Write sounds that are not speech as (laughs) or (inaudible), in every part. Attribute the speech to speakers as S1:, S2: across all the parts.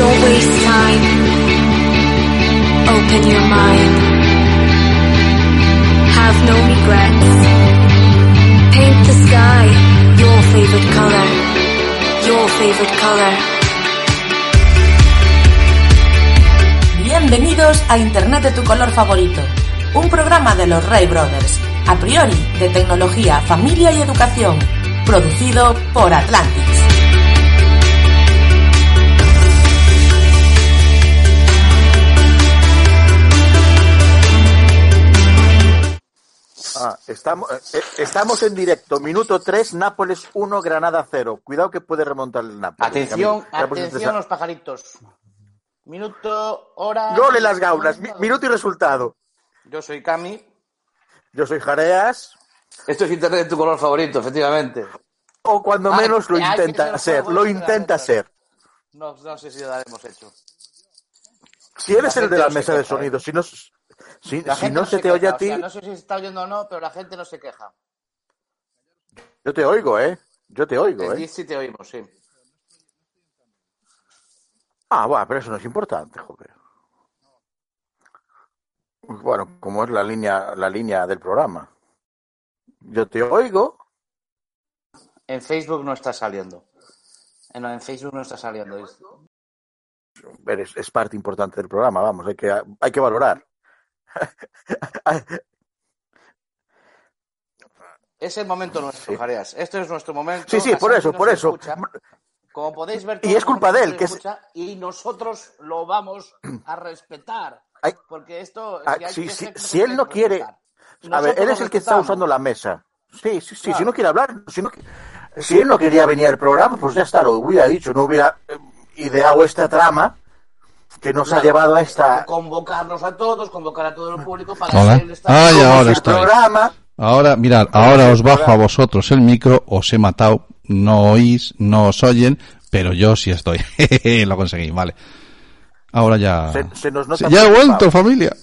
S1: Don't waste time. Open your mind. Have no regrets. Paint the sky your favorite color. Your favorite color.
S2: Bienvenidos a Internet de tu color favorito, un programa de los Ray Brothers, a priori de tecnología, familia y educación, producido por Atlantis.
S3: Estamos, eh, eh, estamos en directo, minuto 3, Nápoles 1, Granada 0. Cuidado que puede remontar el Nápoles.
S4: Atención, atención los pajaritos. Minuto, hora.
S3: Gol en las gaunas, mi- minuto y resultado.
S4: Yo soy Cami.
S3: Yo soy Jareas,
S5: Esto es Internet de tu color favorito, efectivamente.
S3: o cuando
S4: Ah,
S3: menos lo intenta
S4: juegos
S3: lo intenta ser.
S4: No, no sé si lo haremos hecho.
S3: Si eres el de la mesa de
S4: queja,
S3: sonido,
S4: ¿eh?
S3: si no, si,
S4: La
S3: si
S4: gente
S3: no se te oye a
S4: o
S3: ti,
S4: sea, no sé si se está oyendo o no, pero la gente no se queja.
S3: yo te oigo, ¿eh? Yo te oigo, ¿eh?
S4: sí te oímos, sí.
S3: Ah, bueno, pero eso no es importante, joder. Bueno, como es la línea, la línea del programa. Yo te oigo,
S4: En Facebook no está saliendo. Eh, No, en Facebook no está saliendo. es-
S3: es parte importante del programa, vamos, hay que, hay que valorar.
S4: Es el momento nuestro,
S3: Sí.
S4: Jareas. Este es nuestro momento.
S3: Sí, sí, por eso, por eso.
S4: escucha. Como podéis ver,
S3: Y es culpa de él, que
S4: Y nosotros lo vamos a respetar.
S3: Ay.
S4: Porque esto.
S3: Ah,
S4: si ser-
S3: si él no quiere-. A ver, él es el que está usando la mesa. Sí, sí, sí,
S4: Claro.
S3: si no quiere hablar, si, no, si él no quería venir al programa, pues ya está, lo hubiera dicho, no hubiera eh, ideado esta trama que nos ha llevado a esta
S4: Convocarnos a todos, convocar a todo el público para
S6: Hola.
S4: él está-
S6: Ay, ahora estoy.
S3: programa.
S6: Ahora, mirad, ahora os bajo a vosotros el micro, os he matado, no oís, no os oyen, pero yo sí estoy. (laughs) Lo conseguí, vale. Ahora ya...
S3: Se, se nos nota
S6: Sí, ya he vuelto, familia.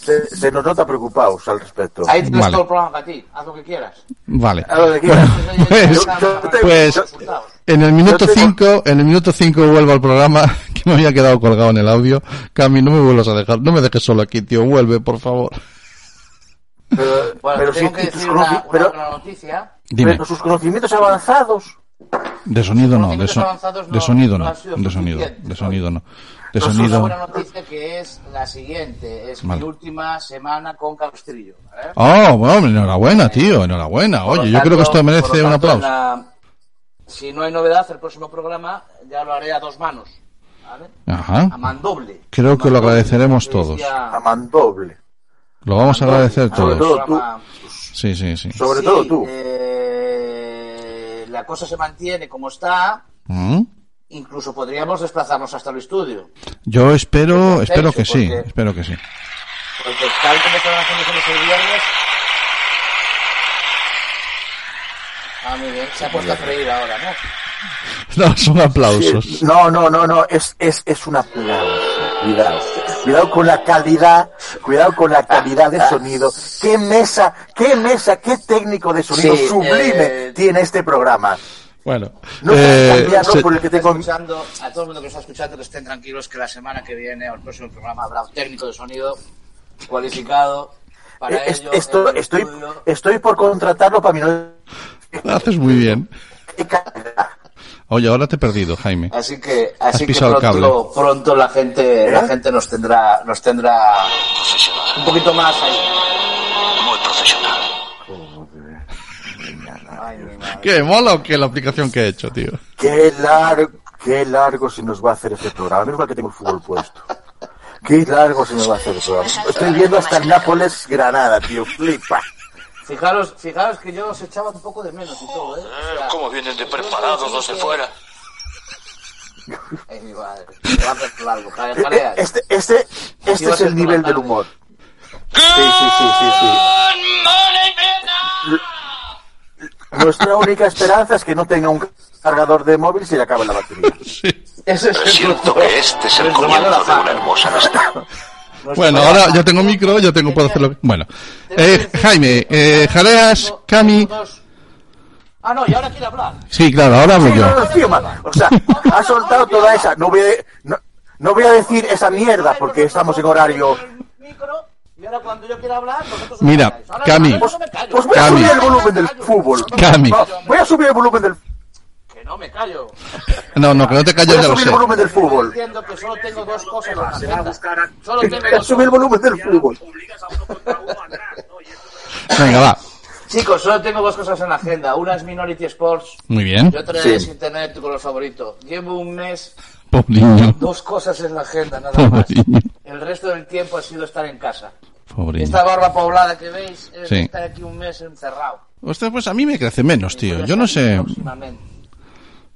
S3: Se, se nos nota preocupados al respecto.
S4: Ahí tienes
S6: Vale.
S4: todo el programa para ti. Haz lo que quieras.
S6: Vale.
S3: A lo que quieras.
S6: Pues,
S3: Yo- yo te-
S6: pues,
S3: yo-
S6: en el minuto
S3: yo tengo-
S6: 5, en el minuto 5 vuelvo al programa, (laughs) que me había quedado colgado en el audio. Cami, no me vuelvas a dejar, no me dejes solo aquí, tío, vuelve, por favor.
S3: pero,
S4: Bueno,
S3: pero
S4: tengo
S3: si-
S4: que decir una, una
S3: pero-
S4: buena noticia.
S6: Dime,
S3: pero sus conocimientos avanzados.
S6: de sonido no, de, so- de sonido
S4: no
S6: no, de sonido, de sonido no. De
S4: Una
S6: sonido...
S4: buena noticia que es la siguiente. Es
S6: Vale.
S4: mi última semana con Cabestrillo. ¿eh?
S6: Oh, bueno, enhorabuena, tío, enhorabuena. Oye, yo creo que esto merece un aplauso.
S4: la- Si no hay novedad, el próximo programa ya lo haré a dos manos. ¿vale?
S6: Ajá.
S4: A mandoble.
S6: Creo que lo agradeceremos todos.
S3: A mandoble.
S6: Lo vamos a agradecer
S3: Sobre
S6: todos.
S3: todo tú.
S6: Sí, sí, sí.
S3: Sobre
S4: Sí,
S3: todo tú.
S4: eh, la cosa se mantiene como está.
S6: ¿Mm?
S4: Incluso podríamos desplazarnos hasta el estudio.
S6: Yo espero, espero que sí,
S4: porque-
S6: espero que sí.
S4: Porque tal como están las condiciones el viernes. Ah, muy bien. Se ha puesto a freír ahora, ¿no? (laughs)
S6: No, son aplausos.
S3: Sí, No, no, no, no, es, es, es un aplauso. Cuidado. Cuidado con la calidad, cuidado con la calidad de sonido. Qué mesa, qué mesa, qué técnico de sonido
S4: Sí,
S3: sublime
S4: eh,
S3: tiene este programa.
S6: Bueno,
S3: No
S6: eh, se-
S3: por el que tengo.
S4: Escuchando, a todo el mundo que está escuchando, que estén tranquilos que la semana que viene o el próximo programa habrá un técnico de sonido cualificado para
S3: Eh, es-
S4: ello.
S3: esto-
S4: el
S3: estoy,
S4: estudio.
S3: estoy por contratarlo para mi no-
S6: haces muy bien. Oye, ahora te he perdido, Jaime.
S4: Así que,
S6: Has
S4: así que
S6: pisado el
S4: pronto, pronto la gente, la gente nos tendrá, nos tendrá un poquito más ahí. (laughs)
S6: ¿Qué mola o qué la aplicación que he hecho, tío?
S3: Qué largo, qué largo se nos va a hacer este programa. Menos mal que tengo el fútbol puesto. Qué largo se nos va a hacer el programa. Estoy viendo hasta el Nápoles Granada, tío. Flipa.
S4: Fijaros, fijaros que yo os echaba un poco de menos y todo, ¿eh? O sea,
S5: ¿Cómo vienen de preparados los de fuera?
S4: Ay, mi madre. Me va a hacer largo. Jale- jalea.
S3: Este, este, este es el nivel del humor. Sí, sí, sí, sí, sí. Nuestra única esperanza es que no tenga un cargador de móvil y se le acabe la batería. (laughs)
S4: Ese es
S5: Siento que este es el comienzo
S4: mayor
S5: de una hermosa amistad.
S6: Bueno, ahora yo tengo micro, yo tengo, puedo hacerlo. Bueno, eh, Jaime, eh, Jaleas, Cami.
S4: Ah, no, y ahora quiere hablar.
S6: Sí, claro, ahora hablo
S3: Sí, no, no,
S6: yo.
S3: O sea, ha soltado toda esa. No voy a, no, no voy a decir esa mierda porque estamos en horario.
S4: Y ahora cuando yo quiera hablar, vosotros
S6: Mira.
S4: Ahora-
S6: Cami.
S4: ahora no me callo.
S3: Pues voy a
S6: Cami.
S3: subir el volumen del fútbol.
S6: Cami.
S3: Va, Voy a subir el volumen del.
S4: Que no me callo.
S6: No, no, que no te calles, ya lo sé.
S3: el volumen del
S4: Estoy
S3: fútbol.
S4: diciendo que solo tengo dos cosas en la agenda. Solo tengo
S3: Voy a
S4: dos
S3: subir el volumen del fútbol.
S6: Venga, va.
S4: Chicos, solo tengo dos cosas en la agenda. Una es Minority Sports
S6: Muy bien.
S4: y otra
S3: Sí.
S4: es Internet, tu color favorito. Llevo un mes,
S6: Pobre niño.
S4: dos cosas en la agenda, nada
S6: Pobre
S4: más.
S6: niño.
S4: El resto del tiempo ha sido estar en casa.
S6: Pobriña.
S4: Esta barba poblada que veis es
S6: sí.
S4: estar aquí un mes encerrado.
S6: Ostras, pues a mí me crece menos, tío. Yo no sé.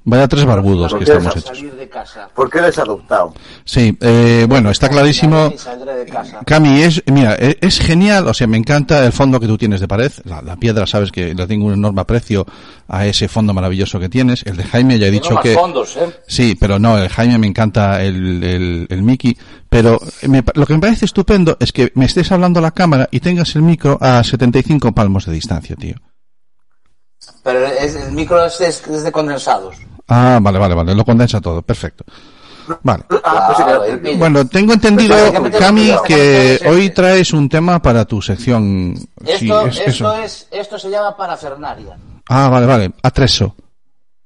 S6: Vaya tres barbudos que
S3: ¿Por qué
S6: estamos hechos.
S4: salir de casa.
S3: ¿Por qué eres adoptado?
S6: Sí, eh, bueno, está clarísimo. Cami, es, mira, e- es genial, o sea, me encanta el fondo que tú tienes de pared. La, la piedra, sabes que le tengo un enorme aprecio a ese fondo maravilloso que tienes. El de Jaime ya he dicho que...
S4: fondos, ¿eh?
S6: Sí, pero no, el Jaime me encanta el, el, el Mickey, pero me lo que me parece estupendo es que me estés hablando a la cámara y tengas el micro a 75 palmos de distancia, tío.
S4: Pero es- el micro es- es de condensados.
S6: Ah, vale, vale, vale, lo condensa todo, perfecto. Vale.
S3: Ah, pues
S4: vídeo.
S6: Bueno, tengo entendido, Cami,
S4: que
S6: hoy
S4: es-
S6: traes un tema para tu sección. Sí,
S4: Esto,
S6: es
S4: esto,
S6: eso.
S4: es, esto se llama parafernaria.
S6: Ah, vale, vale, atreso,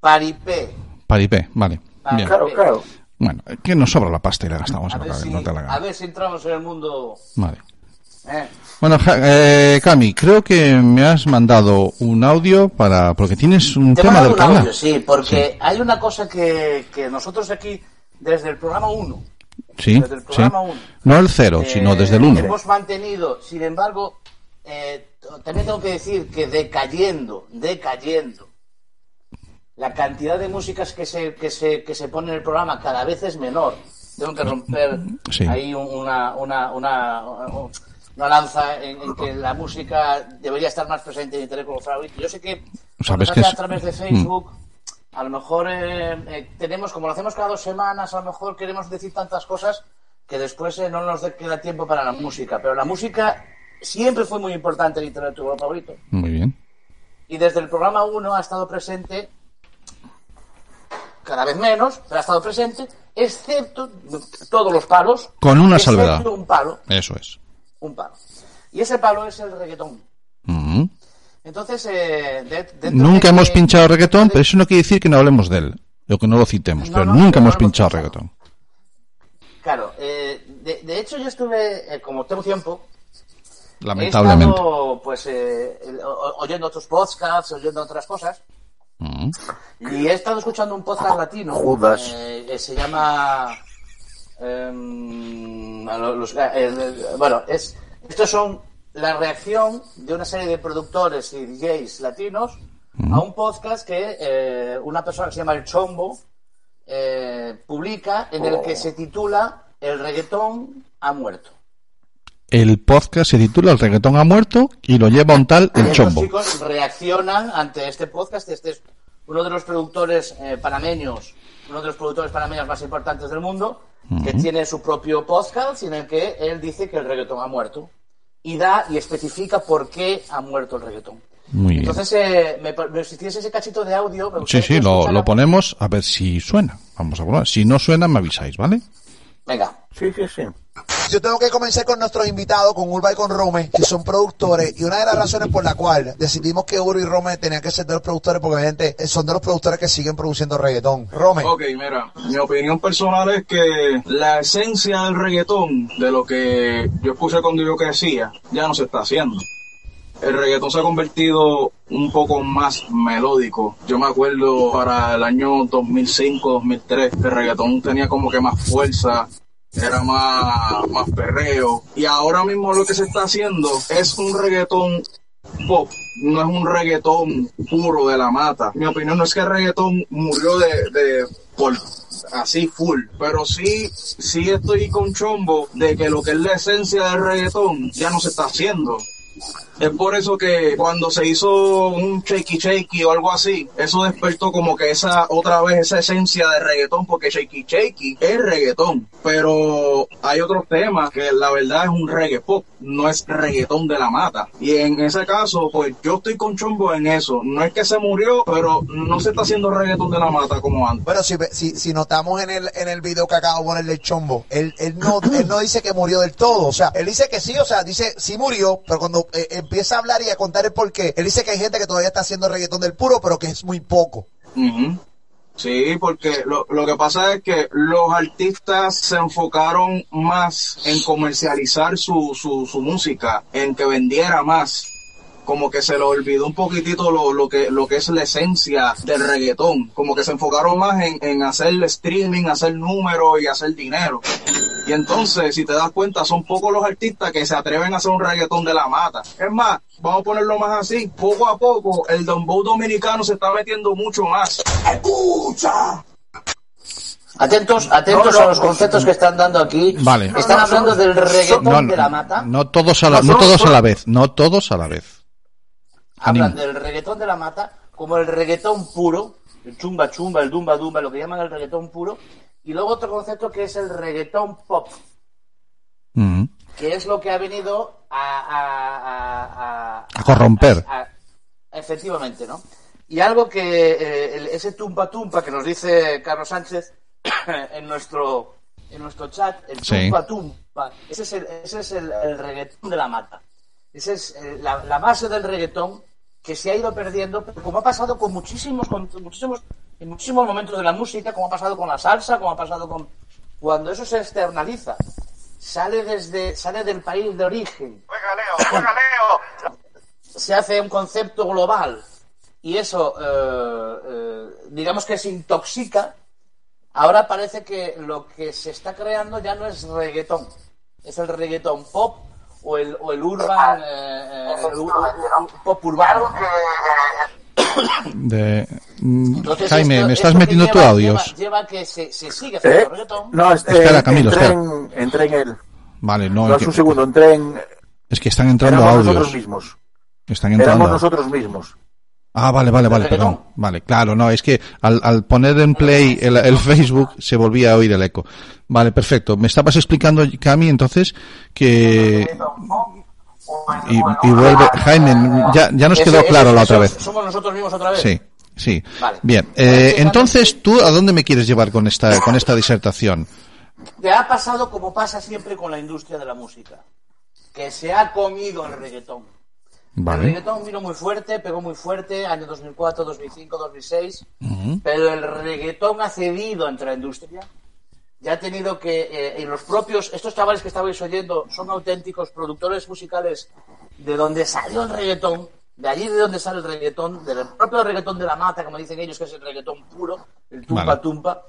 S4: Paripé.
S6: paripé, vale. Bien.
S3: Claro, claro.
S6: Bueno, que nos sobra la pasta y la gastamos
S4: A
S6: ahora,
S4: ver, si,
S6: no te la
S4: a ver si entramos en el mundo.
S6: Vale.
S4: ¿Eh?
S6: Bueno, Ja- eh, Cami, creo que me has mandado un audio para, porque tienes un
S4: Te
S6: tema del
S4: un audio, sí, porque hay una cosa que, que nosotros aquí, desde el programa 1,
S6: Sí,
S4: desde el
S6: sí.
S4: uno.
S6: No el cero, sino desde el uno.
S4: Eh, Hemos mantenido, sin embargo, eh, también tengo que decir que decayendo, decayendo, la cantidad de músicas que se, que se, que se pone en el programa cada vez es menor. Tengo que romper
S6: Sí.
S4: ahí un- una, una, una, una lanza en, en que la música debería estar más presente en Internet como favorito. Yo sé que
S6: Sabes que es-
S4: a través de Facebook, a lo mejor eh, eh, tenemos, como lo hacemos cada dos semanas, a lo mejor queremos decir tantas cosas que después eh, no nos queda tiempo para la música. Pero la música siempre fue muy importante en Internet, grupo favorito.
S6: Muy bien.
S4: Y desde el programa 1 ha estado presente, cada vez menos, pero ha estado presente, excepto todos los palos.
S6: Con una
S4: excepto
S6: salvedad.
S4: un palo,
S6: Eso es.
S4: Un palo. Y ese palo es el reggaetón.
S6: Ujú.
S4: Entonces, eh, de-
S6: Nunca
S4: de
S6: hemos
S4: que-
S6: pinchado reggaetón, pero eso no quiere decir que no hablemos de él. O que no lo citemos,
S4: No,
S6: pero
S4: no,
S6: nunca
S4: no
S6: hemos pinchado reggaetón.
S4: Claro, eh, de, de hecho yo estuve, eh, como tengo tiempo,
S6: Lamentablemente.
S4: he estado pues eh, oyendo otros podcasts, oyendo otras cosas,
S6: Ujú.
S4: y he estado escuchando un podcast latino.
S3: Judas.
S4: eh, que se llama... em, los- eh, el- bueno, es, estos son la reacción de una serie de productores y DJs latinos a un podcast que eh, una persona que se llama El Chombo eh, publica en el que se titula El reggaetón ha muerto.
S6: El podcast se titula El reggaetón ha muerto y lo lleva un tal El Chombo.
S4: chicos reaccionan ante este podcast. Este es uno de los productores eh, panameños, uno de los productores panameños más importantes del mundo, que tiene su propio podcast en el que él dice que el reggaetón ha muerto. Y da y especifica por qué ha muerto el reggaetón.
S6: Muy bien.
S4: Entonces, eh, me, me- si tienes ese cachito de audio... me
S6: Sí, sí, lo, lo ponemos a ver si suena. Vamos a probar. Si no suena, me avisáis, ¿vale?
S4: Venga.
S3: Sí, sí, sí.
S7: Yo tengo que comenzar con nuestros invitados, con Urba y con Rome, que son productores. Y una de las razones por la cual decidimos que Urba y Rome tenían que ser de los productores, porque obviamente son de los productores que siguen produciendo reggaetón. Rome.
S8: Ok, mira, mi opinión personal es que la esencia del reggaetón, de lo que yo escuché cuando yo crecía, ya no se está haciendo. El reggaetón se ha convertido un poco más melódico. Yo me acuerdo para el año 2005, 2003, el reggaetón tenía como que más fuerza, era más, más perreo. Y ahora mismo lo que se está haciendo es un reggaetón pop, no es un reggaetón puro de la mata. Mi opinión no es que el reggaetón murió de, de por así full, pero sí, sí estoy con chombo de que lo que es la esencia del reggaetón ya no se está haciendo. Es por eso que cuando se hizo un shaky shaky o algo así, eso despertó como que esa otra vez esa esencia de reggaetón, porque shaky shaky es reggaetón, pero hay otros temas que la verdad es un reggae pop, no es reggaetón de la mata. Y en ese caso, pues yo estoy con chombo en eso. No es que se murió, pero no se está haciendo reggaetón de la mata como antes.
S7: Bueno, si, si, si notamos en el, en el video que acabo de ponerle el chombo, él, él, no, él no dice que murió del todo. O sea, él dice que sí, o sea, dice sí murió, pero cuando eh, empieza a hablar y a contar el porqué, él dice que hay gente que todavía está haciendo reggaetón del puro, pero que es muy poco.
S8: Sí, porque lo, lo que pasa es que los artistas se enfocaron más en comercializar su, su, su música, en que vendiera más. Como que se le olvidó un poquitito lo, lo que lo que es la esencia del reggaetón. Como que se enfocaron más en, en hacer streaming, hacer números y hacer dinero. Y entonces, si te das cuenta, son pocos los artistas que se atreven a hacer un reggaetón de la mata. Es más, vamos a ponerlo más así, poco a poco el dembow dominicano se está metiendo mucho más.
S4: Atentos, atentos a los conceptos que están dando aquí.
S6: Vale.
S4: Están hablando del reggaetón
S6: No,
S4: de la mata.
S6: no todos a la, no
S4: No,
S6: todos a la vez, no todos a la vez.
S4: Hablan del reggaetón de la mata como el reggaetón puro, el chumba chumba, el dumba dumba, lo que llaman el reggaetón puro. Y luego otro concepto que es el reggaetón pop,
S6: Ujú.
S4: que es lo que ha venido a... A, a, a-
S6: A corromper.
S4: efectivamente, ¿no? Y algo que eh, ese tumpa tumpa que nos dice Carlos Sánchez (coughs) en nuestro en nuestro chat, el
S6: Sí.
S4: tumpa tumpa, ese es el, ese es el, el reggaetón de la mata. Esa es eh, la, la base del reggaetón que se ha ido perdiendo, pero como ha pasado con muchísimos, con muchísimos, en muchísimos momentos de la música, como ha pasado con la salsa, como ha pasado con cuando eso se externaliza, sale desde, sale del país de origen, se hace un concepto global y eso, eh, eh, digamos que se intoxica, ahora parece que lo que se está creando ya no es reggaetón, es el reggaetón pop o el, o el urban, eh, eh, el u- pop urbano.
S6: De, mm,
S4: Entonces,
S6: Jaime,
S4: esto-
S6: me estás
S4: que
S6: metiendo tú
S4: lleva-
S6: audios.
S4: Lleva, lleva que se, se sigue haciendo
S3: ¿Eh?
S4: reggaetón.
S3: No, este,
S6: Espera, Camilo,
S3: entré,
S6: espera.
S3: En, entré en él.
S6: Vale, no,
S3: No,
S6: es
S3: es un
S6: que,
S3: segundo, entré en...
S6: es que están entrando
S3: Éramos nosotros
S6: audios.
S3: mismos.
S6: Están
S3: Éramos nosotros mismos.
S6: Ah, vale, vale, vale, perdón. Vale, claro, no, es que al, al poner en play el, el Facebook se volvía a oír el eco. Vale, perfecto. Me estabas explicando, Cami, entonces, que... Y, y vuelve... Jaime, ya, ya nos quedó claro la otra vez.
S4: Somos nosotros mismos otra vez.
S6: Sí, sí.
S4: Vale.
S6: Bien, eh, entonces, ¿tú a dónde me quieres llevar con esta, con esta disertación?
S4: que ha pasado como pasa siempre con la industria de la música, que se ha comido el reggaetón. El
S6: Vale.
S4: reggaetón vino muy fuerte, pegó muy fuerte, año 2004, 2005, 2006, pero el reggaetón ha cedido entre la industria. Ya ha tenido que, eh, y los propios, estos chavales que estabais oyendo son auténticos productores musicales de donde salió el reggaetón, de allí de donde sale el reggaetón, del propio reggaetón de la mata, como dicen ellos, que es el reggaetón puro, el tumpa
S6: Vale.
S4: tumpa.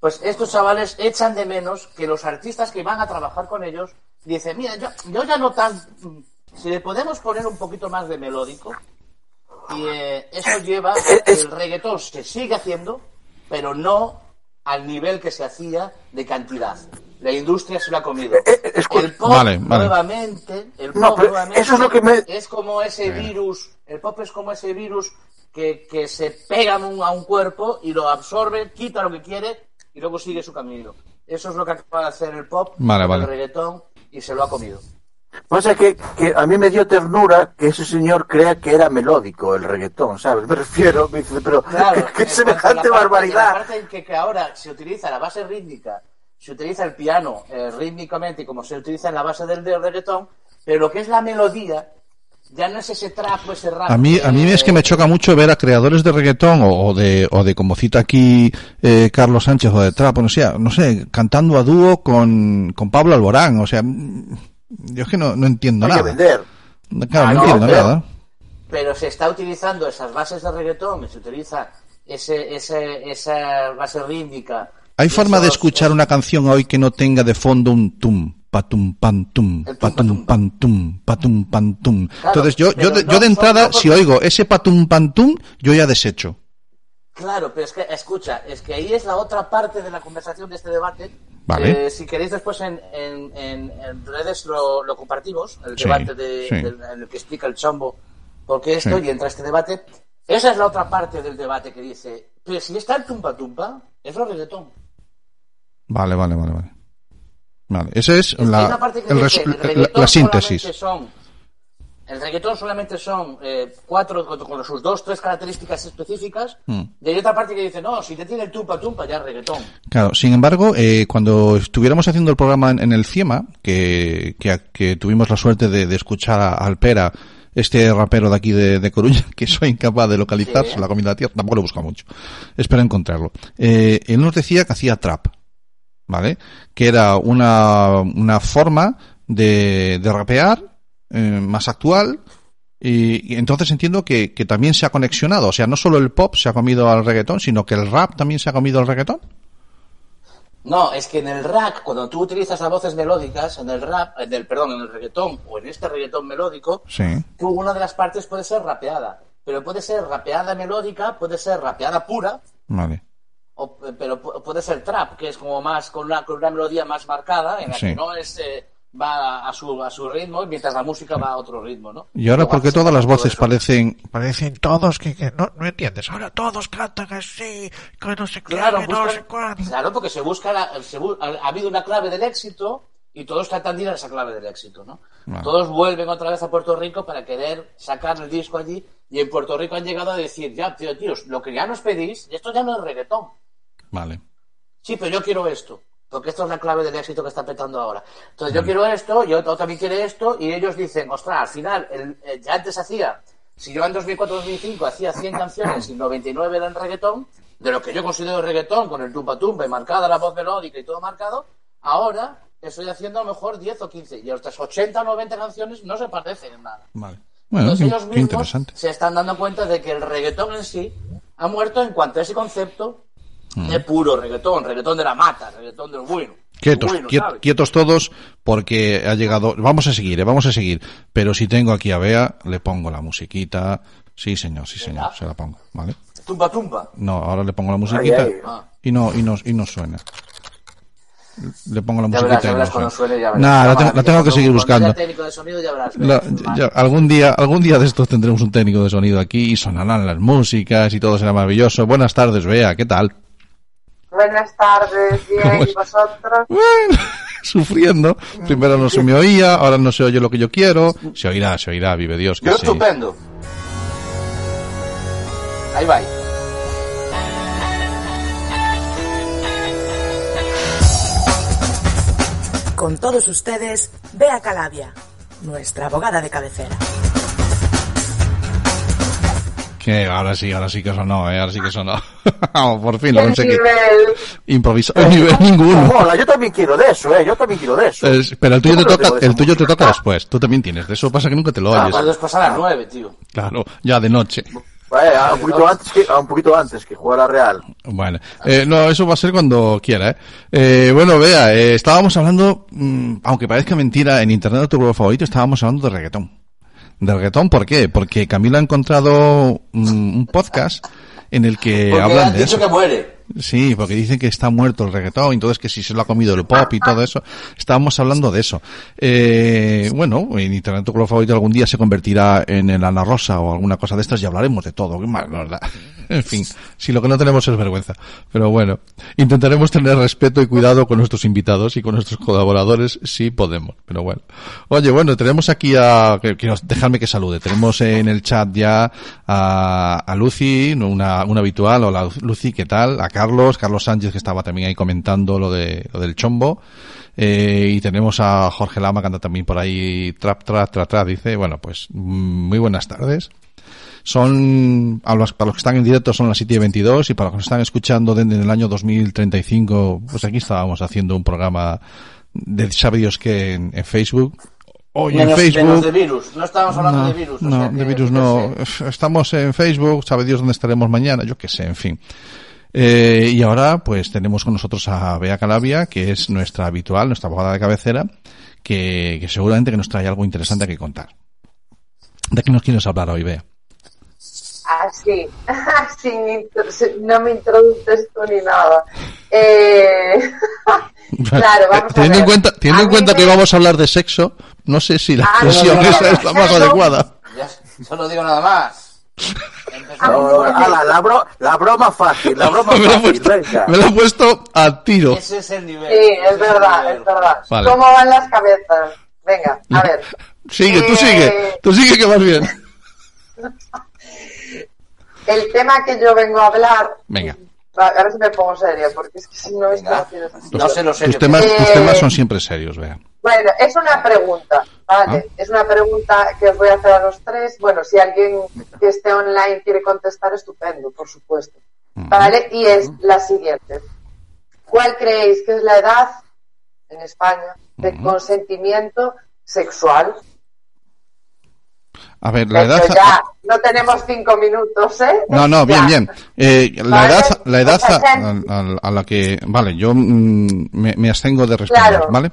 S4: Pues estos chavales echan de menos que los artistas que van a trabajar con ellos dicen, mira, yo, yo ya no tan... Si le podemos poner un poquito más de melódico, y eh, eso lleva a que el reggaetón se sigue haciendo, pero no al nivel que se hacía de cantidad. La industria se lo ha comido.
S3: eh,
S4: El pop
S6: Vale, vale.
S4: nuevamente, el
S3: No,
S4: pop
S3: pero
S4: nuevamente
S3: eso es lo que me-
S4: es como ese virus, el pop es como ese virus que, que se pega a un, a un cuerpo y lo absorbe, quita lo que quiere y luego sigue su camino. Eso es lo que acaba de hacer el pop,
S6: Vale,
S4: con
S6: vale.
S4: el reggaetón y se lo ha comido.
S3: Pasa que, que a mí me dio ternura que ese señor crea que era melódico el reggaetón, ¿sabes? Me refiero, me dice, pero
S4: Claro, (laughs)
S3: qué,
S4: a la
S3: semejante
S4: parte- La
S3: barbaridad.
S4: parte en que, que ahora se utiliza la base rítmica, se utiliza el piano eh, rítmicamente como se utiliza en la base del, del reggaetón, pero lo que es la melodía ya no es ese trap o ese rap.
S6: A mí, a mí es que me choca mucho ver a creadores de reggaetón o, o de, o de como cita aquí eh, Carlos Sánchez o de trap, o no sé, no sé, cantando a dúo con, con Pablo Alborán, o sea, yo es que no, no entiendo
S3: Hay que
S6: nada.
S3: vender.
S6: Claro,
S4: Ah,
S6: no
S4: no,
S6: entiendo
S4: pero-
S6: nada.
S4: pero se está utilizando esas bases de reggaetón, se utiliza ese, ese, esa base rítmica.
S6: ¿Hay forma de escuchar una canción hoy que no tenga de fondo un tum, patum, pan, tum,
S4: El tum,
S6: patum,
S4: patum,
S6: pan, tum, patum, pan, tum?
S4: Claro,
S6: Entonces yo, yo, de,
S4: no
S6: yo de entrada, si oigo ese patum, pan, tum, yo ya desecho.
S4: Claro, pero es que, escucha, es que ahí es la otra parte de la conversación de este debate.
S6: Vale.
S4: Eh, si queréis después en, en, en, en redes lo, lo compartimos, el
S6: Sí,
S4: debate de,
S6: sí.
S4: del- en el que explica el chombo por qué esto
S6: Sí.
S4: y entra este debate. Esa es la otra parte del debate que dice, pero si está el tumpa tumpa, es lo reggaetón.
S6: Vale, vale, vale, vale. Vale, esa es la,
S4: dice,
S6: síntesis.
S4: son- el reggaetón solamente son eh, cuatro, con, con sus dos, tres características específicas.
S6: Mm.
S4: Y hay otra parte que dice, no, si te tiene el tumpa tumpa, ya es reggaetón.
S6: Claro, sin embargo, eh, cuando estuviéramos haciendo el programa en, en el CIEMA, que, que, que tuvimos la suerte de, de escuchar a Alpera, este rapero de aquí de, de Coruña, (laughs) que soy incapaz de localizar,
S4: Sí.
S6: la comida de la tierra, tampoco lo he buscado mucho. Espero encontrarlo. Eh, él nos decía que hacía trap, ¿vale? Que era una, una forma de, de rapear eh, más actual, y, y entonces entiendo que, que también se ha conexionado. O sea, no solo el pop se ha comido al reggaetón, sino que el rap también se ha comido al reggaetón.
S4: No, es que en el rap, cuando tú utilizas las voces melódicas, en el rap, en el, perdón, en el reggaetón o en este reggaetón melódico,
S6: Sí.
S4: tú una de las partes puede ser rapeada. Pero puede ser rapeada melódica, puede ser rapeada pura,
S6: Vale.
S4: o- pero pu- puede ser trap, que es como más con una, con una melodía más marcada, en la
S6: Sí.
S4: que no es eh, va a su, a su ritmo, mientras la música va a otro ritmo, ¿no?
S6: Y ahora,
S4: Luego
S6: ¿por qué
S4: hace
S6: todas las voces parecen...
S9: Parecen todos que, que no, no entiendes. Ahora todos cantan así, que no sé qué,
S4: Claro,
S9: no
S4: claro, porque se busca, la- se ha, ha habido una clave del éxito y todos tratan de ir a esa clave del éxito, ¿no? Todos vuelven otra vez a Puerto Rico para querer sacar el disco allí y en Puerto Rico han llegado a decir, ya, tío, tíos, lo que ya nos pedís, esto ya no es reggaetón.
S6: Vale.
S4: Sí, pero yo quiero esto, porque esto es la clave del éxito que está petando ahora. Entonces yo quiero esto, y otro también quiere esto, y ellos dicen, ostras, al final, el- eh, ya antes hacía, si yo en 2004-2005 hacía 100 canciones y 99 eran reggaetón, de lo que yo considero reggaetón, con el tumpa tumpa y marcada la voz melódica y todo marcado, ahora estoy haciendo a lo mejor 10 o 15, y otras 80 o 90 canciones no se parecen en nada.
S6: Vale. Bueno,
S4: Entonces
S6: qué,
S4: ellos mismos se están dando cuenta de que el reggaetón en sí ha muerto en cuanto a ese concepto
S6: Mm.
S4: de puro reggaetón, reggaetón de la mata, reggaetón del bueno.
S6: Quietos,
S4: Bueno,
S6: quiet-
S4: ¿sabes?
S6: quietos todos, porque ha llegado... Vamos a seguir, eh, vamos a seguir. Pero si tengo aquí a Bea, le pongo la musiquita. Sí, señor, sí, señor, se la pongo, ¿vale?
S4: Tumba tumba.
S6: No, ahora le pongo la musiquita
S3: Ay, ay.
S4: Ah.
S6: y no y no y no suena. Le pongo la
S4: Ya
S6: musiquita
S4: verás, ya
S6: y no suena. Nah, la tengo,
S4: va,
S6: la tengo que seguir buscando.
S4: haya técnico de sonido ya verás.
S6: La-
S4: verás.
S6: ya- algún día algún día de estos tendremos un técnico de sonido aquí y sonarán las músicas y todo será maravilloso. Buenas tardes, Bea, ¿qué tal?
S10: Buenas tardes,
S6: ¿Cómo
S10: bien? ¿y vosotros?
S6: Bueno, (laughs) sufriendo. Primero no se me oía, ahora no se oye lo que yo quiero. Se oirá, se oirá, vive Dios que
S4: Yo
S6: sí.
S4: estupendo. Ahí va.
S2: Con todos ustedes, Bea Calabia, nuestra abogada de cabecera.
S6: Que ahora sí, ahora sí que sonó, eh, ahora sí que sonó. (laughs) Por fin lo
S10: ¿Qué
S6: conseguí.
S10: nivel?
S6: Improvisado, nivel ninguno.
S3: Mola, yo también quiero de eso, eh. Yo también quiero de eso.
S6: Es- pero el tuyo
S3: Yo
S6: te toca, el tuyo te toca después. Tú también tienes. De eso pasa que nunca te lo
S4: Ah,
S6: oyes.
S4: después a las nueve, tío.
S6: Claro, ya de noche.
S3: Eh, a un poquito antes que, a un poquito antes que jugar a Real.
S6: Bueno, eh, no, eso va a ser cuando quiera, ¿eh? Eh, bueno, vea, eh, estábamos hablando, mm, aunque parezca mentira, en Internet de tu grupo favorito estábamos hablando de reggaetón. De reggaetón, ¿por qué? Porque Camilo ha encontrado un podcast en el que
S4: Porque
S6: hablan
S4: han
S6: de
S4: dicho
S6: eso.
S4: que muere.
S6: Sí, porque dicen que está muerto el reggaetón, entonces que si se lo ha comido el pop y todo eso. Estábamos hablando de eso. Eh, bueno, en Internet tu color favorito algún día se convertirá en el Ana Rosa o alguna cosa de estas y hablaremos de todo. Qué mal. (laughs) En fin, si lo que no tenemos es vergüenza. Pero bueno, intentaremos tener respeto y cuidado con nuestros invitados y con nuestros colaboradores si podemos. Pero bueno. Oye, bueno, tenemos aquí a, quiero dejarme que salude. Tenemos en el chat ya a, a Lucy, una, una habitual. Hola Lucy, ¿qué tal? A Carlos, Carlos Sánchez que estaba también ahí comentando lo de, lo del chombo. Eh, y tenemos a Jorge Lama que anda también por ahí, trap, trap, trap, trap, dice, bueno, pues, mm, muy buenas tardes. Son, a los, para los que están en directo son las 7 y 22 y para los que están escuchando desde el año 2035, pues aquí estábamos haciendo un programa de sabe Dios que en, en Facebook. Hoy en Facebook.
S4: menos de virus. No estábamos hablando
S6: No,
S4: de virus. o
S6: no,
S4: sea que-
S6: de virus no.
S4: sé.
S6: Estamos en Facebook, sabe Dios dónde estaremos mañana, yo qué sé, en fin. Eh, y ahora, pues tenemos con nosotros a Bea Calabia, que es nuestra habitual, nuestra abogada de cabecera, que, que seguramente que nos trae algo interesante que contar. ¿De qué nos quieres hablar hoy, Bea?
S10: Ah, sí, (laughs) sin intro- sin- no me introduces tú ni nada. Eh, (laughs) claro, vamos a (laughs)
S6: teniendo en cuenta, teniendo
S10: A
S6: en cuenta que vamos a hablar de sexo, no sé si la
S10: Ah, no,
S6: expresión
S10: no, no,
S6: esa
S10: no,
S6: es la
S10: no,
S6: más
S10: no, no.
S6: adecuada.
S4: Ya, solo digo nada más.
S10: A mí
S3: No, ala, la, bro- la broma fácil, la broma (laughs)
S6: me,
S3: fácil,
S6: puesto,
S3: venga.
S6: me lo he puesto a tiro.
S4: Ese es el nivel.
S10: Sí, es verdad, es verdad.
S6: Vale.
S10: ¿Cómo van las cabezas? Venga, a ver. (laughs)
S6: Sigue, tú
S10: Eh,
S6: sigue, tú sigue que vas bien. (laughs)
S10: El tema que yo vengo a hablar.
S6: Venga.
S10: Ahora sí me pongo serio, porque es que si no
S4: Venga.
S10: no
S4: sé lo serio
S6: Tus temas,
S10: Eh,
S6: tus temas son siempre serios, vea.
S10: Bueno, es una pregunta, ¿vale?
S6: Ah.
S10: Es una pregunta que os voy a hacer a los tres. Bueno, si alguien que esté online quiere contestar, estupendo, por supuesto. ¿Vale? Y es la siguiente. ¿Cuál creéis que es la edad en España de consentimiento sexual?
S6: A ver, la edad...
S10: ya no tenemos cinco minutos, ¿eh?
S6: No, no, bien, (laughs)
S10: Ya.
S6: bien. Eh, la
S10: Vale,
S6: edad, la edad a, a- a la que... Vale, yo mm, me, me abstengo de responder,
S10: Claro.
S6: ¿vale?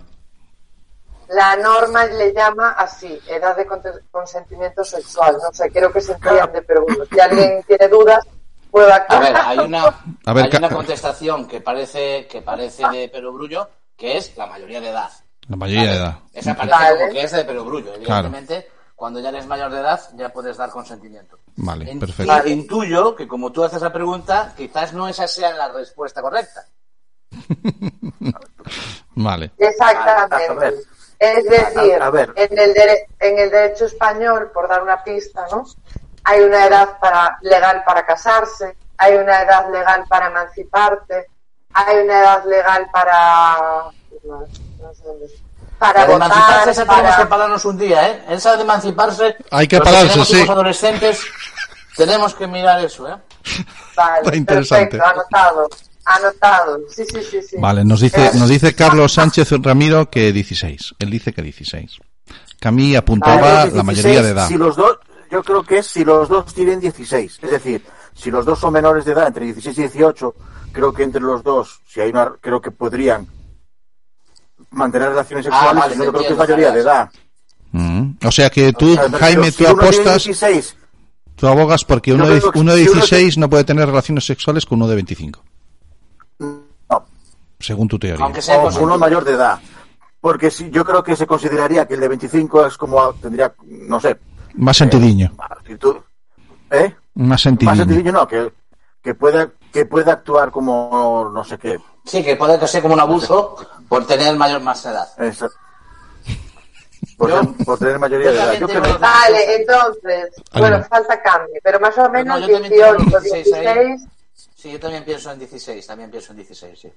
S10: La norma le llama así, edad de conte- consentimiento sexual. No sé, creo que se entiende, pero bueno, si alguien (laughs) tiene dudas, puedo
S4: A ver, hay una,
S6: A ver,
S4: hay una contestación que parece, que parece de perogrullo, que es la mayoría de edad.
S6: La mayoría de edad.
S4: Esa parece
S10: Vale.
S4: como que es de perogrullo. Evidentemente, cuando ya eres mayor de edad, ya puedes dar consentimiento.
S6: Vale, perfecto.
S4: y Intuyo que como tú haces la pregunta, quizás no esa sea la respuesta correcta. (laughs)
S6: Vale.
S10: Exactamente. Es decir,
S3: A- a ver.
S10: En, el dere- en el derecho español, por dar una pista, ¿no? Hay una edad para, legal para casarse, hay una edad legal para emanciparte, hay una edad legal para... no, no sé dónde está. para
S4: Para
S10: votar,
S4: emanciparse, esa tenemos
S10: para-
S4: que pararnos un día, ¿eh? Esa de emanciparse.
S6: Hay que
S4: los
S6: pararse,
S4: tenemos
S6: sí.
S4: hijos adolescentes, tenemos que mirar eso, ¿eh?
S10: Vale, (laughs)
S6: Está interesante.
S10: perfecto, anotado, anotado. Sí, sí, sí, sí.
S6: Vale, nos dice,
S10: Eh,
S6: nos dice Carlos Sánchez Ramiro que 16. Él dice que 16. Camille apuntaba
S3: Vale,
S6: la mayoría de edad.
S3: Si los dos, yo creo que es si los dos tienen 16. Es decir, si los dos son menores de edad, entre 16 y 18, creo que entre los dos, si hay una, creo que podrían mantener relaciones
S4: Ah,
S3: sexuales,
S4: vale,
S3: yo
S4: te
S3: creo que es mayoría de edad.
S6: Mm. O sea que tú,
S3: O sea, pero
S6: Jaime,
S3: si
S6: tú apostas,
S3: 16,
S6: tú abogas porque uno de, uno de
S3: si uno
S6: 16 no puede tener relaciones sexuales con uno de 25,
S3: no,
S6: según tu teoría.
S4: Aunque sea
S3: uno mayor de edad. Porque si, yo creo que se consideraría que el de 25 es como, tendría, no sé,
S6: Más sentidiño.
S3: tú, ¿eh?
S6: Más
S3: Más
S6: sentidiño.
S3: no, que, que pueda, que pueda actuar como, no sé qué.
S4: Sí, que puede que sea como un abuso por tener mayor más edad.
S3: Esa- Por,
S4: Yo-
S3: por tener mayoría
S4: yo
S3: de edad. Yo creo-
S10: Vale, entonces, bueno, falta cambio, pero más o menos
S4: tengo
S10: 18,
S4: 16 ahí.
S10: 16,
S4: Sí, yo también pienso en 16, también pienso en 16, sí.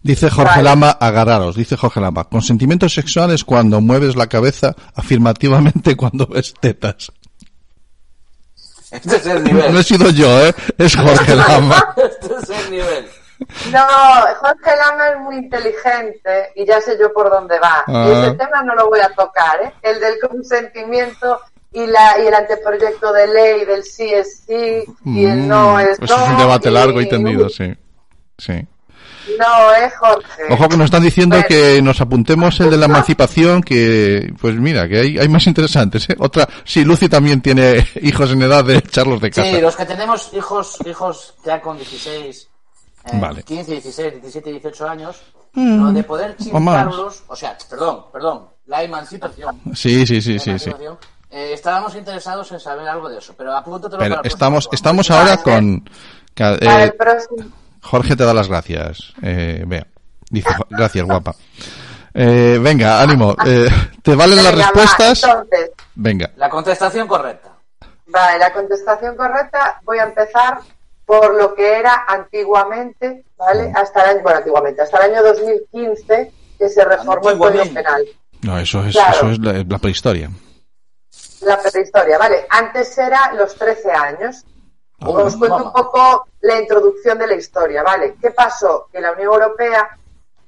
S6: Dice Jorge
S10: Vale.
S6: Lama, agarraros, dice Jorge Lama. Consentimiento sexual es cuando mueves la cabeza afirmativamente cuando ves tetas. (laughs)
S4: Este es el nivel.
S6: No he sido yo, ¿eh? Es Jorge Lama. (laughs)
S4: este es el nivel.
S10: No, Jorge Lama es muy inteligente y ya sé yo por dónde va.
S6: Ah.
S10: Y ese tema no lo voy a tocar, ¿eh? El del consentimiento y, la, y el anteproyecto de ley del sí es sí y el no
S6: Mm,
S10: es
S6: Eso
S10: no.
S6: es un debate largo y
S10: y-
S6: tendido, sí. Sí.
S10: No, ¿eh, Jorge?
S6: Ojo que nos están diciendo
S10: Bueno.
S6: que nos apuntemos el de la emancipación, que pues mira, que hay, hay más interesantes. ¿eh? Otra, sí, Lucy también tiene (laughs) hijos en edad de echarlos de casa.
S4: Sí, los que tenemos hijos hijos ya con 16, eh,
S6: Vale.
S4: 15, 16, 17, 18 años,
S6: Mm,
S4: lo de poder
S6: o
S4: chingarlos, o sea, perdón, perdón, la emancipación.
S6: Sí, sí, sí,
S4: la
S6: sí, sí.
S4: Eh, estábamos interesados en saber algo de eso, pero apúntatelo
S6: Pero
S4: para
S6: estamos,
S4: próximo
S6: estamos ahora con... eh,
S10: el próximo.
S6: Jorge te da las gracias. Eh, vea, dice, gracias, guapa. Eh, venga, ánimo. Eh, ¿Te valen las
S10: Venga, va,
S6: respuestas?
S10: entonces,
S6: Venga.
S4: La contestación correcta.
S10: Vale, la contestación correcta, voy a empezar por lo que era antiguamente, ¿vale? Hasta el año, bueno, antiguamente, hasta el año 2015, que se reformó el Código. Penal.
S6: No, eso es,
S10: Claro.
S6: eso es la, la prehistoria.
S10: La prehistoria, ¿vale? Antes era los 13 años.
S4: Oh,
S10: Os cuento un poco la introducción de la historia, ¿vale? ¿Qué pasó? Que la Unión Europea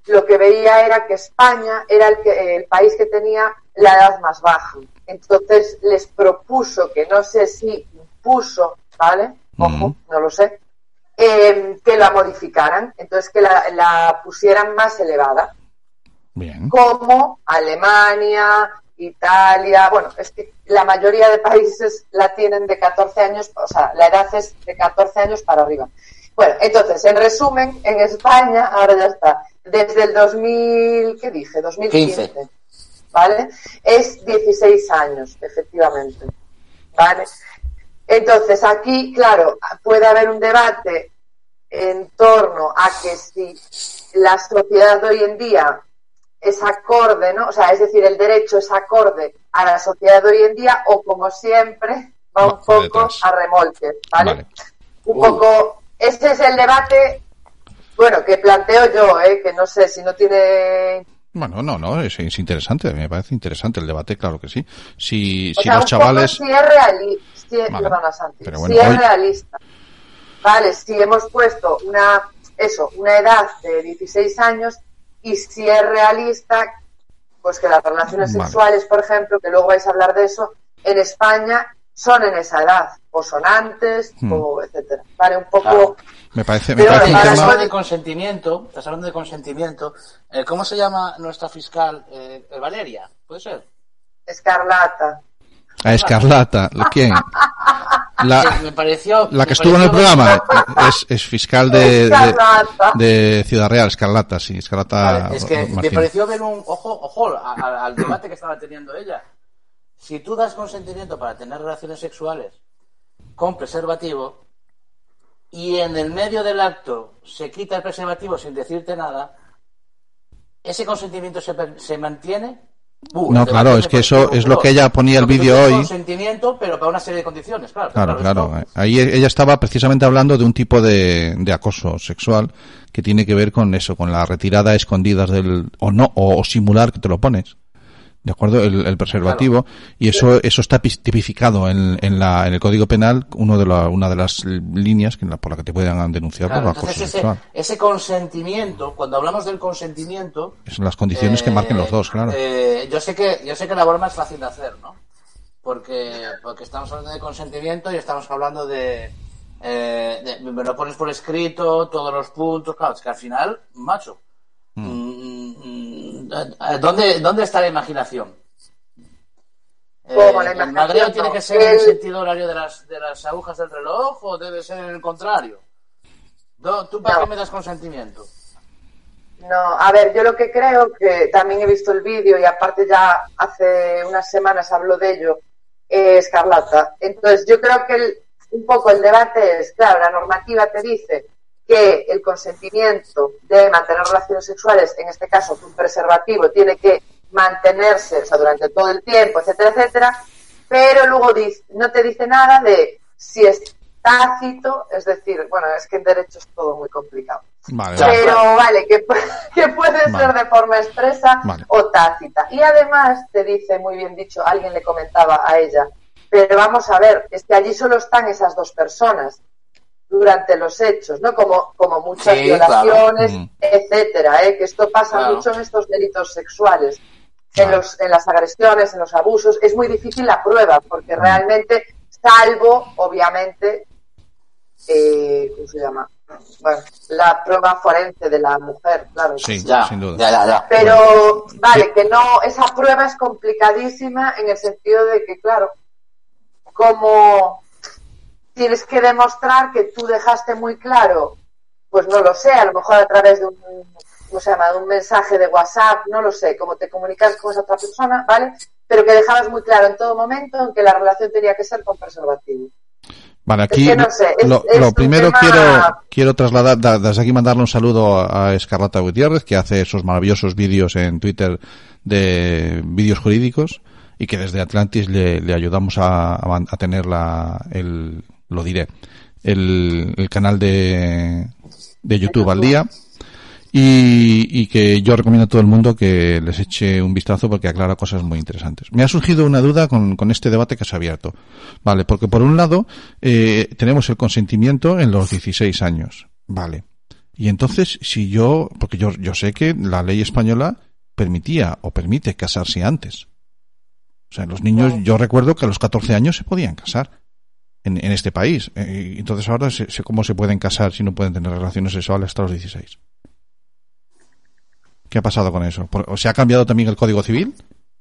S10: lo que veía era que España era el, que, el país que tenía la edad más baja. Entonces les propuso, que no sé si impuso, ¿vale? Ojo, no lo sé, eh, que la modificaran, entonces que la, la pusieran más elevada
S6: Bien.
S10: como Alemania, Italia, bueno, es que la mayoría de países la tienen de 14 años, o sea, la edad es de 14 años para arriba. Bueno, entonces, en resumen, en España, ahora ya está, desde el 2000, ¿qué dije? 2015,
S4: 15.
S10: ¿vale? Es 16 años, efectivamente, ¿vale? Entonces, aquí, claro, puede haber un debate en torno a que si la sociedad de hoy en día es acorde, ¿no? O sea, es decir, el derecho es acorde a la sociedad de hoy en día o como siempre va un poco
S6: detrás.
S10: a remolque, ¿vale?
S6: Vale.
S10: Un poco, este es el debate, bueno, que planteo yo, ¿eh? Que no sé si no tiene
S6: Bueno, no, no, es, es interesante, me parece interesante el debate, claro que sí. Si,
S10: O
S6: si
S10: sea,
S6: los chavales...
S10: si es realista, si es,
S6: Vale.
S10: perdona, Santi, si es realista. Vale, si hemos puesto una, eso, una edad de 16 años y si es realista, pues que las relaciones
S6: Vale.
S10: sexuales, por ejemplo, que luego vais a hablar de eso, en España son en esa edad, o son antes,
S6: Hmm.
S10: o etcétera. Vale, un poco,
S4: Claro.
S6: Me parece, me
S10: Pero
S6: parece un tema...
S4: hablando de consentimiento, estás hablando de consentimiento. Eh, ¿Cómo se llama nuestra fiscal? Eh, Valeria, ¿puede ser?
S10: escarlata.
S6: A Escarlata, ¿quién? (laughs) (laughs) La,
S4: me pareció...
S6: la que
S4: me
S6: estuvo en el programa es, es fiscal de, de,
S10: Escarlata.
S6: de Ciudad Real, Escarlata, sí, Escarlata
S4: Vale, es que me pareció ver un ojo, ojo al debate que estaba teniendo ella. Si tú das consentimiento para tener relaciones sexuales con preservativo y en el medio del acto se quita el preservativo sin decirte nada, ¿ese consentimiento se mantiene? Uh,
S6: No, claro, es que eso es lo que ella ponía el vídeo hoy.
S4: consentimiento, pero para una serie de condiciones, claro.
S6: Claro, claro.
S4: esto-
S6: Ahí ella estaba precisamente hablando de un tipo de, de acoso sexual que tiene que ver con eso, con la retirada a escondidas del, o no, o, o simular que te lo pones. ¿De acuerdo? El, el preservativo. Y eso, eso está tipificado en, en la, en el Código Penal, uno de la, una de las líneas que, por la que te puedan denunciar
S4: Claro,
S6: por
S4: ese, ese consentimiento, cuando hablamos del consentimiento,
S6: Son las condiciones que
S4: Eh,
S6: marquen los dos, claro.
S4: eh, yo sé que yo sé que la broma es fácil de hacer, ¿no? Porque porque estamos hablando de consentimiento y estamos hablando de, eh, de- me lo pones por escrito todos los puntos, claro, es que al final, macho, mm, mm, eh, ¿dónde dónde está la imaginación? Eh,
S10: ¿Cómo la
S4: ¿El tiene
S10: No,
S4: que ser en el
S10: el-
S4: sentido horario de las de las agujas del reloj o debe ser en el contrario? ¿Tú para
S10: No.
S4: qué me das consentimiento?
S10: No, a ver, yo lo que creo que también he visto el vídeo y aparte ya hace unas semanas habló de ello, eh, Escarlata. Entonces, yo creo que el- un poco el debate es, claro, la normativa te dice que el consentimiento de mantener relaciones sexuales, en este caso un preservativo, tiene que mantenerse o sea, durante todo el tiempo, etcétera, etcétera, pero luego no te dice nada de si es tácito, es decir, bueno, es que en derecho es todo muy complicado.
S6: Vale,
S4: Ya,
S6: vale.
S10: Pero vale, que, pu- (laughs) que puede
S6: Vale.
S10: ser de forma expresa o tácita. Y además te dice, muy bien dicho, alguien le comentaba a ella, pero vamos a ver, es que allí solo están esas dos personas durante los hechos, ¿no? Como, como muchas
S4: Sí,
S10: violaciones,
S6: claro. Mm.
S10: etcétera, ¿eh? Que esto pasa
S4: Claro.
S10: mucho en estos delitos sexuales. En, los, en las agresiones, en los abusos, es muy difícil la prueba, porque
S6: Mm.
S10: realmente, salvo, obviamente, eh, ¿cómo se llama? Bueno, la prueba forense de la mujer, claro.
S6: Sí,
S4: Ya,
S6: sin duda.
S4: ya, ya, ya.
S10: Pero, vale, que no, esa prueba es complicadísima en el sentido de que, claro, como tienes que demostrar que tú dejaste muy claro, pues no lo sé, a lo mejor a través de un, ¿cómo se llama?, de un mensaje de WhatsApp, no lo sé, cómo te comunicas con esa otra persona, ¿vale? Pero que dejabas muy claro en todo momento en que la relación tenía que ser con preservativo.
S6: Vale, aquí
S10: que no sé, es-
S6: lo,
S10: es
S6: lo
S10: un
S6: primero
S10: tema-
S6: quiero quiero trasladar da- desde aquí mandarle un saludo a, Escarlata Gutiérrez que hace esos maravillosos vídeos en Twitter de vídeos jurídicos y que desde Atlantis le, le ayudamos a, a tener la, el lo diré el, el canal de, de YouTube al día y, y que yo recomiendo a todo el mundo que les eche un vistazo porque aclara cosas muy interesantes. Me ha surgido una duda con, con este debate que se ha abierto. Vale, porque por un lado eh, tenemos el consentimiento en los 16 años. Vale. Y entonces, si yo, porque yo, yo sé que la ley española permitía o permite casarse antes. O sea, los niños, yo recuerdo que a los 14 años se podían casar en, en este país. Eh, entonces ahora sé, sé cómo se pueden casar si no pueden tener relaciones sexuales hasta los 16. ¿Qué ha pasado con eso? Por- ¿O se ha cambiado también el Código Civil?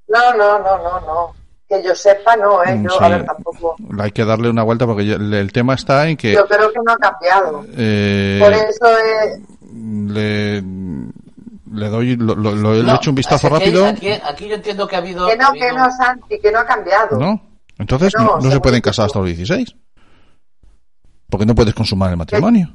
S10: No, no, no, no, no. Que yo sepa, no, ¿eh?
S6: Mm,
S10: Yo,
S6: sí.
S10: a ver, tampoco.
S6: Hay que darle una vuelta porque yo- el, tema está en que
S10: Yo creo que no ha cambiado.
S6: eh,
S10: Por eso eh,
S6: le, le doy lo, lo- lo- le
S4: No,
S6: he hecho un vistazo
S4: aquí-
S6: rápido,
S4: Aquí, aquí yo entiendo que ha habido.
S10: que
S4: ha
S10: no, que no, Santi, que no ha cambiado.
S6: ¿no? Entonces
S10: No,
S6: se pueden casar hasta los 16. Porque no puedes consumar el matrimonio.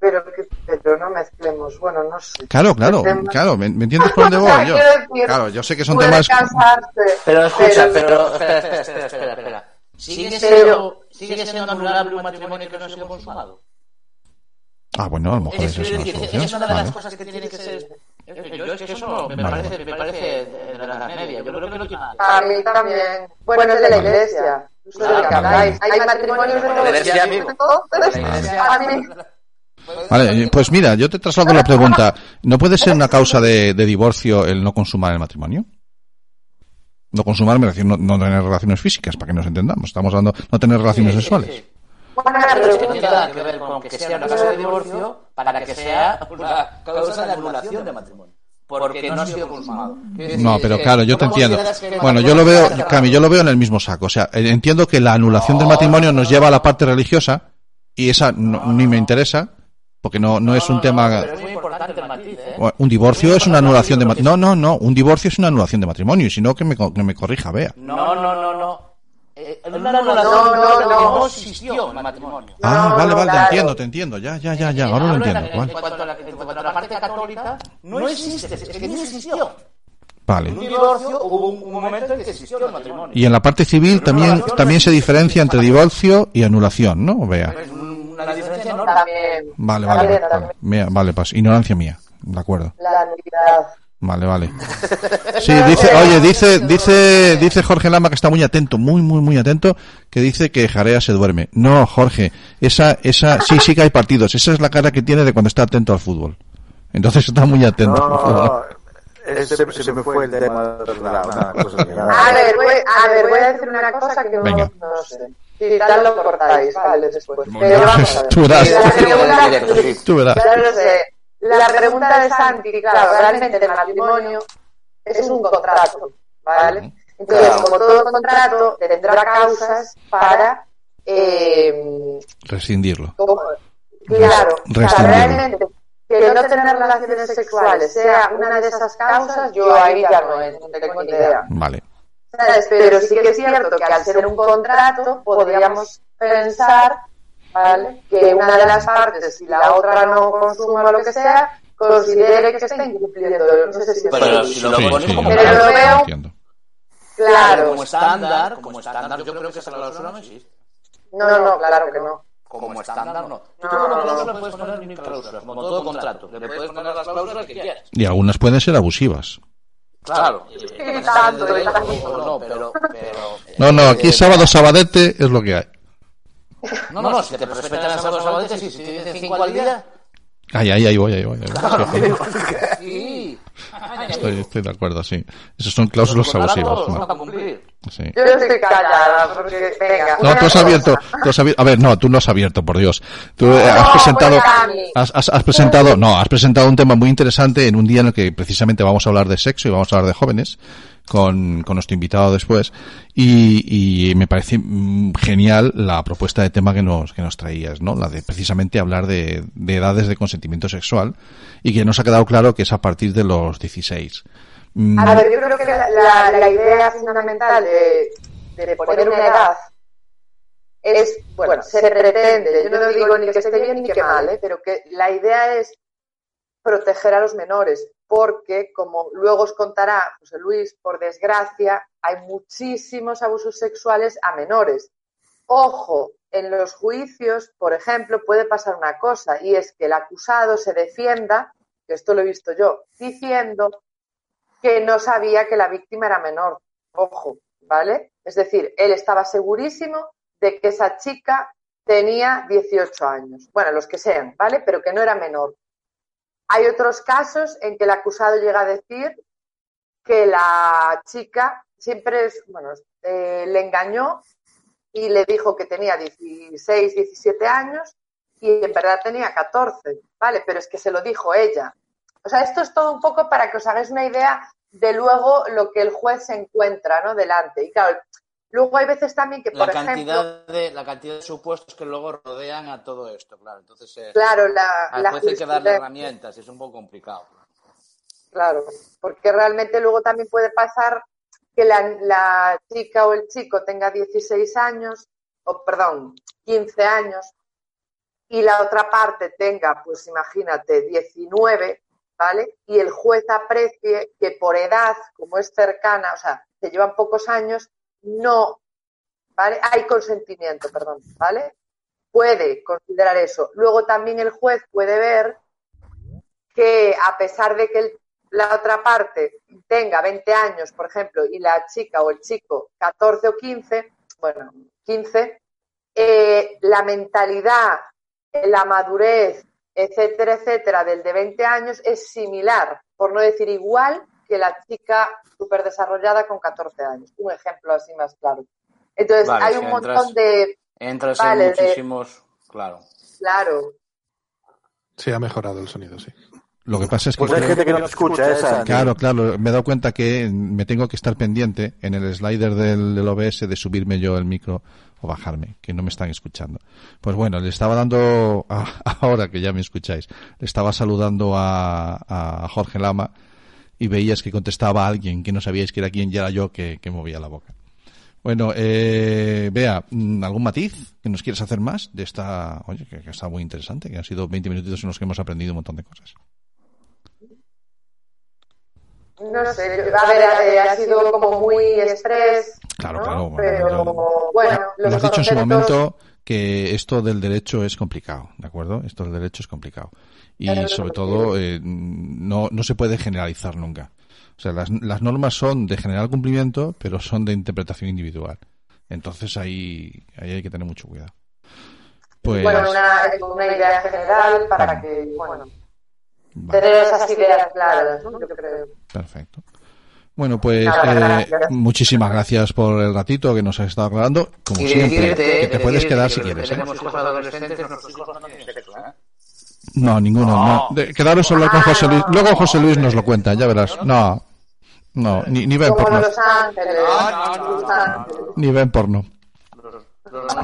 S10: Pero, que- pero no mezclemos, bueno, no sé.
S6: Claro, claro, claro, ¿me, me entiendes por dónde (laughs) voy yo?
S10: quiero decir,
S6: Claro, yo sé que son temas...
S10: casarse,
S4: Pero escucha,
S10: pero-
S4: pero. Espera, espera, espera, espera. espera. ¿Sigue,
S10: Pero-
S4: siendo, ¿Sigue siendo anulable un matrimonio que no ha sido consumado?
S6: Ah, bueno, a lo mejor
S4: Es,
S6: es una
S4: decir,
S6: solución.
S4: es una de las
S6: Vale.
S4: cosas que tiene que ser. Yo es que eso me
S6: Vale.
S4: parece, me parece de la media. Yo creo que no tiene nada.
S10: A mí también. Bueno, es de la iglesia. Ustedes
S4: Claro,
S10: que
S4: claro.
S10: habláis. Hay matrimonios de
S4: La iglesia, amigo. La
S10: a mí- (laughs)
S6: Vale, pues mira, yo te traslado la pregunta. ¿No puede ser una causa de, de divorcio el no consumar el matrimonio? No consumar me refiero no, no tener relaciones físicas, para que nos entendamos. Estamos hablando no tener relaciones sexuales.
S10: Buena
S4: Pero es que no
S10: pregunta.
S4: tiene nada que ver con que sea una causa de divorcio para que sea una causa de anulación de matrimonio. Porque no ha sido consumado.
S6: No, pero claro, yo te
S4: ¿cómo
S6: entiendo. Bueno, yo lo veo? Cami, yo lo veo en el mismo saco. O sea, entiendo que la anulación del matrimonio nos lleva a la parte religiosa y esa no- ni me interesa porque no, no es un tema...
S4: Pero es muy importante el matiz, ¿eh?
S6: Un divorcio es una anulación de matrimonio. No, no, no. Un divorcio es una anulación de matrimonio. Y si no, que me, co- que me corrija, vea.
S4: No, no, no, no. Eh,
S10: no, no,
S4: no,
S10: no.
S4: existió el matrimonio.
S6: Ah,
S10: No,
S6: vale,
S10: no,
S6: vale, te entiendo, te entiendo. Ya, ya, ya, ya. Ahora lo entiendo.
S4: En,
S6: Vale.
S4: cuanto a la, parte católica, no existe, es que no existió.
S6: Vale.
S4: En un divorcio hubo un, un momento en que existió el matrimonio.
S6: Y en la parte civil también, también se diferencia entre divorcio y anulación, ¿no? Vea.
S4: Es una diferencia enorme.
S6: Vale, vale, vale. Mira, vale, pues ignorancia mía. De acuerdo.
S10: La nulidad.
S6: Vale, vale. (laughs) Sí, dice, oye, dice, dice, dice Jorge Lama que está muy atento, muy, muy, muy atento, que dice que Jarea se duerme. No, Jorge, esa, esa, sí, sí que hay partidos. Esa es la cara que tiene de cuando está atento al fútbol. Entonces está muy atento.
S3: No, (laughs) ese, se me fue el tema de la, una cosa que-
S10: A ver, voy, a ver, voy a decir una cosa que no,
S6: Venga.
S10: no sé. Si tal lo cortáis, vale, después. Pero vamos a ver. (laughs)
S6: Tú verás.
S10: La pregunta,
S6: Tú verás.
S10: ya lo sé. La pregunta de Santi, claro, realmente el matrimonio es un contrato, ¿vale? Entonces, como todo contrato, tendrá causas para, eh,
S6: Rescindirlo.
S10: como- claro, o sea,
S6: Rescindirlo.
S10: realmente que no tener relaciones sexuales sea una de esas causas, yo ahí ya no, es, no tengo ni idea.
S6: Vale.
S10: ¿sabes? Pero sí que es cierto que al ser un contrato podríamos pensar ¿vale? que una de las partes, si la otra no consuma lo que sea, considere que está incumpliendo. No sé si
S4: Pero si lo
S6: Sí,
S4: pones
S6: sí,
S4: como
S6: yo
S10: Pero lo veo-
S6: entiendo.
S10: Claro,
S4: como estándar, como estándar, yo creo que esa cláusula no existe.
S10: no, no, claro que no.
S4: Como estándar, no. Tú
S10: No,
S4: como
S10: no,
S4: cláusula
S10: no.
S4: puedes poner mil cláusulas, como todo contrato. Le puedes poner las cláusulas que quieras.
S6: Y algunas pueden ser abusivas.
S4: Claro.
S10: Y tanto.
S4: No, pero, pero...
S6: No, no, aquí sábado, sabadete es lo que hay.
S4: No, no, si te respetan el sábado, sábado, sí, si te dicen cinco al día...
S6: Ahí, ahí, ahí voy, ahí voy. ahí voy.
S4: Sí.
S6: Estoy, estoy de acuerdo, sí. Esas son cláusulas abusivas. ¿no? Sí.
S10: Yo estoy callada, porque, venga.
S6: No, tú has
S10: cosa.
S6: abierto, tú has abierto, a ver, no, tú no has abierto, por Dios. Tú eh, has presentado,
S10: pues, Cami.
S6: has, has- has presentado, no, has presentado un tema muy interesante en un día en el que precisamente vamos a hablar de sexo y vamos a hablar de jóvenes con, con nuestro invitado después y, y me parece mm, genial la propuesta de tema que nos, que nos traías, ¿no? La de precisamente hablar de, de edades de consentimiento sexual y que nos ha quedado claro que es a partir de los 16. Mm,
S10: A ver, yo creo que la, idea fundamental de, de poner una edad es, bueno, se pretende, yo no digo ni que esté bien ni que mal, ¿eh? pero que la idea es proteger a los menores, porque como luego os contará José Luis, por desgracia, hay muchísimos abusos sexuales a menores. Ojo, en los juicios, por ejemplo, puede pasar una cosa, y es que el acusado se defienda, que esto lo he visto yo, diciendo que no sabía que la víctima era menor. Ojo, ¿vale? Es decir, él estaba segurísimo de que esa chica tenía 18 años. Bueno, los que sean, ¿vale? Pero que no era menor. Hay otros casos en que el acusado llega a decir que la chica siempre es, bueno, eh, le engañó y le dijo que tenía 16, 17 años y en verdad tenía 14, ¿vale? Pero es que se lo dijo ella. O sea, esto es todo un poco para que os hagáis una idea de luego lo que el juez se encuentra, ¿no? Delante. Y claro, luego hay veces también que,
S4: La
S10: por ejemplo,
S4: cantidad, de, la cantidad de supuestos que luego rodean a todo esto, claro. Entonces, eh,
S10: claro, la,
S4: al
S10: la
S4: juez hay que darle herramientas y es un poco complicado.
S10: Claro, porque realmente luego también puede pasar que la, la chica o el chico tenga 16 años, o perdón, 15 años, y la otra parte tenga, pues imagínate, 19, ¿vale? Y el juez aprecie que por edad, como es cercana, o sea, se llevan pocos años, no, ¿vale? Hay consentimiento, perdón, ¿vale? Puede considerar eso. Luego también el juez puede ver que a pesar de que el- la otra parte tenga 20 años, por ejemplo, y la chica o el chico 14 o 15, bueno, 15, eh, la mentalidad, la madurez, etcétera, etcétera, del de 20 años es similar, por no decir igual, que la chica súper desarrollada con 14 años. Un ejemplo así más claro. Entonces,
S4: Vale,
S10: hay
S4: si
S10: un montón
S4: entras-
S10: de...
S4: Entras
S10: Vale,
S4: en
S10: de-
S4: muchísimos, claro.
S10: Claro,
S11: Sí, ha mejorado el sonido, sí.
S6: Lo que pasa es que...
S3: Pues hay
S6: creo-
S3: gente que no te escucha, esa.
S6: Claro, claro, me he dado cuenta que me tengo que estar pendiente en el slider del, del OBS de subirme yo el micro o bajarme, que no me están escuchando. Pues bueno, le estaba dando, a- (laughs) ahora que ya me escucháis, le estaba saludando a, a Jorge Lama y veías que contestaba a alguien que no sabíais que era quién y era yo que, que movía la boca. Bueno, eh, vea, mm, ¿algún matiz que nos quieres hacer más de esta, oye, que, que está muy interesante, que han sido 20 minutitos en los que hemos aprendido un montón de cosas?
S10: No sé, a ver, eh, ha sido como muy express,
S6: Claro,
S10: ¿no?
S6: claro.
S10: pero
S6: bueno,
S10: bueno,
S6: Lo has dicho en su momento que esto del derecho es complicado, ¿de acuerdo? Esto del derecho es complicado. Y
S10: Claro,
S6: sobre todo, eh, no, no se puede generalizar nunca. O sea, las, las normas son de general cumplimiento, pero son de interpretación individual. Entonces ahí, ahí hay que tener mucho cuidado. Pues,
S10: bueno, una, una idea general para que, bueno,
S6: vale,
S10: tener esas ideas claras, ¿no? Yo creo.
S6: perfecto. Bueno, pues
S10: Nada,
S6: eh,
S10: gracias.
S6: muchísimas gracias por el ratito que nos has estado aclarando. Como
S4: Y
S6: siempre,
S4: decirte,
S6: que te puedes
S4: decirte
S6: quedar
S4: que
S6: si quieres. ¿eh?
S4: Tenemos hijos adolescentes, nuestros hijos no tienen sexo, ¿eh?
S6: No, ninguno. No. De- quedaros a hablar con José Luis. Luego José Luis nos lo cuenta, ya verás. No, no, ni, ni ven porno. Ni ven porno.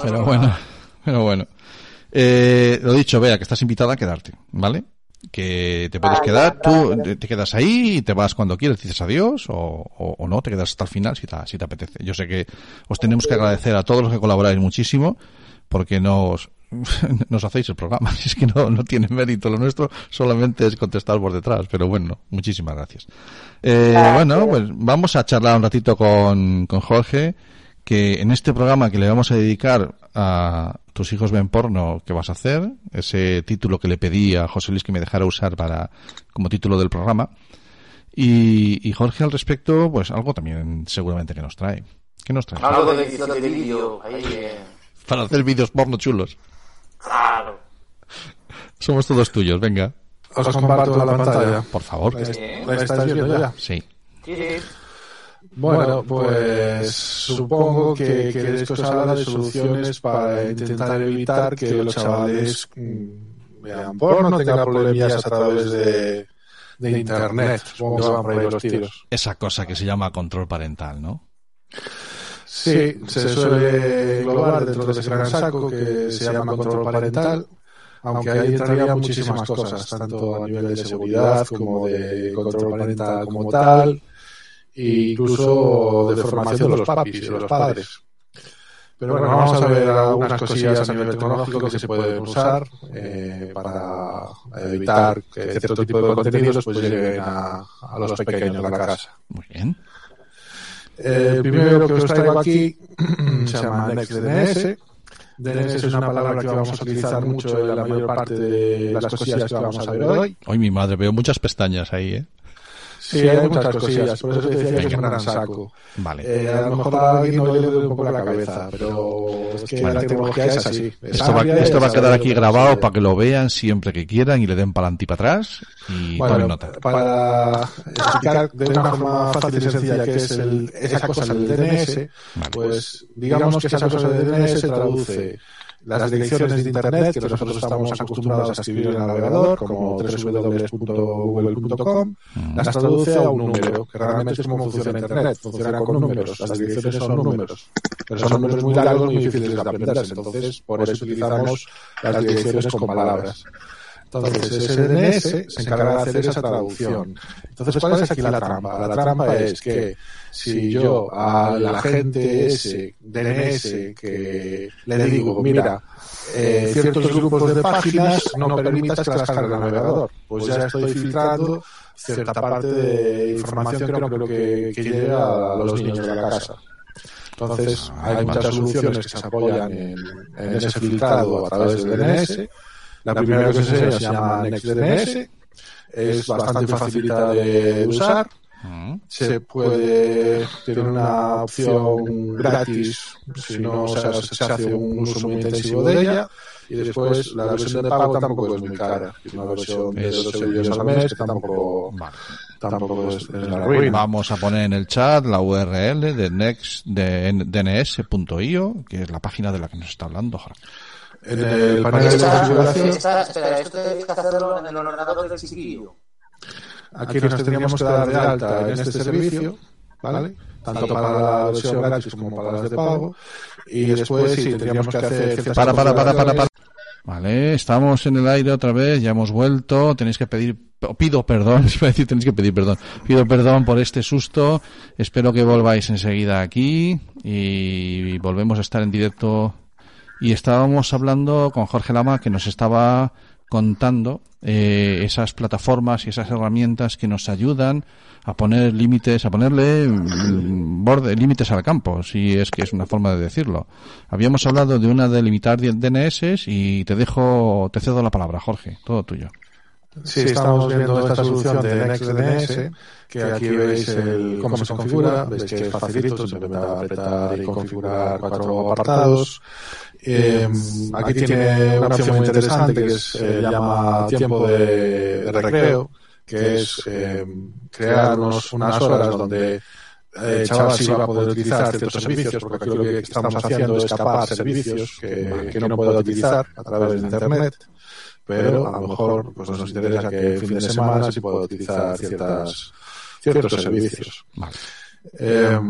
S6: Pero bueno, pero bueno. Eh, lo dicho, vea, que estás invitada a quedarte, ¿vale? Que te puedes quedar, tú te- quedas ahí y te vas cuando quieres, dices adiós o, o- o no, te quedas hasta el final si te, si te apetece. Yo sé que os tenemos que agradecer a todos los que colaboráis muchísimo porque nos, (laughs) nos hacéis el programa. (laughs) Si es que no, no tiene mérito lo nuestro, solamente es contestar por detrás. Pero bueno, muchísimas gracias. Eh,
S10: Gracias.
S6: bueno, pues vamos a charlar un ratito con, con Jorge, que en este programa que le vamos a dedicar a tus hijos ven porno, ¿qué vas a hacer? Ese título que le pedí a José Luis que me dejara usar para, como título del programa. Y, y Jorge al respecto, pues algo también seguramente que nos trae. ¿Qué nos trae?
S4: Algo de edición de vídeo, eh,
S6: Para hacer vídeos porno chulos.
S4: claro.
S6: Somos todos tuyos, venga.
S11: Os comparto la pantalla.
S6: Por favor.
S11: ¿La, est- la estáis viendo ya?
S6: Sí.
S4: Sí, sí.
S11: Bueno, pues supongo que queréis que os haga de soluciones para intentar evitar que los chavales mm, vean porno, tengan problemillas a través de, de internet. Supongo que van por ahí los tiros.
S6: Esa cosa que se llama control parental, ¿no?
S11: Sí, se suele englobar dentro de ese gran saco que se llama control parental, aunque ahí entrarían muchísimas cosas, tanto a nivel de seguridad como de control parental como tal, e incluso de formación de los papis y de los padres. Pero bueno, vamos a ver algunas cosillas a nivel tecnológico que se pueden usar eh, para evitar que cierto tipo de contenidos pues lleguen a, a los pequeños a la casa.
S6: Muy bien.
S11: El primero que os traigo aquí (clears throat) se llama NextDNS. DNS es una palabra que vamos a utilizar mucho en la mayor parte de las cosillas que vamos a ver hoy.
S6: Hoy mi madre, veo muchas pestañas ahí, ¿eh?
S11: Sí, hay muchas cosillas, por eso te decía que es un gran saco.
S6: Vale.
S11: Eh, a lo mejor a alguien no le duele un poco la cabeza, pero es que la tecnología es así. Es
S6: Esto va, esto a quedar aquí
S11: que
S6: grabado para que lo vean siempre que quieran y le den para adelante y para atrás y
S11: Bueno,
S6: tomen nota.
S11: para explicar de una forma fácil y sencilla qué es el, esa cosa del DNS,
S6: Vale.
S11: pues digamos que esa cosa del DNS traduce las direcciones de Internet que nosotros estamos acostumbrados a escribir en el navegador, como www.google.com, las traduce a un número, que realmente es como funciona Internet, funciona con números, las direcciones son números, pero son números muy largos muy difíciles de aprenderse, entonces por eso utilizamos las direcciones con palabras. Entonces, ese DNS se encarga de hacer esa traducción. Entonces, ¿cuál es aquí la trampa? La trampa es que si yo al agente ese DNS que le digo, mira, eh, ciertos grupos de páginas no permitas que las cargue el navegador, pues ya estoy filtrando cierta parte de información que no creo que, que llegue a los niños de la casa. Entonces, hay muchas soluciones que se apoyan en, en ese filtrado a través del DNS. La primera que se, se llama NextDNS, es bastante facilita de usar. Se puede tener una opción gratis si no o sea, se hace un uso muy intensivo de ella. Y después la versión de pago tampoco es muy cara. Es una versión de 2 euros al mes que tampoco, tampoco es, es la ruina.
S6: Vamos a poner en el chat la URL de next de dns.io, que es la página de la que nos está hablando Jorge.
S11: En el panel de configuración,
S4: esta- espera, esto tienes que hacerlo en el ordenador del chiquillo.
S11: Aquí nos tendríamos que dar de alta en este servicio, ¿vale? Tanto para la versión gratis como para las de pago. Y después sí, tendríamos que hacer
S6: Para, para, para, para, para. Vale, estamos en el aire otra vez, ya hemos vuelto, tenéis que pedir, pido perdón, (laughs) iba a decir tenéis que pedir perdón, pido perdón por este susto, espero que volváis enseguida aquí y volvemos a estar en directo. Y estábamos hablando con Jorge Lama que nos estaba contando eh, esas plataformas y esas herramientas que nos ayudan a poner límites, a ponerle mm, borde, límites al campo, si es que es una forma de decirlo. Habíamos hablado de una de limitar DNS y te dejo, te cedo la palabra, Jorge, todo tuyo.
S11: Sí, estamos viendo esta solución de NextDNS, que aquí veis el, cómo se configura, veis que es facilito, simplemente apretar y configurar cuatro apartados. Eh, aquí tiene una opción muy interesante que se llama tiempo de, de recreo, que es eh, crearnos unas horas donde eh, Chaval sí va a poder utilizar ciertos servicios, porque aquí lo que estamos haciendo es capar servicios que, que no pueda utilizar a través de Internet. pero a lo mejor pues nos interesa que el fin de semana sí pueda utilizar ciertas, ciertos servicios. Eh,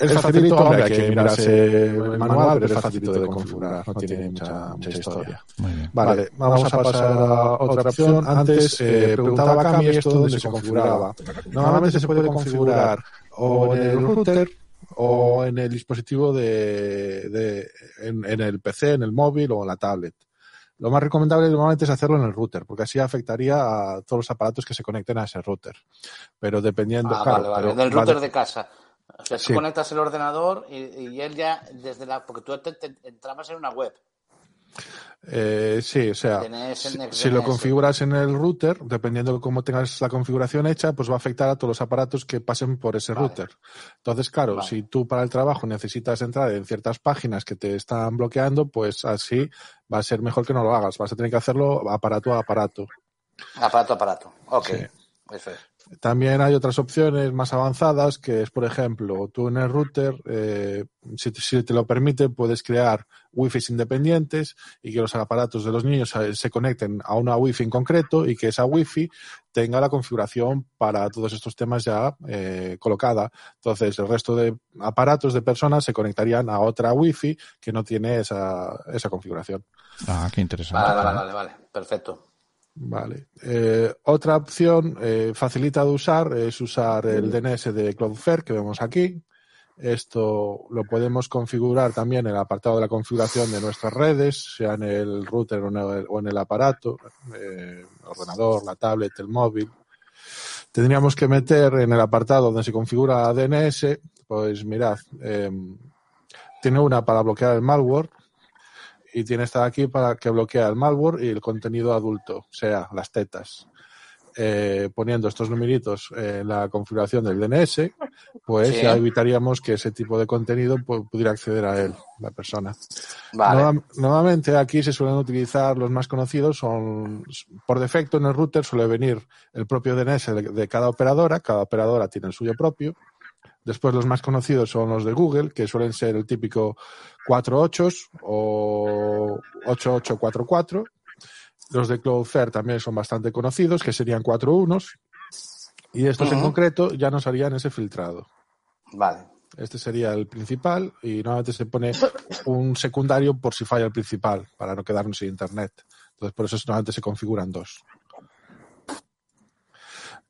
S11: es facilito, hombre, hay que mirarse el manual, pero es facilito de configurar, no tiene mucha, mucha historia. Vale, vamos a pasar a otra opción. Antes eh, preguntaba Cami esto dónde se configuraba. Normalmente se puede configurar o en el router o en el dispositivo de, de en, en el PC, en el móvil o en la tablet. Lo más recomendable normalmente es hacerlo en el router, porque así afectaría a todos los aparatos que se conecten a ese router. Pero dependiendo,
S4: Ah,
S11: claro,
S4: vale, vale.
S11: pero
S4: Del router
S11: de-
S4: de casa. O sea,
S11: Sí.
S4: conectas el ordenador y, y él ya desde la... Porque tú te, te- entrabas en una web.
S11: Eh, sí, o sea, si, lo configuras en el router, dependiendo de cómo tengas la configuración hecha, pues va a afectar a todos los aparatos que pasen por ese router. Entonces, claro, si tú para el trabajo necesitas entrar en ciertas páginas que te están bloqueando, pues así va a ser mejor que no lo hagas. Vas a tener que hacerlo aparato a aparato.
S4: Aparato a aparato. Ok.
S11: Sí.
S4: Eso es.
S11: También hay otras opciones más avanzadas, que es, por ejemplo, tú en el router, eh, si, te- si te lo permite, puedes crear wifi independientes y que los aparatos de los niños eh, se conecten a una wifi en concreto y que esa wifi tenga la configuración para todos estos temas ya eh, colocada. Entonces, el resto de aparatos de personas se conectarían a otra wifi que no tiene esa, esa configuración.
S6: Ah, qué interesante.
S4: Vale, vale, vale, vale. Perfecto.
S11: Vale. Eh, otra opción eh, facilita de usar es usar el DNS de Cloudflare que vemos aquí. Esto lo podemos configurar también en el apartado de la configuración de nuestras redes, sea en el router o en el, o en el aparato, eh, ordenador, la tablet, el móvil. Tendríamos que meter en el apartado donde se configura DNS, pues mirad, eh, tiene una para bloquear el malware, y tiene esta de aquí para que bloquea el malware y el contenido adulto, o sea, las tetas. Eh, poniendo estos numeritos en la configuración del DNS, pues
S4: Sí.
S11: ya evitaríamos que ese tipo de contenido pu- pudiera acceder a él, la persona.
S4: Vale.
S11: Nuevamente aquí se suelen utilizar los más conocidos, son por defecto en el router suele venir el propio DNS de cada operadora, cada operadora tiene el suyo propio, Después los más conocidos son los de Google, que suelen ser el típico 48 o 8844. Los de Cloudflare también son bastante conocidos, que serían 4 unos. Y estos en concreto ya nos harían ese filtrado.
S4: Vale.
S11: Este sería el principal y normalmente se pone un secundario por si falla el principal, para no quedarnos sin internet. Entonces, por eso normalmente se configuran dos.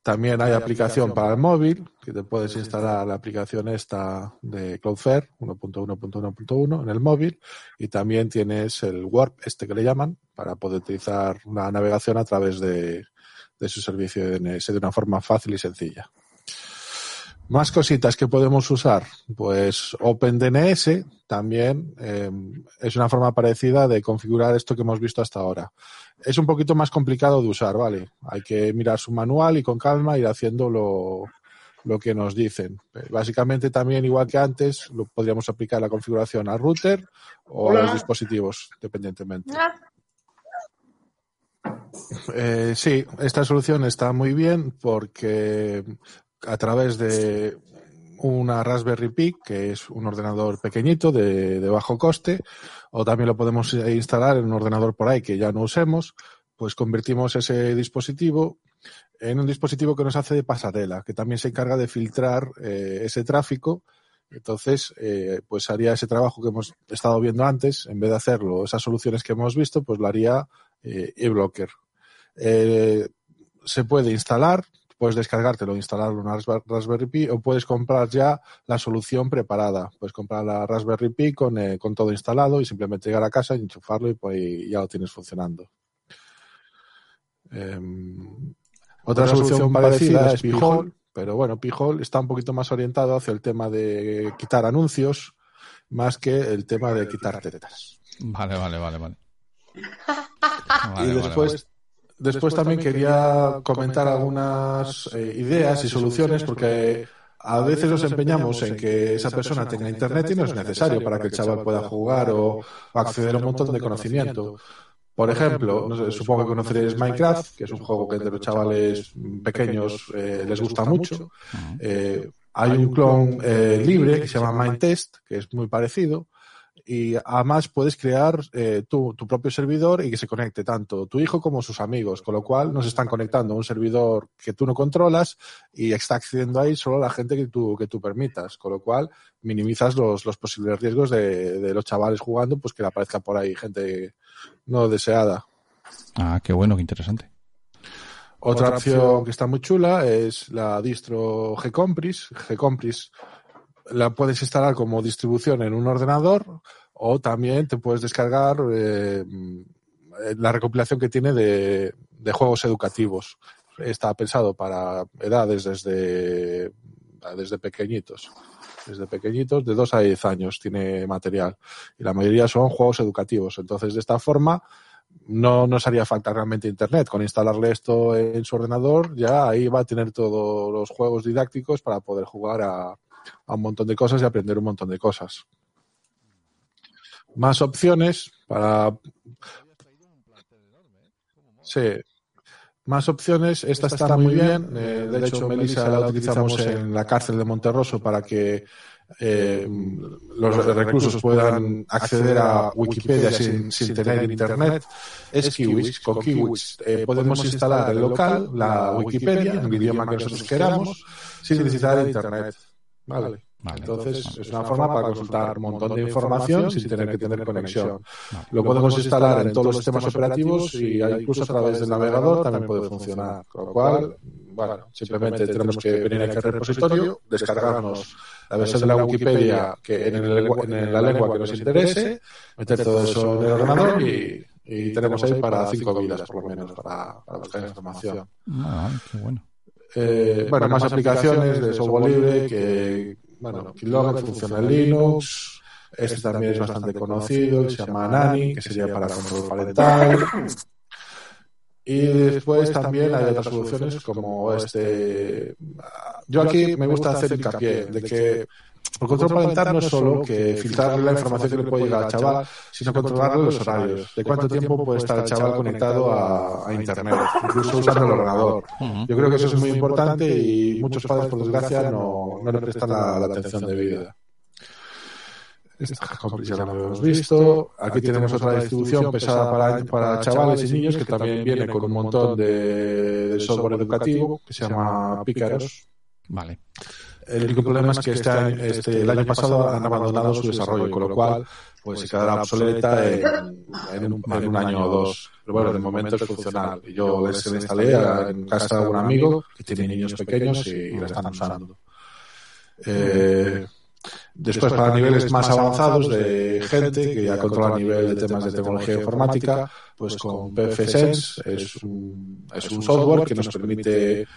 S11: También hay aplicación para el móvil, que te puedes instalar la aplicación esta de Cloudflare 1.1.1.1 en el móvil. Y también tienes el Warp, este que le llaman, para poder utilizar la navegación a través de, de su servicio DNS de una forma fácil y sencilla. Más cositas que podemos usar. Pues OpenDNS también eh, es una forma parecida de configurar esto que hemos visto hasta ahora. Es un poquito más complicado de usar, ¿vale? Hay que mirar su manual y con calma ir haciendo lo, lo que nos dicen. Básicamente también, igual que antes, lo podríamos aplicar la configuración al router o a los dispositivos, dependientemente. Eh, sí, esta solución está muy bien porque a través de una Raspberry Pi, que es un ordenador pequeñito de, bajo coste, o también lo podemos eh, instalar en un ordenador por ahí que ya no usemos, pues convertimos ese dispositivo en un dispositivo que nos hace de pasarela, que también se encarga de filtrar eh, ese tráfico. Entonces, eh, pues haría ese trabajo que hemos estado viendo antes, en vez de hacerlo, esas soluciones que hemos visto, pues lo haría eBlocker. Se puede instalar, puedes descargártelo, instalarlo en una Raspberry Pi o puedes comprar ya la solución preparada. Puedes comprar la Raspberry Pi con, eh, con todo instalado y simplemente llegar a casa y enchufarlo y pues ya lo tienes funcionando. Em, otra solución parecida es Pihole, pero bueno, Pihole está un poquito más orientado hacia el tema de quitar anuncios más que el tema de quitar tetas.
S6: Vale, vale, vale, vale. (laughs)
S11: y
S6: Vale, vale,
S11: después,
S6: vale.
S11: Después también quería comentar algunas eh, ideas y soluciones porque a veces nos empeñamos en que esa persona tenga internet y no es necesario para que el chaval pueda jugar o acceder a un montón de conocimiento. Por ejemplo, no sé, supongo que conoceréis Minecraft, que es un juego que entre los chavales pequeños eh, les gusta mucho. Eh, hay un clon eh, libre que se llama Mindtest, que es muy parecido. Y además puedes crear eh, tu, tu propio servidor y que se conecte tanto tu hijo como sus amigos, con lo cual nos están conectando a un servidor que tú no controlas y está accediendo ahí solo la gente que tú, que tú permitas, con lo cual minimizas los, los posibles riesgos de, de los chavales jugando, pues que le aparezca por ahí gente no deseada.
S6: Ah, qué bueno, qué interesante.
S11: Otra opción que está muy chula es la distro Gcompris. Gcompris la puedes instalar como distribución en un ordenador o también te puedes descargar eh, la recopilación que tiene de, juegos educativos. Está pensado para edades desde, desde pequeñitos. Desde pequeñitos, de 2 a 10 años tiene material. Y la mayoría son juegos educativos. Entonces, de esta forma, no nos haría falta realmente internet. Con instalarle esto en su ordenador, ya ahí va a tener todos los juegos didácticos para poder jugar a, a un montón de cosas y aprender un montón de cosas. Más opciones para. Sí. Más opciones. Esta está muy bien. Eh, de hecho, Melissa la utilizamos en la cárcel de Monterroso para que eh, los reclusos puedan acceder a Wikipedia sin, sin tener internet. Es Kiwis. Con Kiwis eh, podemos instalar el local, la Wikipedia, en el idioma que nosotros queramos, sin necesitar internet. Vale.
S6: Vale.
S11: Entonces, es una forma para consultar un montón de información sin tener que tener conexión. Lo podemos instalar en todos los sistemas operativos y incluso a través del navegador también puede funcionar. Con lo cual, bueno, simplemente tenemos que venir aquí al repositorio, descargarnos la versión de la Wikipedia que en, el, en la lengua que nos interese, meter todo eso en el ordenador y, y tenemos ahí para cinco vidas, por lo menos, para, para buscar información.
S6: Ah, qué bueno.
S11: Eh, bueno, más aplicaciones de software libre que, bueno, Kilometer funciona en Linux. Este también es bastante conocido, se llama Nani, que sería para control parental. Y después también hay otras soluciones como este. Yo aquí me gusta hacer hincapié de que El control parental no es solo que filtrarle la información que le puede llegar al chaval, sino controlarle los horarios, de cuánto tiempo puede estar el chaval conectado a, a Internet, incluso usando el ordenador. Yo creo que eso es muy importante y muchos padres, por desgracia, no, no le prestan la, la atención debida. Ya la hemos visto. Aquí tenemos otra distribución pesada para, para chavales y niños que también viene con un montón de, de software educativo que se llama Pícaros.
S6: Vale.
S11: El único problema es que este año, este, el año pasado han abandonado su desarrollo, con lo cual pues se quedará obsoleta en, en un, en un año o dos. Pero bueno, de momento es funcional. Yo les instalé en casa de un amigo que tiene niños pequeños y, y la están usando. Eh, Después, para niveles más avanzados de gente que ya controla a nivel de temas de tecnología informática, pues con PFSense es un, es un software que nos permite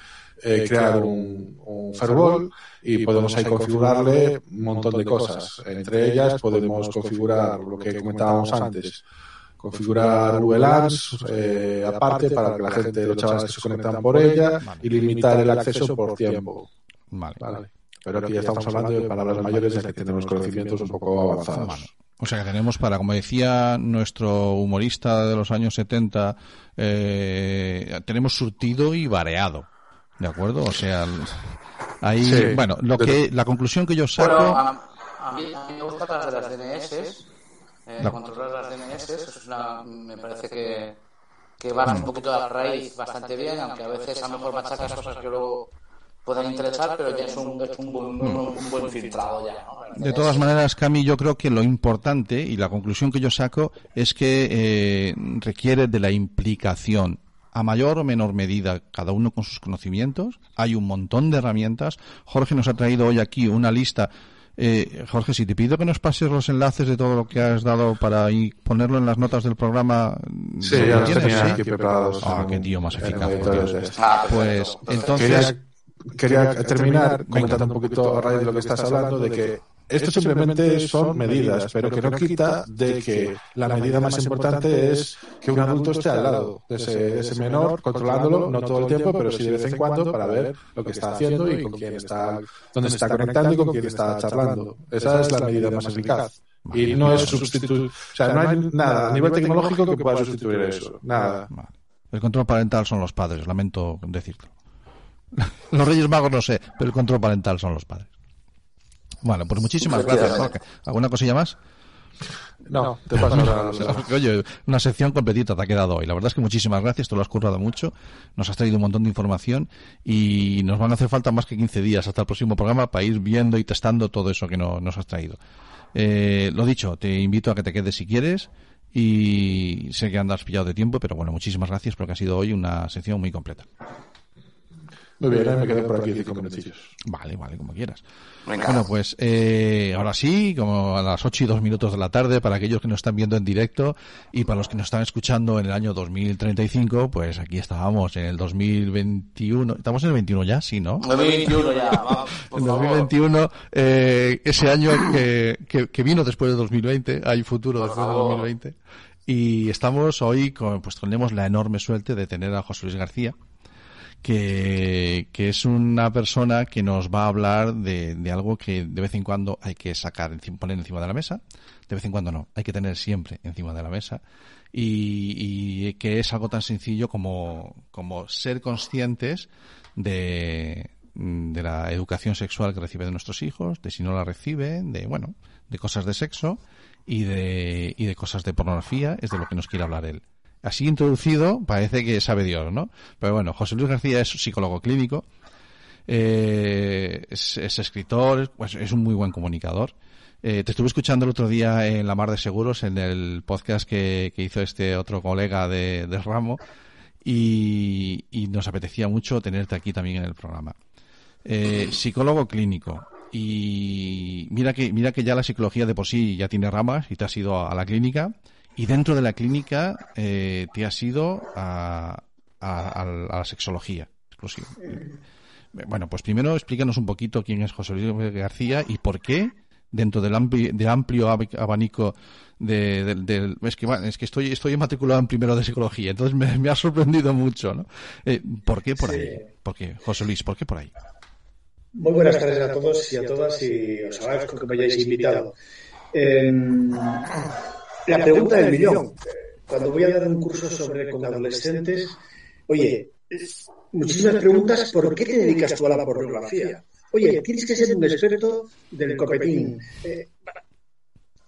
S11: eh, crear un, un firewall y podemos ahí configurarle un montón de cosas. Entre ellas podemos configurar lo que comentábamos antes, configurar VLANs eh, aparte para que la gente, los chavales que se conectan por ella y limitar el acceso por tiempo.
S6: Vale.
S11: Vale. Pero aquí ya estamos hablando de palabras mayores de que tenemos conocimientos un poco avanzados.
S6: O sea que tenemos para, como decía nuestro humorista de los años 70, eh, tenemos surtido y variado. ¿De acuerdo? O sea, ahí,
S11: Sí.
S6: bueno, lo que, la conclusión que yo saco.
S4: Bueno, a, a mí, a mí me gusta para las DNS, eh,
S6: La-
S4: controlar las DNS, es una, me parece que, que van un poquito a la raíz bastante bien, aunque a veces a lo mejor machacas cosas que luego pueden interesar, pero ya es un, es un, buen, un, un buen filtrado ya, ¿no?
S6: De todas maneras, Cami, yo creo que lo importante y la conclusión que yo saco es que eh, requiere de la implicación a mayor o menor medida, cada uno con sus conocimientos. Hay un montón de herramientas. Jorge nos ha traído hoy aquí una lista. Eh, Jorge, si te pido que nos pases los enlaces de todo lo que has dado para ahí ponerlo en las notas del programa.
S11: Sí,
S6: ¿lo
S11: ya los
S6: tienes?
S11: tenía
S6: ¿Sí?
S11: aquí preparados.
S6: Ah, qué tío más
S11: en
S6: eficaz.
S4: Ah,
S6: Pues entonces.
S11: Quería, quería terminar comentando un poquito a raíz de lo que estás hablando de que esto simplemente son medidas, pero que no quita de que la medida más importante es que un adulto esté al lado de ese, de ese menor, controlándolo, no todo el tiempo, pero sí de vez en cuando para ver lo que está haciendo y con quién está, dónde se está conectando y con quién está charlando. Esa es la medida más eficaz. Y no es sustituir, o sea, no hay nada a nivel tecnológico que pueda sustituir eso. Nada.
S6: El control parental son los padres, lamento decirlo. Los Reyes Magos no sé, pero el control parental son los padres. Bueno, pues muchísimas gracias, Jorge. ¿Alguna cosilla más?
S11: No, te paso los enlaces.
S6: Oye, una sección completita te ha quedado hoy. La verdad es que muchísimas gracias, te lo has currado mucho, nos has traído un montón de información y nos van a hacer falta más que 15 días hasta el próximo programa para ir viendo y testando todo eso que no- nos has traído. Eh, lo dicho, te invito a que te quedes si quieres y sé que andas pillado de tiempo, pero bueno, muchísimas gracias porque ha sido hoy una sección muy completa.
S11: Muy bien, me quedé por aquí cinco minutillos.
S6: Vale, vale, como quieras.
S4: Venga.
S6: Bueno, pues eh, ahora sí, como a las 8 y 2 minutos de la tarde, para aquellos que nos están viendo en directo y para los que nos están escuchando en el año 2035, pues aquí estábamos en el 2021. ¿Estamos en el 21 ya? Sí, ¿no?
S4: 2021 ya, vamos, (laughs)
S6: En
S4: favor.
S6: 2021, eh, ese año que, que, que vino después de 2020, hay futuro después de
S4: favor.
S6: 2020. Y estamos hoy, con, pues tenemos la enorme suerte de tener a José Luis García, que, es una persona que nos va a hablar de, de algo que de vez en cuando hay que sacar, poner encima de la mesa. De vez en cuando no, hay que tener siempre encima de la mesa. Y, que es algo tan sencillo como, como ser conscientes de, de la educación sexual que recibe de nuestros hijos, de si no la reciben, de, bueno, de cosas de sexo y de, y de cosas de pornografía, es de lo que nos quiere hablar él. Así introducido, parece que sabe Dios, ¿no? Pero bueno, José Luis García es psicólogo clínico, eh, es, es escritor, es, pues, es un muy buen comunicador. Eh, te estuve escuchando el otro día en La Mar de Seguros, en el podcast que, hizo este otro colega de, Ramo, y, nos apetecía mucho tenerte aquí también en el programa. Eh, psicólogo clínico. Y mira que, mira que ya la psicología de por sí ya tiene ramas y te has ido a la clínica. Y dentro de la clínica eh, te has ido a, a, a la sexología. exclusiva. Bueno, pues primero explícanos un poquito quién es José Luis García y por qué dentro del amplio, del amplio ab- abanico de, del- es que bueno, es que estoy estoy matriculado en primero de psicología entonces me, me ha sorprendido mucho ¿no? Eh, ¿por qué por ahí? ¿por qué José Luis? ¿por qué por ahí?
S12: Muy buenas tardes a todos y a todas y os agradezco que me hayáis invitado. Eh, la pregunta del millón. Cuando voy a dar un curso sobre con adolescentes, oye, muchísimas preguntas, ¿por qué te dedicas tú a la pornografía? Oye, tienes que ser un experto del copetín. Eh,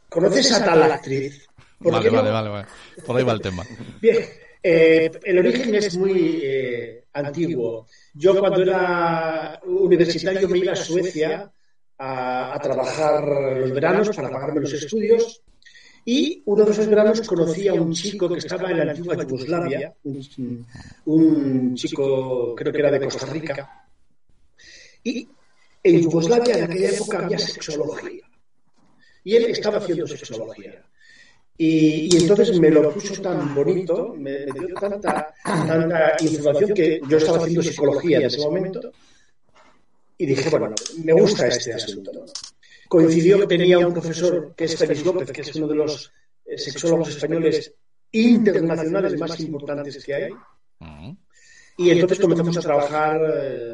S12: ¿Conoces a tal actriz? ¿Por
S6: Vale,
S12: no?
S6: vale, vale, vale. Por ahí va el tema.
S12: Bien, eh, el origen es muy eh, antiguo. Yo cuando era universitario me iba a Suecia a, a trabajar los veranos para pagarme los estudios y uno de esos veranos conocí a un chico que estaba en la antigua Yugoslavia, un, un chico creo que era de Costa Rica, y en Yugoslavia en aquella época había sexología. y él estaba haciendo sexología. Y, y entonces me lo puso tan bonito, me, me dio tanta, tanta información que yo estaba haciendo psicología en ese momento. Y dije, bueno, me gusta este asunto. Coincidió que tenía un profesor que es Félix López, que es uno de los eh, sexólogos españoles internacionales más importantes que hay. Y entonces comenzamos a trabajar eh,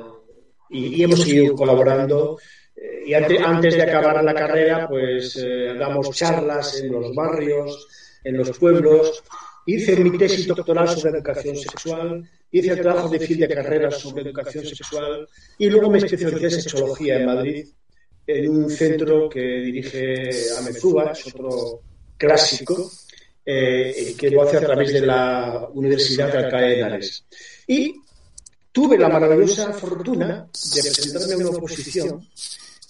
S12: y, y hemos seguido colaborando. Eh, y ante- antes de acabar la carrera, pues eh, damos charlas en los barrios, en los pueblos. Hice mi tesis doctoral sobre educación sexual, hice el trabajo de fin de carrera sobre educación sexual y luego me especialicé en sexología en Madrid, en un centro que dirige Amezúa, es otro clásico, eh, que lo hace a través de la Universidad de Alcalá de Henares. Y tuve la maravillosa fortuna de presentarme a una oposición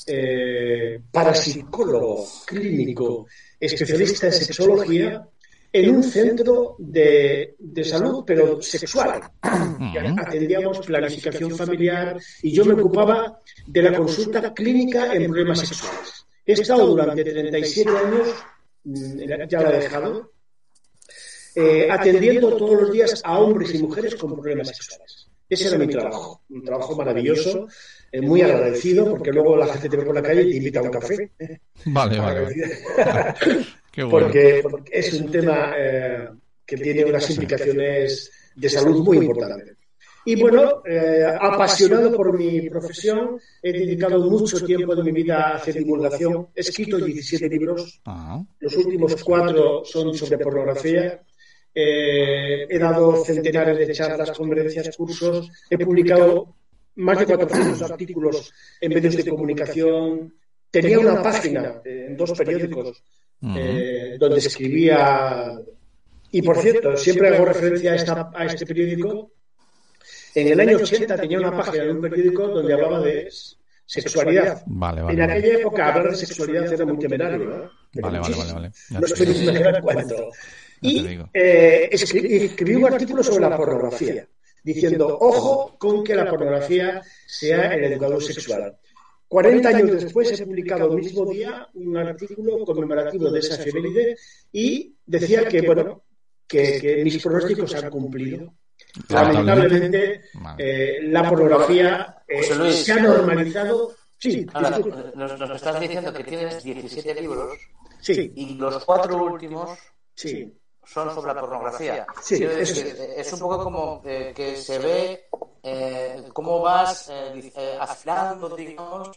S12: eh, para psicólogo clínico especialista en sexología en un centro de, de salud, pero sexual. (clears throat) Atendíamos planificación familiar y yo me ocupaba de la consulta clínica en problemas sexuales. He estado durante 37 años, ya la he dejado, eh, atendiendo todos los días a hombres y mujeres con problemas sexuales. Ese era mi trabajo, un trabajo maravilloso, eh, muy agradecido, porque luego la gente te ve por la calle y te invita a un café.
S6: Vale, (laughs) vale. (laughs) (laughs) bueno.
S12: porque, porque es un tema eh, que tiene unas implicaciones de salud muy importantes. Y bueno, eh, apasionado por mi profesión, he dedicado mucho tiempo de mi vida a hacer divulgación. He escrito 17 libros,
S6: Ah,
S12: los últimos cuatro son sobre pornografía. Eh, he dado centenares de charlas, conferencias, cursos. He publicado más de 400 artículos en medios de comunicación. Tenía una página eh, en dos periódicos eh, donde escribía. Y por cierto, siempre hago referencia a, esta- a este periódico. En el año 80 tenía una página en un periódico donde hablaba de sexualidad.
S6: Vale,
S12: En
S6: vale. vale.
S12: aquella época hablar de sexualidad era muy temerario. Pero
S6: Vale, vale, vale, vale.
S12: No imaginar cuánto. Y eh, escri- escribí un artículo sobre la pornografía, diciendo, ojo con que la pornografía sea el educador sexual. 40 años después he publicado el mismo día un artículo conmemorativo de esa efeméride y decía que, bueno, que, que mis pronósticos se han cumplido. Lamentablemente, eh, la pornografía eh, se ha normalizado. Sí,
S4: Ahora, nos, nos estás diciendo que tienes 17 libros
S12: Sí.
S4: y los cuatro últimos
S12: Sí.
S4: Son sobre la pornografía.
S12: Sí, eso
S4: decir, eh, es un poco como eh, que se ve eh, cómo vas eh, eh, afilando, digamos,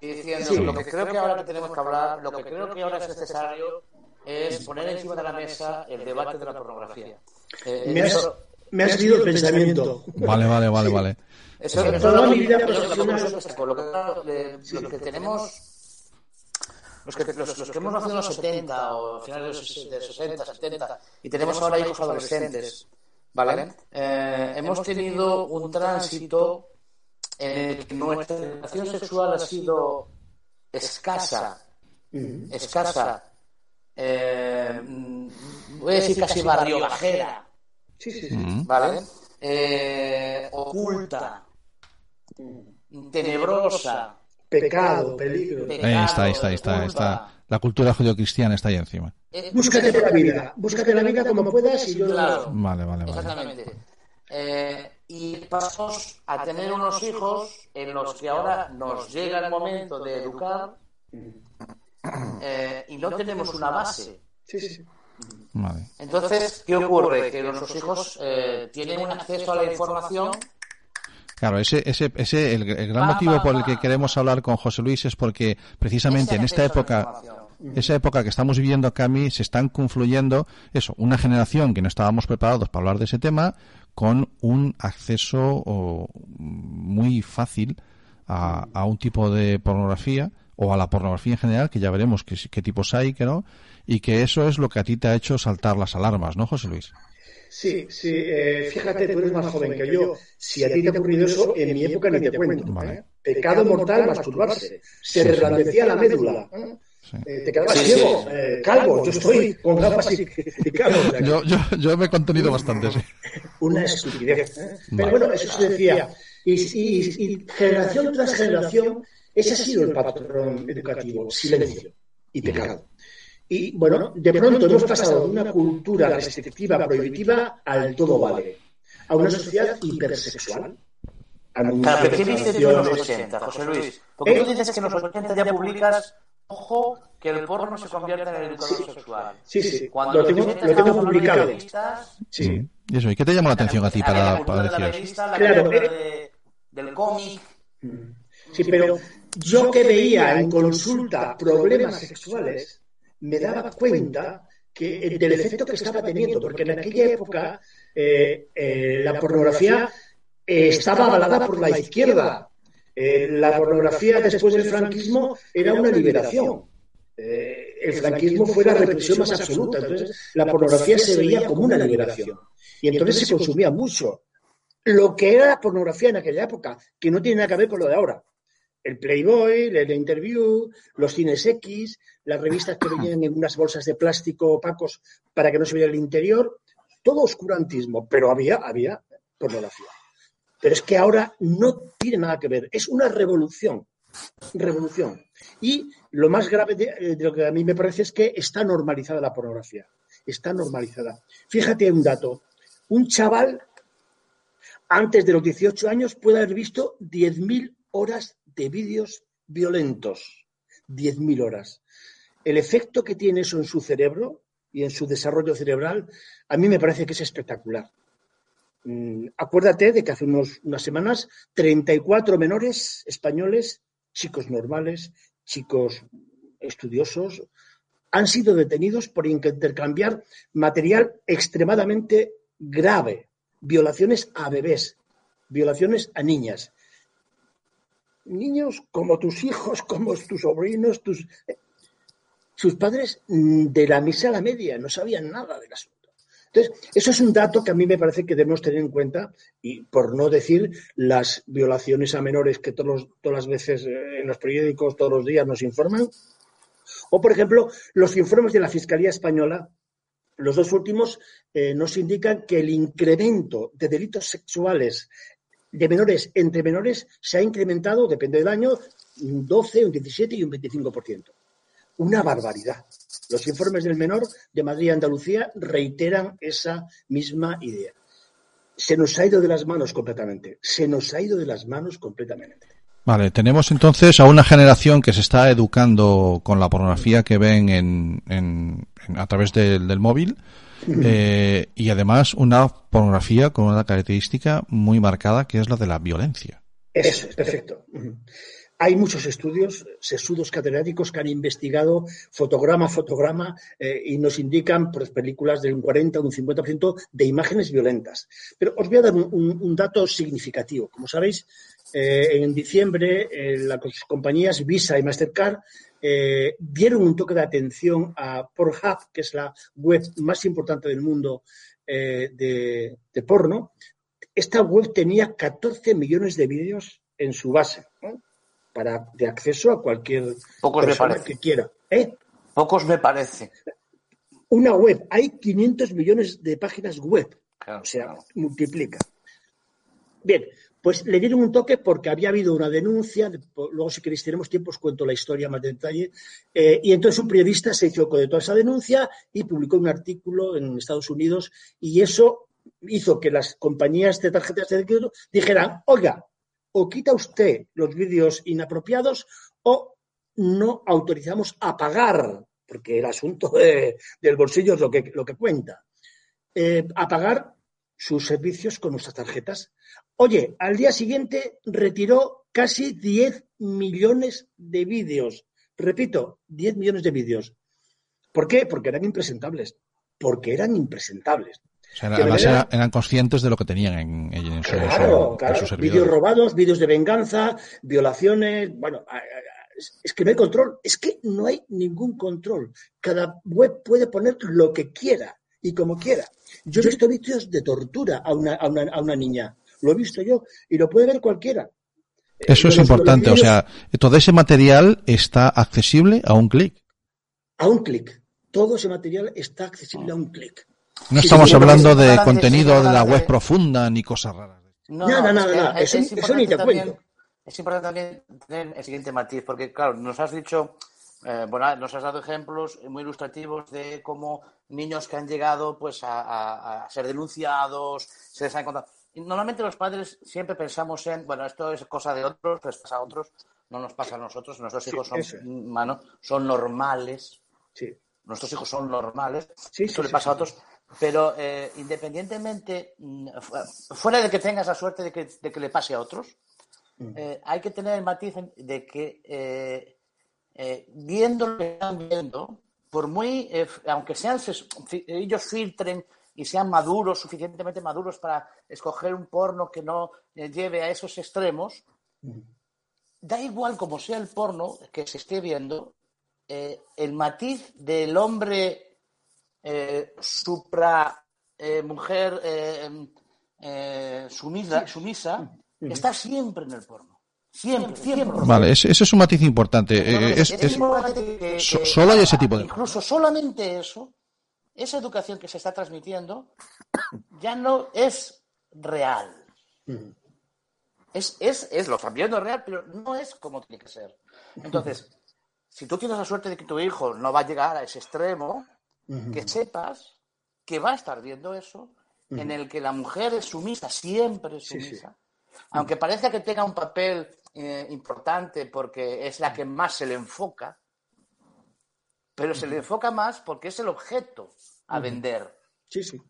S4: y diciendo
S12: Sí.
S4: lo que creo que ahora que tenemos que hablar, lo que creo que ahora es necesario es poner encima de la mesa el debate de la pornografía. Eh,
S12: Me has,
S4: eso-
S12: me has leído el pensamiento.
S6: Vale, vale, vale, vale.
S4: Eso, eso
S12: todo
S4: lo-
S12: mi vida
S4: lo- lo- lo que tenemos los que, los, los que hemos nacido en los 70 o finales de los ses- de 60, 70 y tenemos ahora hijos adolescentes, ¿vale? Eh, hemos tenido un tránsito en el que nuestra educación sexual ha sido escasa, escasa, eh, mm, voy a decir casi barrio bajera,
S12: Sí, sí, sí.
S4: ¿vale? Eh, oculta, tenebrosa,
S12: Pecado, peligro.
S6: Ahí está, ahí está, ahí está, ahí está. La cultura judio-cristiana está ahí encima.
S4: Eh,
S12: Búscate la vida. Búscate la vida como puedas y yo lo-
S4: Claro.
S6: Vale, vale, vale.
S4: Exactamente. Eh, y pasamos a tener unos hijos en los que ahora nos llega el momento de educar eh, y no tenemos una base.
S12: Sí, sí, sí.
S6: Vale.
S4: Entonces, ¿qué ocurre? Que nuestros hijos eh, tienen un acceso a la información
S6: Claro, ese, ese, ese, el, el gran motivo por el que queremos hablar con José Luis es porque precisamente en esta época, esa época que estamos viviendo, Cami, se están confluyendo, eso, una generación que no estábamos preparados para hablar de ese tema, con un acceso o, muy fácil a, a un tipo de pornografía o a la pornografía en general, que ya veremos qué, qué tipos hay, que no, y que eso es lo que a ti te ha hecho saltar las alarmas, ¿no, José Luis?
S12: Sí, sí, eh, fíjate, tú eres más joven que yo. Si a ti te ha ocurrido eso, en mi época ni te cuento. ¿eh? Pecado mortal, masturbarse. Se reblandecía la médula. ¿eh? Eh, te quedabas ciego, eh, calvo. Yo estoy con gafas y, y calvo.
S6: Yo, yo, yo me he contenido bastante, sí.
S12: Una estupidez. ¿eh? Pero bueno, eso se decía. Y, y- y generación tras generación, ese ha sido el patrón educativo, silencio y pecado. Y bueno, de pronto hemos pasado de una cultura restrictiva, prohibitiva, al todo vale, a una sociedad hipersexual.
S4: Claro, pero ¿qué tú en los
S12: Anunciaciones.
S4: 80, José Luis? Porque tú dices que en los 80 ya publicas, ojo, que el porno se convierte en el educador sexual.
S12: Sí, sí,
S4: Cuando
S12: lo
S4: en
S12: tengo,
S4: los 80
S12: lo tengo
S4: de
S12: publicado.
S4: revistas,
S12: Sí.
S6: Y eso, ¿y qué te llamó la atención a ti para, para
S4: de la
S6: decir eso?
S4: revista, la
S12: Claro, eh.
S4: de- del cómic.
S12: Sí, pero yo que veía en consulta problemas sexuales, me daba cuenta que del efecto que estaba teniendo, porque en aquella época eh, eh, la pornografía eh, estaba avalada por la izquierda. La pornografía después del franquismo era una liberación. El franquismo fue la represión más absoluta. Entonces, la pornografía se veía como una liberación. Y entonces se consumía mucho. Lo que era la pornografía en aquella época, que no tiene nada que ver con lo de ahora. El Playboy, el Interview, los cines X, las revistas que venían en unas bolsas de plástico opacos para que no se viera el interior, todo oscurantismo, pero había, había pornografía. Pero es que ahora no tiene nada que ver, es una revolución, revolución. Y lo más grave de, eh, lo que a mí me parece es que está normalizada la pornografía, está normalizada. Fíjate un dato, un chaval antes de los 18 años puede haber visto 10.000 horas de vídeos violentos. 10.000 horas. El efecto que tiene eso en su cerebro y en su desarrollo cerebral, a mí me parece que es espectacular. Mm, acuérdate de que hace unas semanas 34 menores españoles, chicos normales, chicos estudiosos, han sido detenidos por intercambiar material extremadamente grave, violaciones a bebés, violaciones a niñas. Niños como tus hijos, como tus sobrinos, tus... Sus padres mm, de la misa a la media no sabían nada del asunto. Entonces, eso es un dato que a mí me parece que debemos tener en cuenta y por no decir las violaciones a menores que todos todas las veces eh, en los periódicos todos los días nos informan. O, por ejemplo, los informes de la Fiscalía Española, los dos últimos, eh, nos indican que el incremento de delitos sexuales de menores entre menores se ha incrementado, depende del año, un 12, un 17 y un 25%. Una barbaridad. Los informes del menor de Madrid y Andalucía reiteran esa misma idea. Se nos ha ido de las manos completamente. Se nos ha ido de las manos completamente.
S6: Vale, tenemos entonces a una generación que se está educando con la pornografía que ven en, en- a través del móvil eh, y además una pornografía con una característica muy marcada que es la de la violencia.
S12: Eso es, perfecto. Hay muchos estudios, sesudos catedráticos que han investigado fotograma a fotograma eh, y nos indican pues, películas de un 40 o un 50% de imágenes violentas. Pero os voy a dar un, un- un dato significativo. Como sabéis, eh, en diciembre eh, las compañías Visa y Mastercard eh, dieron un toque de atención a Pornhub, que es la web más importante del mundo eh, de, de porno. Esta web tenía 14 millones de vídeos en su base, ¿no? para de acceso a cualquier
S4: Pocos
S12: persona que quiera. ¿eh?
S4: Pocos me parece.
S12: Una web, hay 500 millones de páginas web,
S4: Claro,
S12: o sea,
S4: claro.
S12: multiplica. Bien, pues le dieron un toque porque había habido una denuncia, luego si queréis tenemos tiempo os cuento la historia más de detalle, eh, y entonces un periodista se hizo de toda esa denuncia y publicó un artículo en Estados Unidos y eso hizo que las compañías de tarjetas de crédito dijeran, oiga, o quita usted los vídeos inapropiados o no autorizamos a pagar, porque el asunto de- del bolsillo es lo que, lo que cuenta, eh, a pagar sus servicios con nuestras tarjetas. Oye, al día siguiente retiró casi 10 millones de vídeos. Repito, 10 millones de vídeos. ¿Por qué? Porque eran impresentables. Porque eran impresentables.
S6: O sea,
S12: De
S6: además
S12: manera-
S6: eran conscientes de lo que tenían en, en su,
S12: Claro, claro.
S6: sus.
S12: Vídeos robados, vídeos de venganza, violaciones. Bueno, es que no hay control. Es que no hay ningún control. Cada web puede poner lo que quiera y como quiera. Yo he visto vídeos de tortura a una, a una, a una niña. Lo he visto yo y lo puede ver cualquiera.
S6: Eso es importante, o sea, todo ese material está accesible a un clic.
S12: A un clic. Todo ese material está accesible a un clic.
S6: No estamos hablando de contenido de la web profunda ni cosas raras.
S4: No, que
S12: nada.
S4: es-
S12: Eso-
S4: es
S12: eso ni
S4: importante
S12: te
S4: también-
S12: cuento.
S4: Es importante también tener el siguiente matiz, porque claro, nos has dicho, eh, bueno, nos has dado ejemplos muy ilustrativos de cómo niños que han llegado pues a, a- a ser denunciados, se les ha encontrado. Y normalmente los padres siempre pensamos en, bueno, esto es cosa de otros, pues pasa a otros, no nos pasa a nosotros, nuestros
S12: Sí,
S4: hijos son,
S12: es.
S4: mano, son normales,
S12: Sí.
S4: nuestros hijos son normales,
S12: Sí,
S4: esto le pasa a otros, pero eh, independientemente, mm, fu- fuera de que tengas la suerte de que, de que le pase a otros, eh, hay que tener el matiz de que eh, viendo lo que están viendo, por muy, eh, aunque sean ellos filtren y sean maduros, suficientemente maduros para escoger un porno que no eh, lleve a esos extremos, da igual como sea el porno que se esté viendo, eh, el matiz del hombre eh, supra eh, mujer em, sumisa, sumisa está siempre en el porno. Siempre, siempre.
S6: Vale, ese, ese es un matiz importante. Eh, es-
S4: Es
S6: es-
S4: importante que-
S6: so-
S4: que-
S6: solo hay ese tipo de
S4: Incluso solamente eso, esa educación que se está transmitiendo, ya no es real. Es, es, es lo están viendo real, pero no es como tiene que ser. Entonces, si tú tienes la suerte de que tu hijo no va a llegar a ese extremo, que sepas que va a estar viendo eso, en el que la mujer es sumisa, siempre es
S12: Sí, sí.
S4: sumisa, aunque parezca que tenga un papel eh, importante porque es la que más se le enfoca, pero se le enfoca más porque es el objeto a vender.
S12: Sí, sí.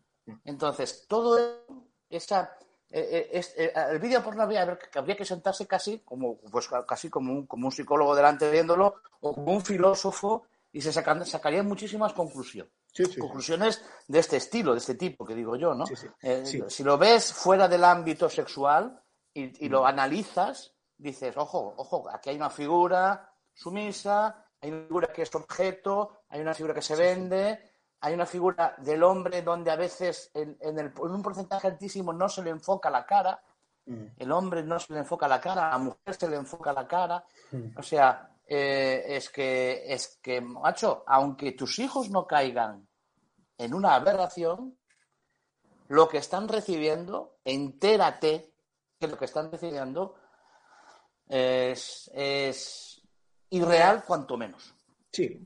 S4: Entonces, todo eso, esa, eh, es- eh, el vídeo porno habría, que habría que sentarse casi como, pues, casi como un, como un psicólogo delante viéndolo o como un filósofo y se sacan- sacarían muchísimas conclusiones.
S12: Sí, sí, sí.
S4: Conclusiones de este estilo, de este tipo que digo yo, ¿no?
S12: Sí, sí.
S4: Eh. Si lo ves fuera del ámbito sexual y, y lo analizas, dices, ojo, ojo, aquí hay una figura sumisa, hay una figura que es objeto, hay una figura que se vende, hay una figura del hombre donde a veces en, en el- en un porcentaje altísimo no se le enfoca la cara, el hombre no se le enfoca la cara, a la mujer se le enfoca la cara. O sea, eh, es que, es que, macho, aunque tus hijos no caigan en una aberración, lo que están recibiendo, entérate que lo que están recibiendo es, es irreal cuanto menos.
S12: Sí,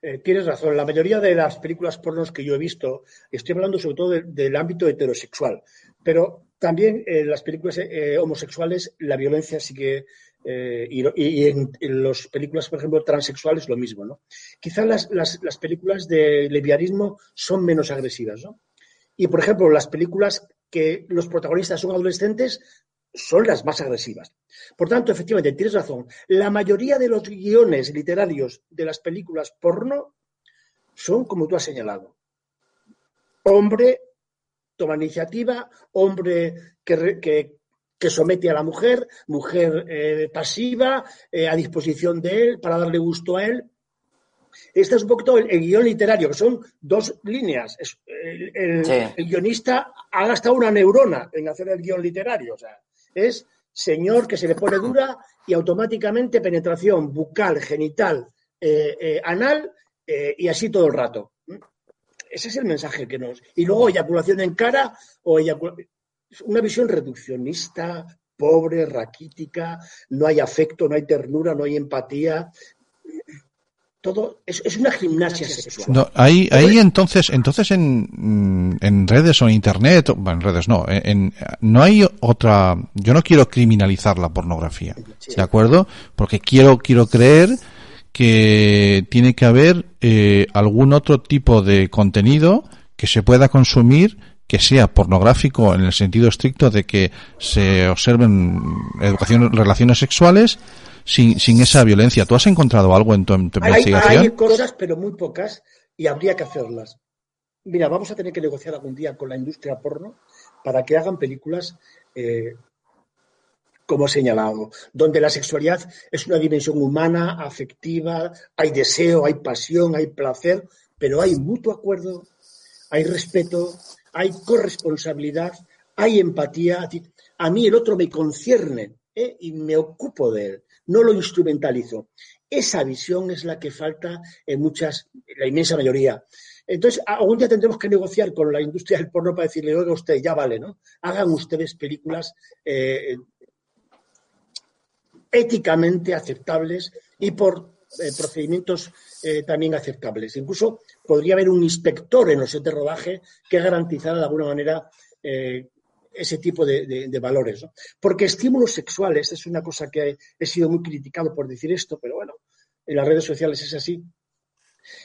S12: eh, tienes razón. La mayoría de las películas pornos que yo he visto, estoy hablando sobre todo de- del ámbito heterosexual, pero también en las películas eh, homosexuales la violencia sí que, eh, y, en, las películas, por ejemplo, transexuales lo mismo, ¿no? Quizás las, las, las películas de lesbianismo son menos agresivas, ¿no? Y, por ejemplo, las películas que los protagonistas son adolescentes son las más agresivas. Por tanto, efectivamente, tienes razón. La mayoría de los guiones literarios de las películas porno son como tú has señalado. Hombre toma iniciativa, hombre que, que, que somete a la mujer, mujer eh, pasiva, eh, a disposición de él, para darle gusto a él. Este es un poquito el, el guion literario, que son dos líneas. Es- el, el-
S4: Sí.
S12: el guionista ha gastado una neurona en hacer el guion literario. O sea, es señor que se le pone dura y automáticamente penetración bucal, genital, eh, eh, anal eh, y así todo el rato. Ese es el mensaje que nos. Y luego eyaculación en cara o eyaculación. Una visión reduccionista, pobre, raquítica, no hay afecto, no hay ternura, no hay empatía. Todo es, es una gimnasia sexual.
S6: No, ahí, ahí entonces, entonces en, mm, en redes o en internet, o- bueno, en redes no, en, en- no hay otra, yo no quiero criminalizar la pornografía, ¿de acuerdo? Porque quiero, quiero creer que tiene que haber eh, algún otro tipo de contenido que se pueda consumir que sea pornográfico en el sentido estricto de que se observen educación, relaciones sexuales sin, sin esa violencia. ¿Tú has encontrado algo en tu, en tu
S12: Hay,
S6: investigación?
S12: hay cosas, pero muy pocas, y habría que hacerlas. Mira, vamos a tener que negociar algún día con la industria porno para que hagan películas, eh, como he señalado, donde la sexualidad es una dimensión humana, afectiva, hay deseo, hay pasión, hay placer, pero hay mutuo acuerdo, hay respeto, hay corresponsabilidad, hay empatía. A mí el otro me concierne ¿eh? y me ocupo de él, no lo instrumentalizo. Esa visión es la que falta en muchas, la inmensa mayoría. Entonces, algún día tendremos que negociar con la industria del porno para decirle, oiga usted, ya vale, ¿no? Hagan ustedes películas eh, éticamente aceptables y por eh, procedimientos eh, también aceptables. Incluso podría haber un inspector en los set de rodaje que garantizara de alguna manera ese tipo de, valores. ¿no? Porque estímulos sexuales es una cosa que he sido muy criticado por decir esto, pero bueno, en las redes sociales es así.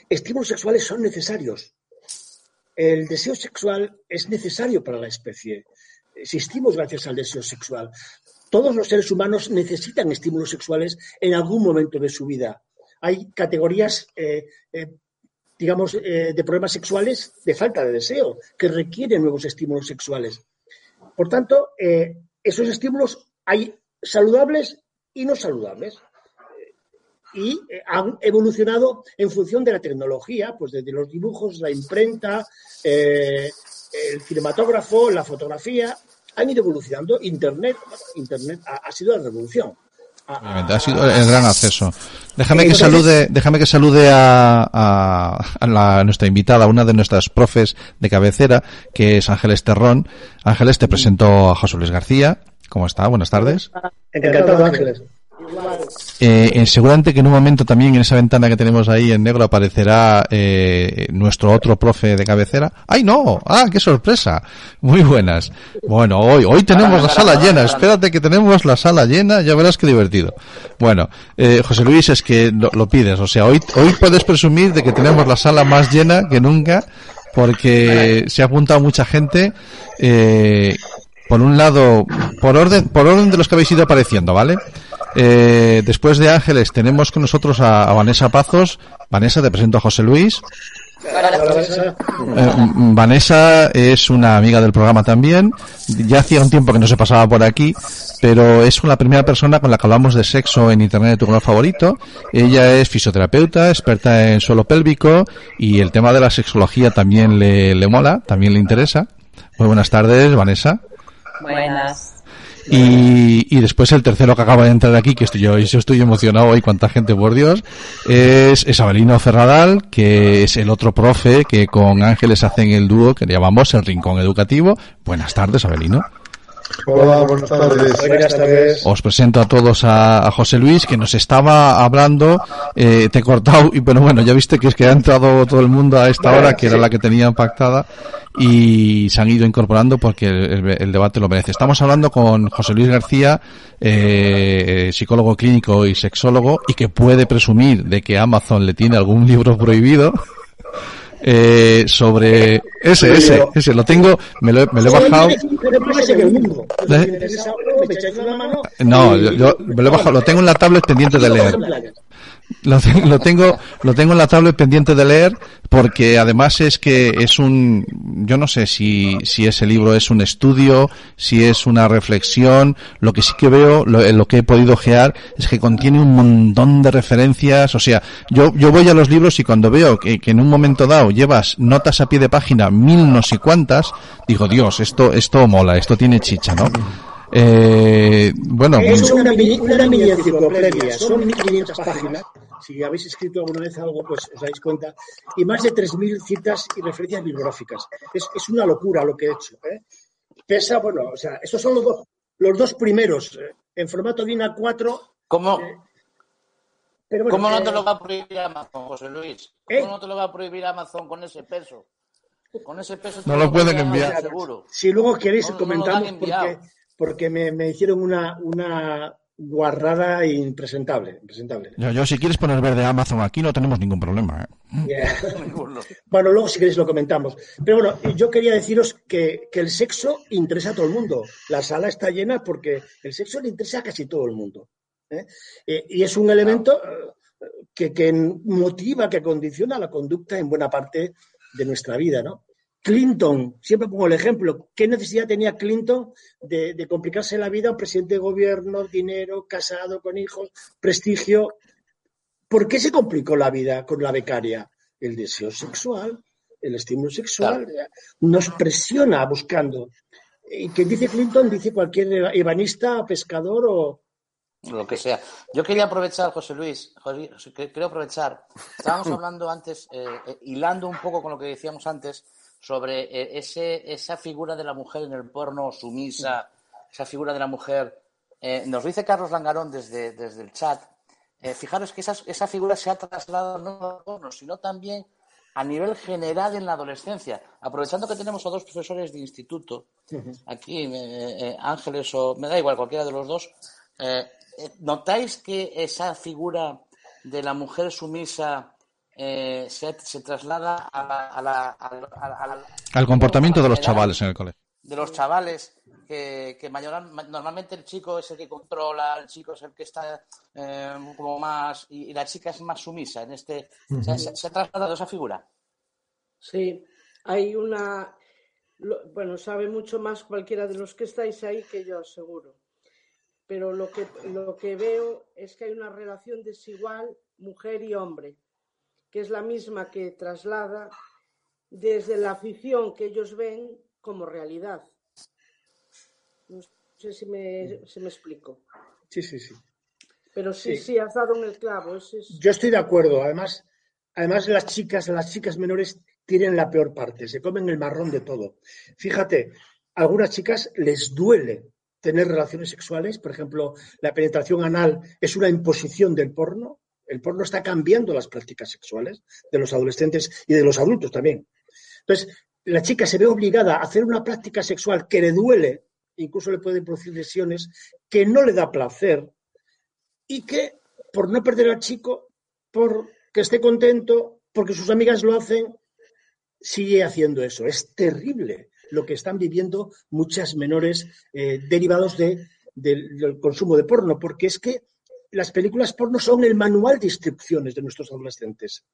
S12: Estímulos sexuales son necesarios. El deseo sexual es necesario para la especie. Existimos gracias al deseo sexual. Todos los seres humanos necesitan estímulos sexuales en algún momento de su vida. Hay categorías, eh, eh, digamos, eh, de problemas sexuales de falta de deseo que requieren nuevos estímulos sexuales. Por tanto, eh, esos estímulos hay saludables y no saludables y eh, han evolucionado en función de la tecnología, pues desde los dibujos, la imprenta, eh, el cinematógrafo, la fotografía, han ido evolucionando. Internet, Internet ha sido la revolución.
S6: Obviamente, ha sido el gran acceso. Déjame que salude, déjame que salude a, a, a la- a nuestra invitada, una de nuestras profes de cabecera, que es Ángeles Terrón. Ángeles, te presento a José Luis García. ¿Cómo está? Buenas tardes.
S12: Encantado, Ángeles.
S6: Eh, eh, seguramente que en un momento también en esa ventana que tenemos ahí en negro aparecerá eh, nuestro otro profe de cabecera. ¡Ay, no! ¡Ah, qué sorpresa! Muy buenas. Bueno, hoy, hoy tenemos la sala llena. Espérate que tenemos la sala llena. Ya verás qué divertido. Bueno, eh, José Luis, es que lo, lo pides. O sea, hoy, hoy puedes presumir de que tenemos la sala más llena que nunca porque se ha apuntado mucha gente. Eh, por un lado, por orden, por orden de los que habéis ido apareciendo, ¿vale? Eh, después de Ángeles tenemos con nosotros a, a Vanessa Pazos. Vanessa, te presento a José Luis. Eh, mm, Vanessa es una amiga del programa también. Ya hacía un tiempo que no se pasaba por aquí, pero es la primera persona con la que hablamos de sexo en Internet de tu color favorito. Ella es fisioterapeuta, experta en suelo pélvico y el tema de la sexología también le, le mola, también le interesa. Muy buenas tardes, Vanessa.
S13: Buenas.
S6: Y, y después el tercero que acaba de entrar aquí, que estoy yo, yo estoy emocionado hoy, cuánta gente, por Dios, es, es Abelino Ferradal, que es el otro profe que con Ángeles hacen el dúo que le llamamos el Rincón Educativo. Buenas tardes, Abelino.
S11: Hola, buenas tardes.
S12: Buenas tardes.
S6: Os presento a todos a, a José Luis, que nos estaba hablando, eh, te he cortado, y pero bueno, ya viste que es que ha entrado todo el mundo a esta hora, que era la que tenía pactada, y se han ido incorporando porque el, el debate lo merece. Estamos hablando con José Luis García, eh, psicólogo clínico y sexólogo, y que puede presumir de que Amazon le tiene algún libro prohibido. Eh, sobre ese, ese, ese, lo tengo, me lo, he- me lo he bajado. ¿Eh? No, yo, yo me lo he bajado, lo tengo en la tablet pendiente de leer. Lo, (laughs) lo tengo, lo tengo en la tablet pendiente de leer porque además es que es un, yo no sé si, si ese libro es un estudio, si es una reflexión, lo que sí que veo, lo, lo que he podido ojear es que contiene un montón de referencias, o sea, yo, yo voy a los libros y cuando veo que, que en un momento dado llevas notas a pie de página mil no sé cuántas, digo, Dios, esto, esto mola, esto tiene chicha, ¿no? Eh, bueno,
S12: Es una mini, una mini enciclopedia, son 1500 páginas. Si habéis escrito alguna vez algo, pues os dais cuenta. Y más de 3.000 citas y referencias bibliográficas. Es, es una locura lo que he hecho. ¿eh? Pesa, bueno, o sea, estos son los dos, los dos primeros. eh, en formato DIN A4.
S4: ¿Cómo,
S12: pero bueno,
S4: ¿Cómo no te lo va a prohibir Amazon, José Luis?
S12: ¿Eh?
S4: ¿Cómo no te lo va a prohibir Amazon con ese peso? Con ese peso
S6: No
S4: te
S6: lo pueden enviar.
S4: Seguro.
S12: Si luego queréis
S4: No, no lo
S12: comentamos porque, porque me, me hicieron una, una, guarrada impresentable. impresentable.
S6: Yo, yo, si quieres poner verde Amazon aquí, no tenemos ningún problema. ¿eh?
S12: Yeah. (laughs) bueno, luego si queréis lo comentamos. Pero bueno, yo quería deciros que, que, el sexo interesa a todo el mundo. La sala está llena porque el sexo le interesa a casi todo el mundo. ¿eh? Eh, y es un elemento que, que, motiva, que condiciona la conducta en buena parte de nuestra vida, ¿no? Clinton, siempre pongo el ejemplo, ¿qué necesidad tenía Clinton de, de, complicarse la vida? Un presidente de gobierno, dinero, casado, con hijos, prestigio. ¿Por qué se complicó la vida con la becaria? El deseo sexual, el estímulo sexual, claro. nos presiona buscando. Y quien dice Clinton dice cualquier ebanista, pescador o,
S4: lo que sea. Yo quería aprovechar, José Luis, José, quiero aprovechar. Estábamos (laughs) hablando antes, eh, eh, hilando un poco con lo que decíamos antes, sobre eh, ese, esa figura de la mujer en el porno sumisa, esa figura de la mujer. Eh, nos dice Carlos Langarón desde, desde el chat. Eh, fijaros que esa, esa, figura se ha trasladado no al porno, sino también a nivel general en la adolescencia. Aprovechando que tenemos a dos profesores de instituto, aquí, Ángeles o me da igual, cualquiera de los dos, ¿notáis que esa figura de la mujer sumisa eh, se, se, traslada a la, a la, a la,
S6: al comportamiento de los chavales en el colegio.
S4: De los chavales, que, que mayor, normalmente el chico es el que controla, el chico es el que está eh, como más. Y, y, la chica es más sumisa. En este, uh -huh. se, se, ha trasladado esa figura.
S13: Sí, hay una. Lo, bueno, sabe mucho más cualquiera de los que estáis ahí que yo, seguro. Pero lo que, lo que veo es que hay una relación desigual mujer y hombre que es la misma que traslada desde la afición que ellos ven como realidad. No sé si me, si me explico.
S12: Sí, sí, sí.
S13: Pero sí, sí, sí has dado en el clavo. Es, es...
S12: Yo estoy de acuerdo. Además, además las chicas, las chicas menores tienen la peor parte, se comen el marrón de todo. Fíjate, a algunas chicas les duele tener relaciones sexuales, por ejemplo, la penetración anal es una imposición del porno, el porno está cambiando las prácticas sexuales de los adolescentes y de los adultos también. Entonces, la chica se ve obligada a hacer una práctica sexual que le duele, incluso le puede producir lesiones, que no le da placer y que, por no perder al chico, por que esté contento, porque sus amigas lo hacen, sigue haciendo eso. Es terrible lo que están viviendo muchas menores eh, derivados de, de, del consumo de porno, porque es que las películas porno son el manual de instrucciones de nuestros adolescentes.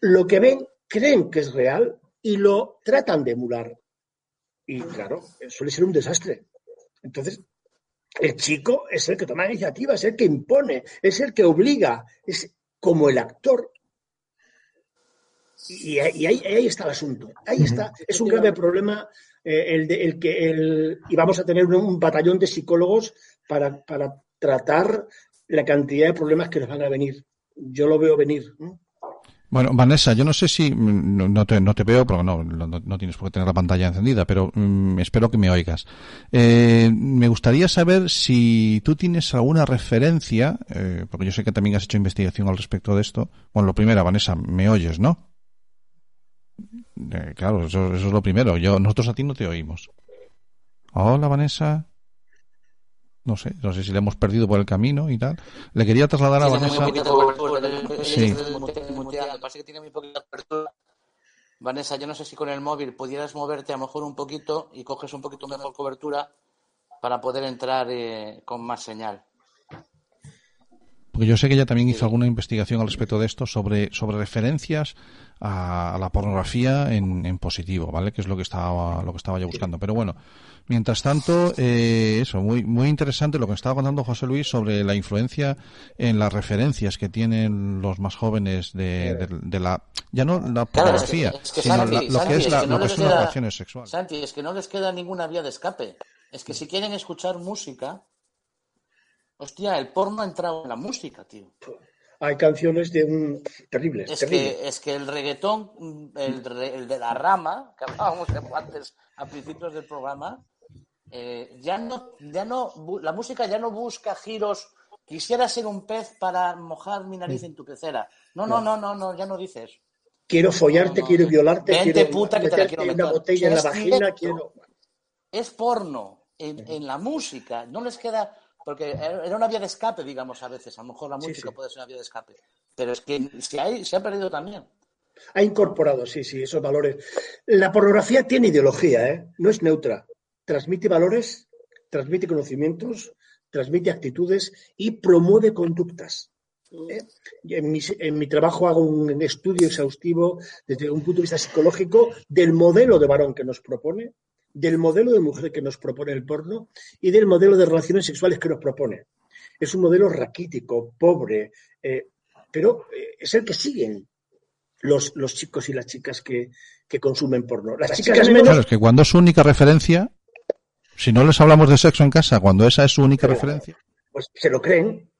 S12: Lo que ven creen que es real y lo tratan de emular. Y claro, suele ser un desastre. Entonces, el chico es el que toma iniciativa, es el que impone, es el que obliga, es como el actor. Y, y ahí, ahí, está el asunto. Ahí está. Es un grave problema eh, el, de, el que el, y vamos a tener un, un batallón de psicólogos para, para tratar la cantidad de problemas que nos van a venir. Yo lo veo venir. ¿no?
S6: Bueno, Vanessa, yo no sé si no, no, te, no te veo, porque no, no, no, tienes por qué tener la pantalla encendida, pero mmm, espero que me oigas. Eh, me gustaría saber si tú tienes alguna referencia, eh, porque yo sé que también has hecho investigación al respecto de esto. Bueno, lo primero, Vanessa, me oyes, ¿no? Eh, claro, eso, eso es lo primero. Yo, nosotros a ti no te oímos. Hola, Vanessa no sé, no sé si le hemos perdido por el camino y tal. Le quería trasladar a Vanessa.
S4: Sí. Pasa que tiene muy poquita cobertura. Vanessa, yo no sé si con el móvil pudieras moverte a lo mejor un poquito y coges un poquito mejor cobertura para poder entrar eh, con más señal.
S6: Porque yo sé que ella también hizo alguna investigación al respecto de esto sobre, sobre referencias a, a la pornografía en, en, positivo, ¿vale? Que es lo que estaba, lo que estaba yo buscando. Pero bueno, mientras tanto, eh, eso, muy, muy interesante lo que estaba contando José Luis sobre la influencia en las referencias que tienen los más jóvenes de, de, de la, ya no la pornografía,
S4: claro, es que, es que
S6: sino
S4: Santi,
S6: la, lo
S4: Santi,
S6: que es, la,
S4: que no
S6: lo que las
S4: queda-
S6: relaciones sexuales.
S4: Santi, es que no les queda ninguna vía de escape. Es que si quieren escuchar música, hostia, el porno ha entrado en la música, tío.
S12: Hay canciones de un terribles,
S4: Es
S12: terrible.
S4: que, es que el reggaetón, mm, el, de la rama, que hablábamos (laughs) antes a principios del programa, eh, ya no, ya no, la música ya no busca giros. Quisiera ser un pez para mojar mi nariz en tu pecera. No, no, no, no, no, ya no dices.
S12: Quiero follarte, quiero violarte,
S4: Vente,
S12: quiero
S4: puta, que te la quiero
S12: una
S4: meter.
S12: botella en la
S4: Es
S12: vagina, quiero...
S4: Es porno en, en la música. No les queda porque era una vía de escape, digamos, a veces. A lo mejor la música
S12: sí.
S4: puede ser una vía de escape. Pero es que se ha, se ha perdido también.
S12: Ha incorporado, sí, sí, esos valores. La pornografía tiene ideología, ¿eh? no es neutra. Transmite valores, transmite conocimientos, transmite actitudes y promueve conductas. ¿eh? Y En mi, en mi trabajo hago un estudio exhaustivo desde un punto de vista psicológico del modelo de varón que nos propone, del modelo de mujer que nos propone el porno y del modelo de relaciones sexuales que nos propone. Es un modelo raquítico, pobre, eh, pero eh, es el que siguen los, los chicos y las chicas que, que consumen porno. Las chicas menos,
S6: Claro, es que cuando es su única referencia, si no les hablamos de sexo en casa, cuando esa es su única referencia.
S12: pues se lo creen.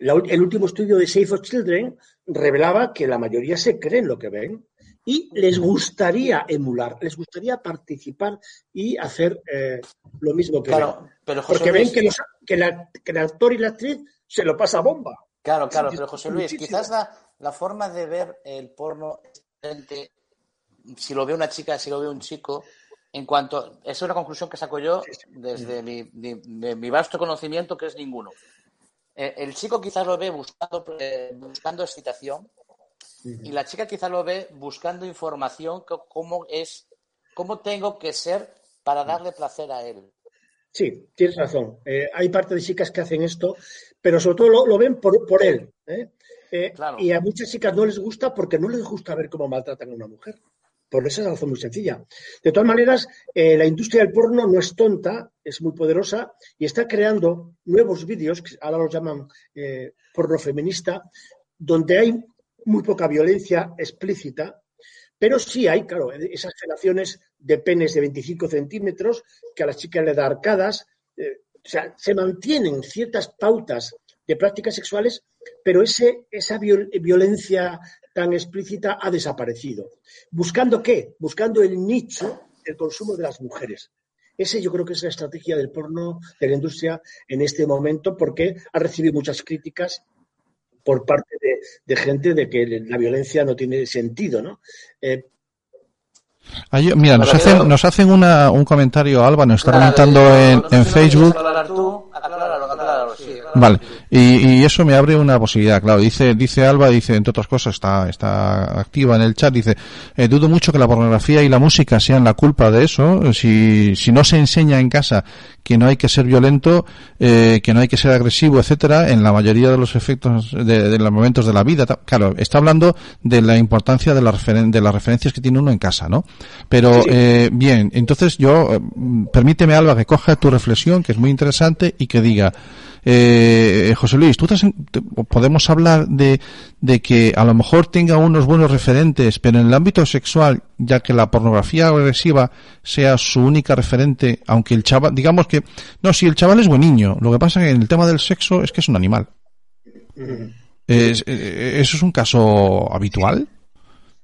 S12: La el último estudio de Safe for Children revelaba que la mayoría se creen lo que ven y les gustaría emular, les gustaría participar y hacer eh, lo mismo que
S4: Claro,
S12: ven.
S4: pero José
S12: Porque
S4: Luis-
S12: ven que, los- que la- que el actor y la actriz se lo pasa bomba.
S4: Claro, claro, pero José Luis,
S12: muchísimo.
S4: quizás la, la forma de ver el porno es diferente si lo ve una chica, si lo ve un chico, en cuanto. Esa es una conclusión que saco yo desde mi, mi- de mi vasto conocimiento, que es ninguno. Eh, el chico quizás lo ve buscando, eh, buscando excitación y la chica quizás lo ve buscando información, cómo es, cómo tengo que ser para darle placer a él.
S12: Sí, tienes razón. Eh, hay parte de chicas que hacen esto, pero sobre todo lo, lo ven por, por él. ¿eh? Eh, Y a muchas chicas no les gusta porque no les gusta ver cómo maltratan a una mujer. Por esa razón muy sencilla. De todas maneras, eh, la industria del porno no es tonta, es muy poderosa y está creando nuevos vídeos, que ahora los llaman porno feminista, donde hay muy poca violencia explícita, pero sí hay, claro, esas relaciones de penes de 25 centímetros que a las chicas le da arcadas. eh, o sea, se mantienen ciertas pautas de prácticas sexuales, pero ese, esa viol- violencia tan explícita ha desaparecido. ¿Buscando qué? Buscando el nicho del consumo de las mujeres. Ese yo creo que es la estrategia del porno de la industria en este momento, porque ha recibido muchas críticas por parte de, de gente de que la violencia no tiene sentido, ¿no? Eh,
S6: mira, nos hacen, nos hacen una, un comentario, Alba, nos está
S4: Claro,
S6: comentando en,
S4: no sé
S6: en Facebook.
S4: aclarar tú, acláralo, acláralo, sí.
S6: Vale, y, y eso me abre una posibilidad, claro. Dice, dice Alba, dice, entre otras cosas, está, está activa en el chat, dice, eh, dudo mucho que la pornografía y la música sean la culpa de eso. Si, si no se enseña en casa que no hay que ser violento, eh, que no hay que ser agresivo, etcétera, en la mayoría de los efectos de, de los momentos de la vida. Claro, está hablando de la importancia de, la referen- de las referencias que tiene uno en casa, ¿no? Pero,
S14: Sí.
S6: eh, bien, entonces yo, eh, permíteme, Alba, que coja tu reflexión, que es muy interesante, y que diga, eh, José Luis, ¿tú has- te- podemos hablar de, de que a lo mejor tenga unos buenos referentes, pero en el ámbito sexual, ya que la pornografía agresiva sea su única referente, aunque el chaval, digamos que, no, si el chaval es buen niño, lo que pasa que en el tema del sexo es que es un animal. Es- eh, ¿Eso es un caso habitual?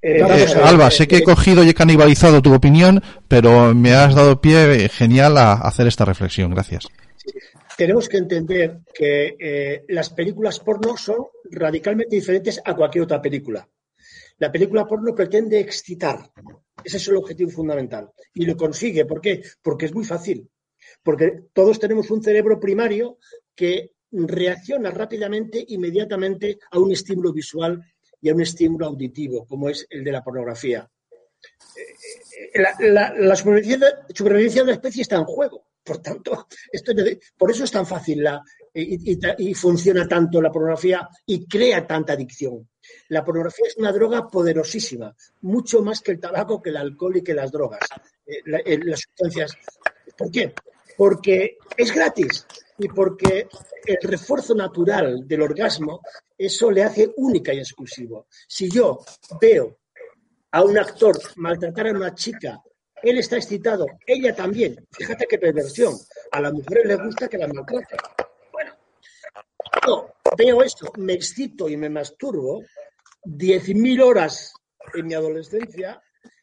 S12: Eh,
S6: Eh, Alba,
S12: eh,
S6: sé que he
S12: eh,
S6: cogido y he canibalizado tu opinión, pero me has dado pie eh, genial a hacer esta reflexión. Gracias.
S12: Tenemos que entender que eh, las películas porno son radicalmente diferentes a cualquier otra película. La película porno pretende excitar. Ese es el objetivo fundamental. Y lo consigue. ¿Por qué? Porque es muy fácil. Porque todos tenemos un cerebro primario que reacciona rápidamente, inmediatamente a un estímulo visual y a un estímulo auditivo, como es el de la pornografía. Eh, La, la- supervivencia de la especie está en juego. Por tanto, esto por eso es tan fácil la, y, funciona tanto la pornografía y crea tanta adicción. La pornografía es una droga poderosísima, mucho más que el tabaco, que el alcohol y que las drogas, eh, eh, las sustancias. ¿Por qué? Porque es gratis y porque el refuerzo natural del orgasmo, eso le hace única y exclusivo. Si yo veo a un actor maltratar a una chica, él está excitado, ella también. Fíjate qué perversión. A las mujeres les gusta que las maltraten. Bueno, yo veo esto, me excito y me masturbo 10.000 horas en mi adolescencia,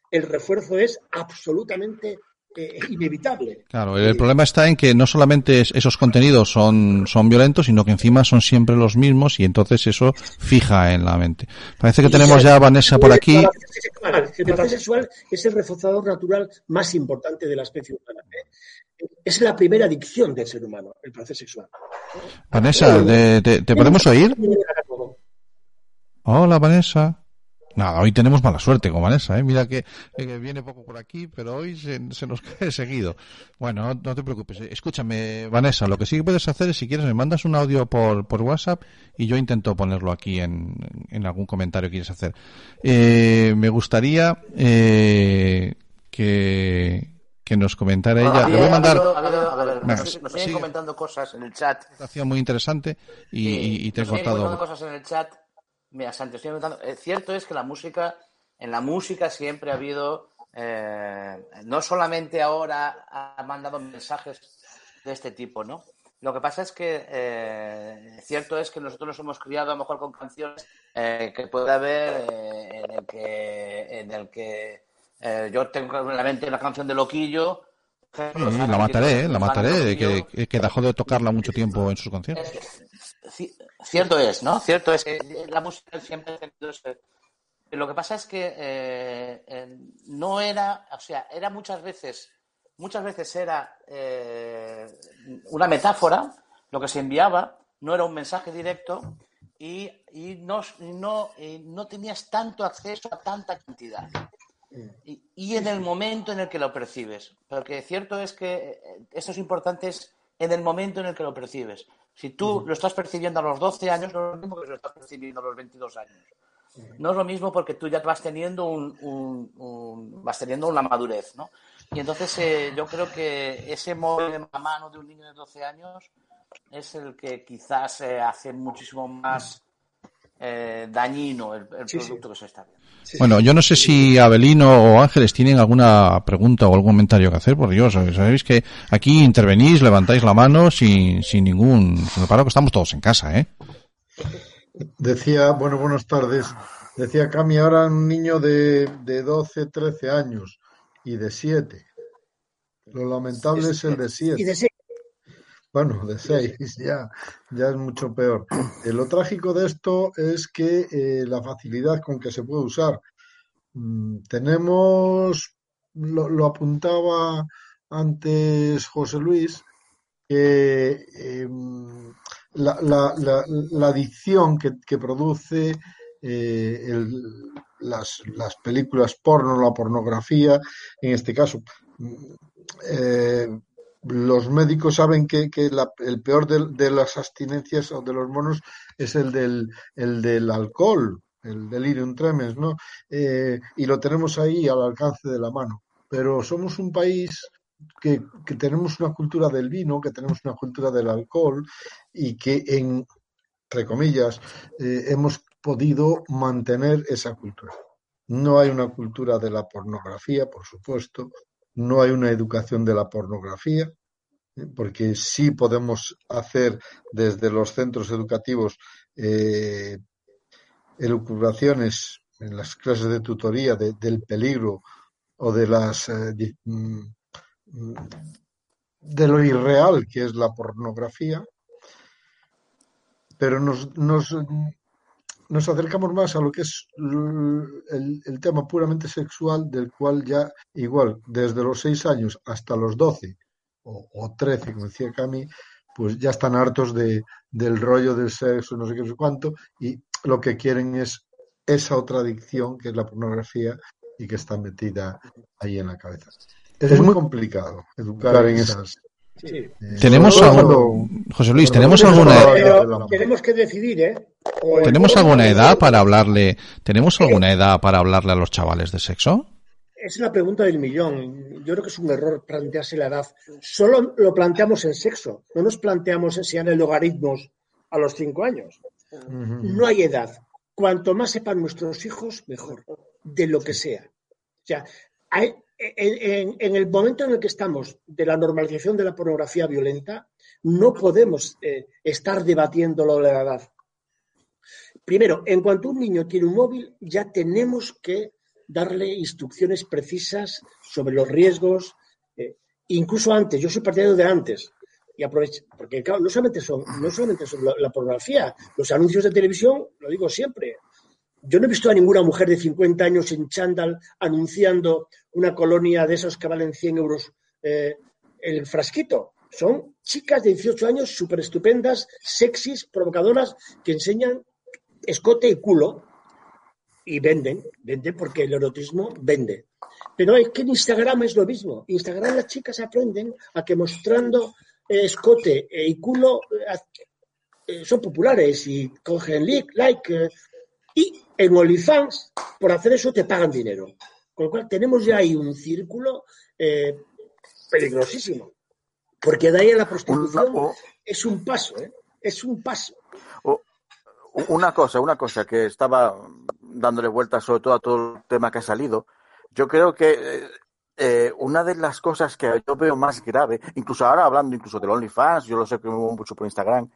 S12: el refuerzo es absolutamente eh, inevitable.
S6: Claro, el problema está en que no solamente es- esos contenidos son, son violentos, sino que encima son siempre los mismos y entonces eso fija en la mente. Parece que tenemos ya a Vanessa por aquí.
S12: El placer sexual, el placer sexual es el reforzador natural más importante de la especie humana. ¿eh? Es la primera adicción del ser humano, el placer sexual.
S6: Vanessa, ¿te, te- te podemos oír? Hola, Vanessa. Nada, hoy tenemos mala suerte con Vanessa, ¿eh? Mira que, que viene poco por aquí, pero hoy se, se nos cae seguido. Bueno, no, no te preocupes. Escúchame, Vanessa, lo que sí que puedes hacer es, si quieres, me mandas un audio por, por WhatsApp y yo intento ponerlo aquí en, en algún comentario que quieres hacer. Eh, me gustaría eh, que, que nos comentara ella. Le voy a mandar...
S4: A ver,
S6: Venga,
S4: nos, nos siguen
S6: sigue.
S4: comentando cosas en el chat.
S6: presentación muy interesante y, te he cortado.
S4: cosas en el chat. Mira, Santi, estoy comentando. eh, cierto es que la música, en la música siempre ha habido, eh, no solamente ahora ha mandado mensajes de este tipo, ¿no? Lo que pasa es que eh, cierto es que nosotros nos hemos criado a lo mejor con canciones eh, que puede haber en el que, en el que yo tengo en la mente la canción de Loquillo.
S6: La mataré, ¿eh? la mataré, que, que dejó de tocarla mucho tiempo en sus conciertos.
S4: Ci- Cierto es, ¿no? Cierto es que la música siempre ha tenido ese- Lo que pasa es que eh, eh, no era, o sea, era muchas veces, muchas veces era eh, una metáfora, lo que se enviaba, no era un mensaje directo y, y no, no, y no tenías tanto acceso a tanta cantidad. Y, y en el momento en el que lo percibes. Porque cierto es que eh, esto es importante es en el momento en el que lo percibes. Si tú lo estás percibiendo a los 12 años, no es lo mismo que si lo estás percibiendo a los 22 años. No es lo mismo porque tú ya vas teniendo un, un- un- vas teniendo una madurez, ¿no? Y entonces eh, yo creo que ese móvil en la mano de un niño de 12 años es el que quizás eh, hace muchísimo más eh, dañino el, el
S12: Sí, sí.
S4: producto que se está viendo.
S6: Bueno, yo no sé si Abelino o Ángeles tienen alguna pregunta o algún comentario que hacer, porque yo sabéis, sabéis que aquí intervenís, levantáis la mano sin, sin ningún sin reparo, que estamos todos en casa, ¿eh?
S14: Decía, bueno, buenas tardes. Decía Cami, ahora un niño de, de 12, 13 años y de 7. Lo lamentable es el de 7.
S12: De seis.
S14: Bueno, de 6 ya, ya es mucho peor. Eh, lo trágico de esto es que eh, la facilidad con que se puede usar. Mm, tenemos, lo, lo apuntaba antes José Luis, que eh, la, la- la- la adicción que, que produce eh, el- las, las películas porno, la pornografía, en este caso, mm, eh, los médicos saben que, que la- el peor de, las abstinencias o de los monos es el del, el del alcohol, el delirium tremens, ¿no? Eh, y lo tenemos ahí al alcance de la mano. Pero somos un país que, que tenemos una cultura del vino, que tenemos una cultura del alcohol y que, en, entre comillas, eh, hemos podido mantener esa cultura. No hay una cultura de la pornografía, por supuesto, no hay una educación de la pornografía, ¿eh? porque sí podemos hacer desde los centros educativos eh, elucubraciones en las clases de tutoría de- del peligro o de las eh, mm, mm, de lo irreal que es la pornografía, pero nos, nos, nos acercamos más a lo que es el, el tema puramente sexual, del cual ya igual desde los 6 años hasta los 12 o, o 13, como decía Cami, pues ya están hartos de, del rollo del sexo, no sé qué, no sé cuánto, y lo que quieren es esa otra adicción que es la pornografía y que está metida ahí en la cabeza. Es, muy complicado educar en esas.
S12: Sí.
S6: Tenemos
S14: sobre
S6: algún-
S14: todo-
S6: José Luis, ¿tenemos alguna-
S14: hablamos.
S12: tenemos que decidir, ¿eh? O
S6: ¿Tenemos alguna edad
S12: sexo.
S6: para hablarle, tenemos alguna edad para hablarle a los chavales de sexo?
S12: Es la pregunta del millón. Yo creo que es un error plantearse la edad. Solo lo planteamos en sexo. No nos planteamos enseñar logaritmos a los cinco años. No hay edad. Cuanto más sepan nuestros hijos, mejor. De lo que sea. O sea, hay- en, el momento en el que estamos de la normalización de la pornografía violenta, no podemos eh, estar debatiéndolo de la edad. Primero, en cuanto un niño tiene un móvil, ya tenemos que darle instrucciones precisas sobre los riesgos. Eh, incluso antes, yo soy partidario de antes. Y aprovecha, porque claro, no solamente son, no solamente son la, la pornografía, los anuncios de televisión, lo digo siempre. Yo no he visto a ninguna mujer de 50 años en chándal anunciando una colonia de esos que valen 100 euros eh, el frasquito. Son chicas de 18 años súper estupendas, sexys, provocadoras, que enseñan escote y culo y venden, venden porque el erotismo vende. Pero es que en Instagram es lo mismo. Instagram las chicas aprenden a que mostrando eh, escote y culo eh, son populares y cogen like, like y en OnlyFans por hacer eso te pagan dinero. Con lo cual tenemos ya ahí un círculo eh, peligrosísimo. Porque de ahí a la prostitución es un paso, ¿eh? es un paso.
S3: una cosa, una cosa que estaba dándole vueltas sobre todo a todo el tema que ha salido. Yo creo que eh, eh, una de las cosas que yo veo más grave, incluso ahora hablando incluso del OnlyFans, yo lo sé que me muevo mucho por Instagram,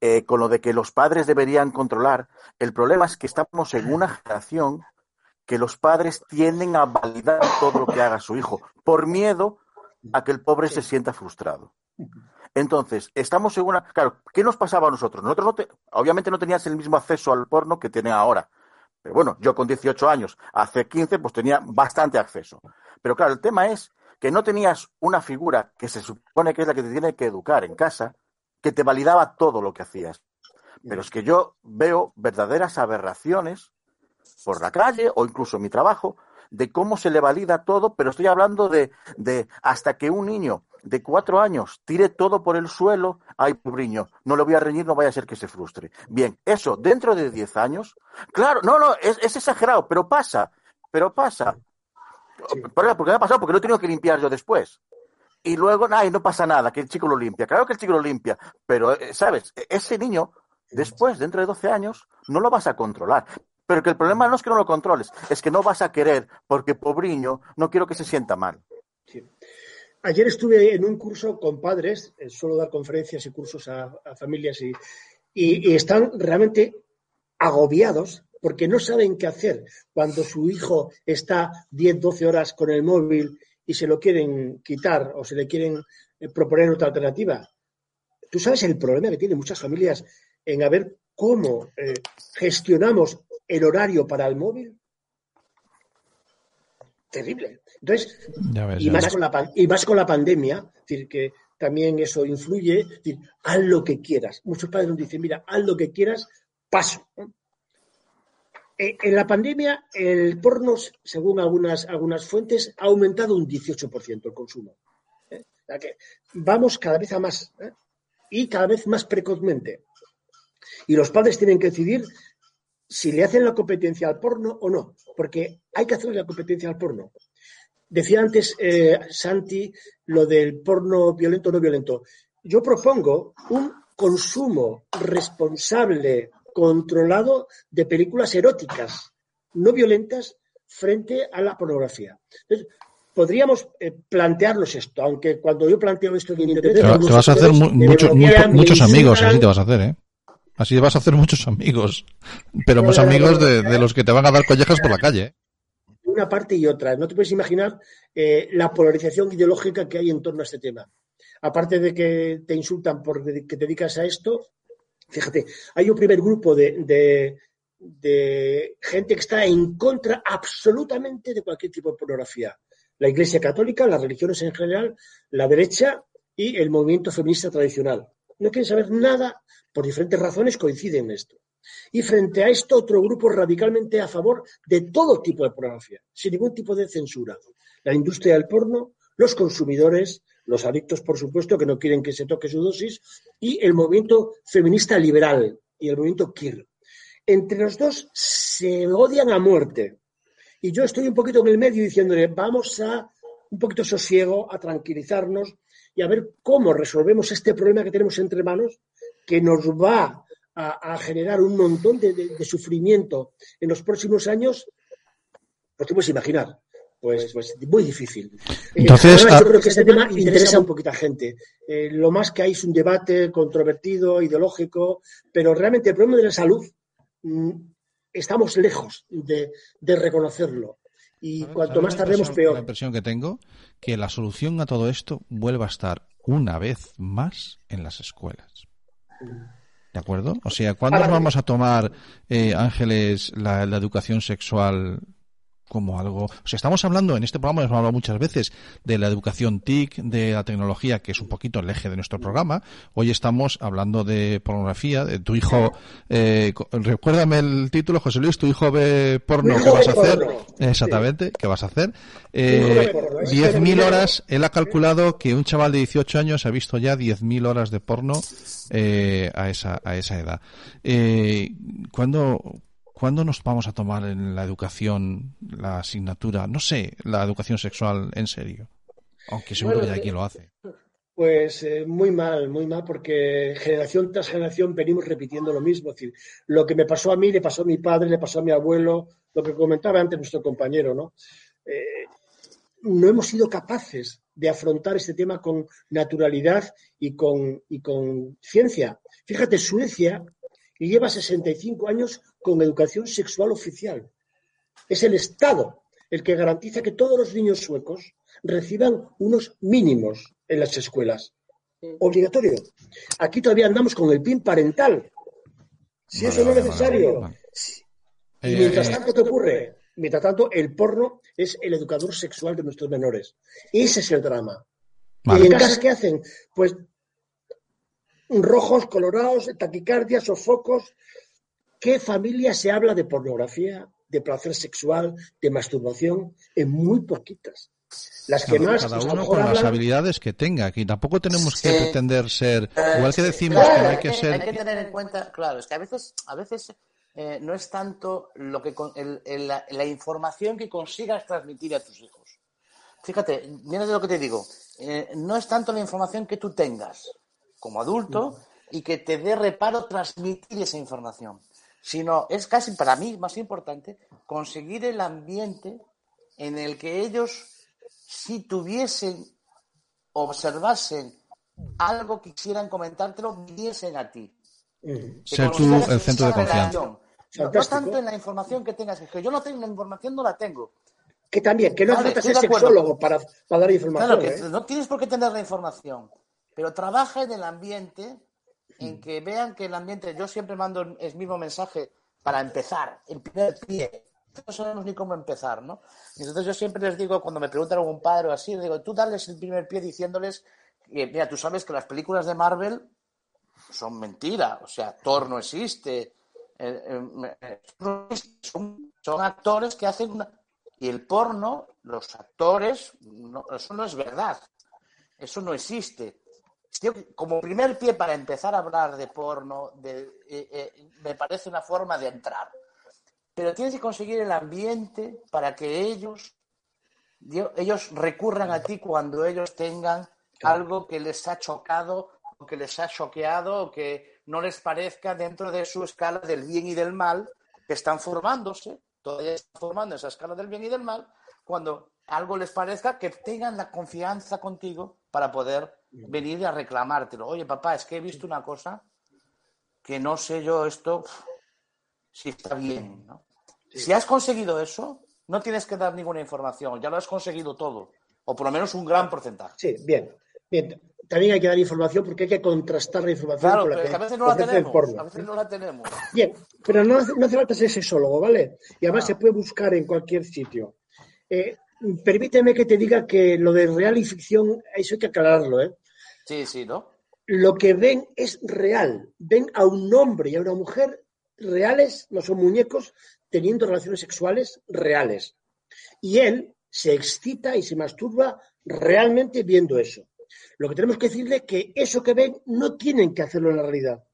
S3: eh, con lo de que los padres deberían controlar, el problema es que estamos en una generación que los padres tienden a validar todo lo que haga su hijo, por miedo a que el pobre se sienta frustrado. Entonces, estamos en una... Claro, ¿qué nos pasaba a nosotros? Nosotros no te- obviamente no tenías el mismo acceso al porno que tienen ahora. Pero bueno, yo con 18 años, hace 15, pues tenía bastante acceso. Pero claro, el tema es que no tenías una figura que se supone que es la que te tiene que educar en casa, que te validaba todo lo que hacías. Pero es que yo veo verdaderas aberraciones por la calle o incluso en mi trabajo de cómo se le valida todo, pero estoy hablando de, de hasta que un niño de cuatro años tire todo por el suelo, ay, pobriño, no le voy a reñir, no vaya a ser que se frustre. Bien, eso dentro de diez años, claro, no, no, es, es exagerado, pero pasa, pero pasa. ¿Por qué? Porque me ha pasado, porque lo he tenido que limpiar yo después. Y luego, ay, no pasa nada, que el chico lo limpia. Claro que el chico lo limpia, pero, eh, ¿sabes? E- Ese niño, después, dentro de 12 años, no lo vas a controlar. Pero que el problema no es que no lo controles, es que no vas a querer, porque pobriño, no quiero que se sienta mal.
S12: Ayer estuve en un curso con padres, eh, suelo dar conferencias y cursos a, familias y están realmente agobiados porque no saben qué hacer cuando su hijo está 10, 12 horas con el móvil y se lo quieren quitar o se le quieren eh, proponer otra alternativa. Tú sabes el problema que tienen muchas familias en a ver cómo eh, gestionamos el horario para el móvil. Terrible. Entonces,
S6: Ya ves,
S12: y más,
S6: ves.
S12: con la, y más con la pandemia, es decir, que también eso influye, es decir, haz lo que quieras. Muchos padres nos dicen, mira, haz lo que quieras, paso. Eh, En la pandemia, el porno, según algunas, algunas fuentes, ha aumentado un 18% el consumo. ¿eh? O sea que vamos cada vez a más ¿eh? y cada vez más precozmente. Y los padres tienen que decidir si le hacen la competencia al porno o no, porque hay que hacerle la competencia al porno. Decía antes eh, Santi lo del porno violento o no violento. Yo propongo un consumo responsable, controlado de películas eróticas, no violentas, frente a la pornografía. Entonces, podríamos eh, plantearnos esto, aunque cuando yo planteo esto en Internet...
S6: Te, te vas a hacer mu- mucho- mucho- muchos amigos, así te vas a hacer, ¿eh? Así vas a hacer muchos amigos. Pero más amigos de, los que te van a dar collejas por la calle. ¿eh?
S12: una parte y otra. No te puedes imaginar eh, la polarización ideológica que hay en torno a este tema. Aparte de que te insultan por de- que te dedicas a esto, fíjate, hay un primer grupo de gente que está en contra absolutamente de cualquier tipo de pornografía. La Iglesia Católica, las religiones en general, la derecha y el movimiento feminista tradicional. No quieren saber nada, por diferentes razones coinciden en esto. Y frente a esto, otro grupo radicalmente a favor de todo tipo de pornografía, sin ningún tipo de censura. La industria del porno, los consumidores, los adictos, por supuesto, que no quieren que se toque su dosis, y el movimiento feminista liberal y el movimiento queer. Entre los dos se odian a muerte. Y yo estoy un poquito en el medio diciéndole, vamos a un poquito sosiego, a tranquilizarnos y a ver cómo resolvemos este problema que tenemos entre manos, que nos va a, a generar un montón de, de- de sufrimiento en los próximos años, pues te puedes imaginar. Pues, pues muy difícil. Eh,
S6: Entonces,
S12: además,
S6: ah-
S12: yo creo que este tema interesa a un poquita gente. Eh, lo más que hay es un debate controvertido, ideológico, pero realmente el problema de la salud mm, estamos lejos de, de reconocerlo. Y cuanto
S6: ¿Sabes
S12: más tardemos, peor.
S6: La impresión que tengo que la solución a todo esto vuelva a estar una vez más en las escuelas. ¿De acuerdo? O sea, ¿cuándo vamos a tomar, eh, Ángeles, la, la educación sexual como algo... O sea, estamos hablando, en este programa hemos hablado muchas veces de la educación TIC, de la tecnología, que es un poquito el eje de nuestro programa. Hoy estamos hablando de pornografía, de tu hijo... Eh, recuérdame el título, José Luis, tu hijo ve porno, ¿qué vas a hacer?
S12: porno.
S6: Exactamente, ¿qué vas a hacer? Eh,
S12: porno, ¿eh?
S6: 10.000
S12: Pero-
S6: horas, él ha calculado que un chaval de 18 años ha visto ya 10.000 horas de porno eh, a, esa, a esa edad. Eh, ¿cuándo, ¿Cuándo nos vamos a tomar en la educación la asignatura, no sé, la educación sexual en serio? Aunque seguro
S12: Bueno,
S6: que ya aquí lo hace.
S12: Pues eh, muy mal, muy mal, porque generación tras generación venimos repitiendo lo mismo. Es decir, lo que me pasó a mí, le pasó a mi padre, le pasó a mi abuelo, lo que comentaba antes nuestro compañero, ¿no? Eh, no hemos sido capaces de afrontar este tema con naturalidad y con, y con ciencia. Fíjate, Suecia lleva 65 años con educación sexual oficial. Es el Estado el que garantiza que todos los niños suecos reciban unos mínimos en las escuelas. Obligatorio. Aquí todavía andamos con el PIN parental. Si
S6: Vale,
S12: eso no es
S6: vale,
S12: necesario.
S6: vale.
S12: Y
S6: Eh,
S12: mientras
S6: eh,
S12: tanto, ¿qué ocurre? Mientras tanto, el porno es el educador sexual de nuestros menores. Ese es el drama.
S6: Vale.
S12: ¿Y en casa qué hacen? Pues rojos, colorados, taquicardias, sofocos. ¿Qué familia se habla de pornografía, de placer sexual, de masturbación? En muy poquitas. Las que
S6: Cada,
S12: más,
S6: cada uno con las habilidades que tenga. Aquí tampoco tenemos que pretender ser,
S4: Eh,
S6: igual que decimos
S4: claro,
S6: que no hay que
S4: Hay
S6: ser
S4: que tener en cuenta, claro, es que a veces, a veces eh, no es tanto lo que con- el- el- la, la información que consigas transmitir a tus hijos. Fíjate, mira de lo que te digo, eh, no es tanto la información que tú tengas como adulto y que te dé reparo transmitir esa información, sino es casi para mí más importante conseguir el ambiente en el que ellos, si tuviesen, observasen algo que quisieran comentártelo, viniesen a ti. Que
S6: ser tú el centro de confianza.
S4: No, tanto en la información que tengas, es que yo no tengo la información, no la tengo.
S12: Que también, que no
S4: Vale, estoy
S12: ser sexólogo para, para dar información.
S4: Claro, que
S12: ¿eh?
S4: no tienes por qué tener la información, pero trabaja en el ambiente en que vean que el ambiente, yo siempre mando el mismo mensaje para empezar, el primer pie. No sabemos ni cómo empezar, ¿no? Entonces yo siempre les digo, cuando me preguntan algún padre o así, les digo, tú dales el primer pie diciéndoles, mira, tú sabes que las películas de Marvel son mentira, o sea, Thor no existe, eh, eh, eh, son actores que hacen una... Y el porno, los actores, no, eso no es verdad, eso no existe. Yo, como primer pie para empezar a hablar de porno, de, eh, eh, me parece una forma de entrar. Pero tienes que conseguir el ambiente para que ellos, yo- ellos recurran a ti cuando ellos tengan algo que les ha chocado o que les ha choqueado o que no les parezca dentro de su escala del bien y del mal, que están formándose, todavía están formando esa escala del bien y del mal, cuando algo les parezca que tengan la confianza contigo para poder venir a reclamártelo. Oye, papá, es que he visto una cosa que no sé yo esto si está bien, ¿no? Si has conseguido eso, no tienes que dar ninguna información, ya lo has conseguido todo, o por lo menos un gran porcentaje.
S12: Sí, bien. Bien, también hay que dar información porque hay que contrastar la información
S4: Claro,
S12: con la
S4: pero
S12: que
S4: a veces no la tenemos,
S12: porno.
S4: a veces no la tenemos.
S12: Bien, pero no hace, no hace falta ser sexólogo, ¿vale? Y además se puede buscar en cualquier sitio. Eh, permíteme que te diga que lo de real y ficción, eso hay que aclararlo, ¿eh?
S4: Sí, sí, ¿no?
S12: Lo que ven es real. Ven a un hombre y a una mujer reales, no son muñecos, teniendo relaciones sexuales reales. Y él se excita y se masturba realmente viendo eso. Lo que tenemos que decirle es que eso que ven no tienen que hacerlo en la realidad.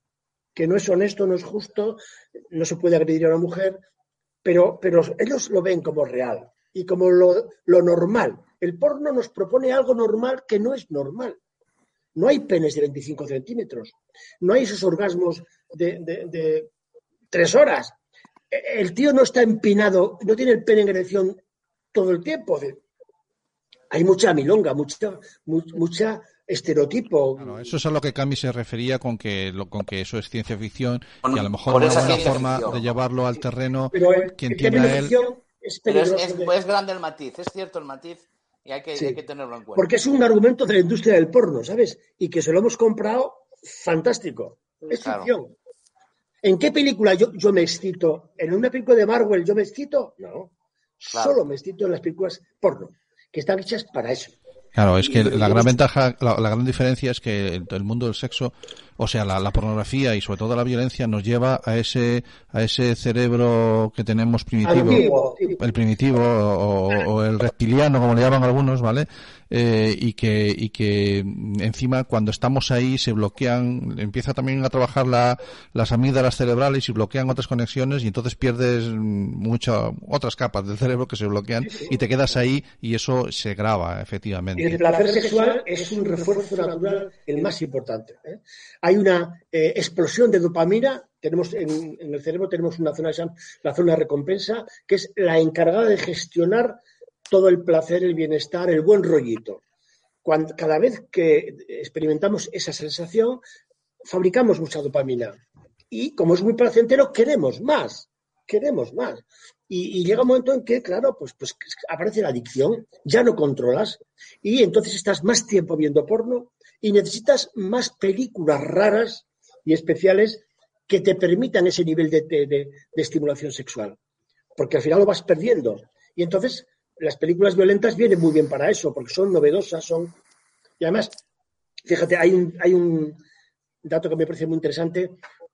S12: Que no es honesto, no es justo, no se puede agredir a una mujer, pero, pero ellos lo ven como real y como lo, lo normal. El porno nos propone algo normal que no es normal. No hay penes de 25 centímetros. No hay esos orgasmos de, de- de tres horas. E- El tío no está empinado, no tiene el pene en erección todo el tiempo. Hay mucha milonga, mucha, mu- mucha estereotipo.
S6: Claro, eso es a lo que Cami se refería con que lo, con que eso es ciencia ficción y a lo mejor una
S4: esa
S6: buena
S4: ciencia
S6: forma
S4: ficción.
S6: de llevarlo al terreno
S12: Pero el,
S6: que
S12: el
S6: entienda
S12: término
S6: él.
S12: ficción es
S4: Pero es,
S12: peligroso.
S4: es-
S12: de-
S4: es grande el matiz, es cierto el matiz y hay que,
S12: Sí.
S4: hay que tenerlo en cuenta.
S12: Porque es un argumento de la industria del porno, ¿sabes? Y que se lo hemos comprado fantástico. Es
S4: Claro.
S12: ficción. ¿En qué película yo, yo me excito? ¿En una película de Marvel yo me excito? No.
S4: Claro.
S12: Solo me excito en las películas porno, que están hechas para eso.
S6: Claro, es que la gran ventaja, la, la gran diferencia es que el, el mundo del sexo, o sea, la, la pornografía y sobre todo la violencia nos lleva a ese a ese cerebro que tenemos primitivo, el primitivo o, o el reptiliano, como le llaman algunos, ¿vale? Eh, y que y que encima cuando estamos ahí se bloquean, empieza también a trabajar la, las amígdalas cerebrales y bloquean otras conexiones y entonces pierdes muchas otras capas del cerebro que se bloquean y te quedas ahí y eso se graba efectivamente.
S12: El placer sexual es un refuerzo natural el más importante. ¿eh? Hay una eh, explosión de dopamina. Tenemos en, en el cerebro tenemos una zona, la zona de recompensa, que es la encargada de gestionar todo el placer, el bienestar, el buen rollito. Cuando, cada vez que experimentamos esa sensación, fabricamos mucha dopamina. Y como es muy placentero, queremos más, queremos más. Y, llega un momento en que, claro, pues, pues aparece la adicción, ya no controlas y entonces estás más tiempo viendo porno y necesitas más películas raras y especiales que te permitan ese nivel de, de- de- de estimulación sexual. Porque al final lo vas perdiendo. Y entonces las películas violentas vienen muy bien para eso, porque son novedosas, son... Y además, fíjate, hay un, hay un dato que me parece muy interesante.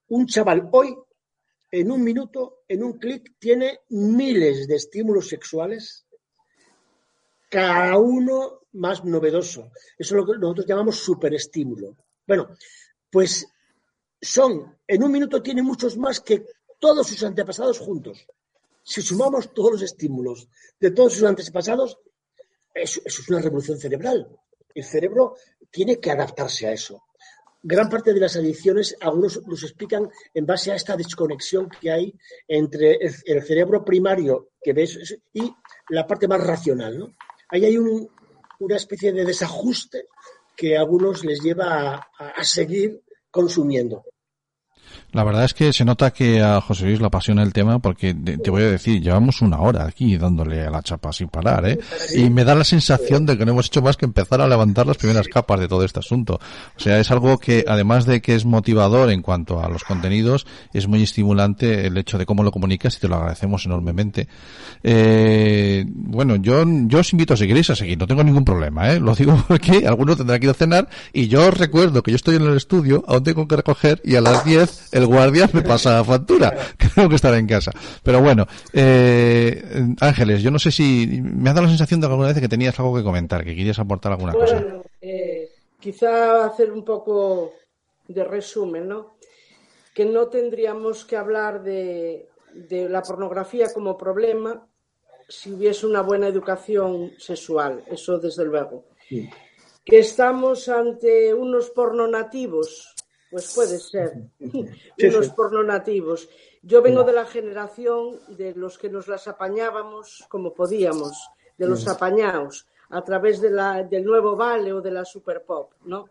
S12: Un chaval hoy, en un minuto, en un clic, tiene miles de estímulos sexuales cada uno más novedoso. Eso es lo que nosotros llamamos superestímulo. Bueno, pues son, en un minuto tiene muchos más que todos sus antepasados juntos. Si sumamos todos los estímulos de todos sus antepasados, eso, es una revolución cerebral. El cerebro tiene que adaptarse a eso. Gran parte de las adicciones, algunos los explican en base a esta desconexión que hay entre el, cerebro primario que ves y la parte más racional. ¿no? Ahí hay un- una especie de desajuste que a algunos les lleva a seguir consumiendo.
S6: La verdad es que se nota que a José Luis le apasiona el tema porque te, voy a decir, llevamos una hora aquí dándole a la chapa sin parar, ¿eh? Y me da la sensación de que no hemos hecho más que empezar a levantar las primeras capas de todo este asunto. O sea, es algo que además de que es motivador en cuanto a los contenidos, es muy estimulante el hecho de cómo lo comunicas y te lo agradecemos enormemente. Eh, bueno, yo, yo os invito a seguir a seguir, no tengo ningún problema, ¿eh? Lo digo (laughs) porque algunos tendrán que ir a cenar y yo os recuerdo que yo estoy en el estudio, aún tengo que recoger y a las 10 el guardia me pasa la factura, (laughs) tengo que estar en casa. Pero bueno, eh, Ángeles, yo no sé si me ha dado la sensación de que alguna vez que tenías algo que comentar, que querías aportar alguna cosa.
S13: Bueno, eh, quizá hacer un poco de resumen, ¿no? Que no tendríamos que hablar de, de la pornografía como problema si hubiese una buena educación sexual, eso desde luego. Que estamos ante unos pornonativos, pues puede ser, (laughs) unos
S12: sí.
S13: pornonativos. Yo vengo de la generación de los que nos las apañábamos como podíamos, de los apañados, a través de la, del nuevo Vale o de la Super Pop, ¿no?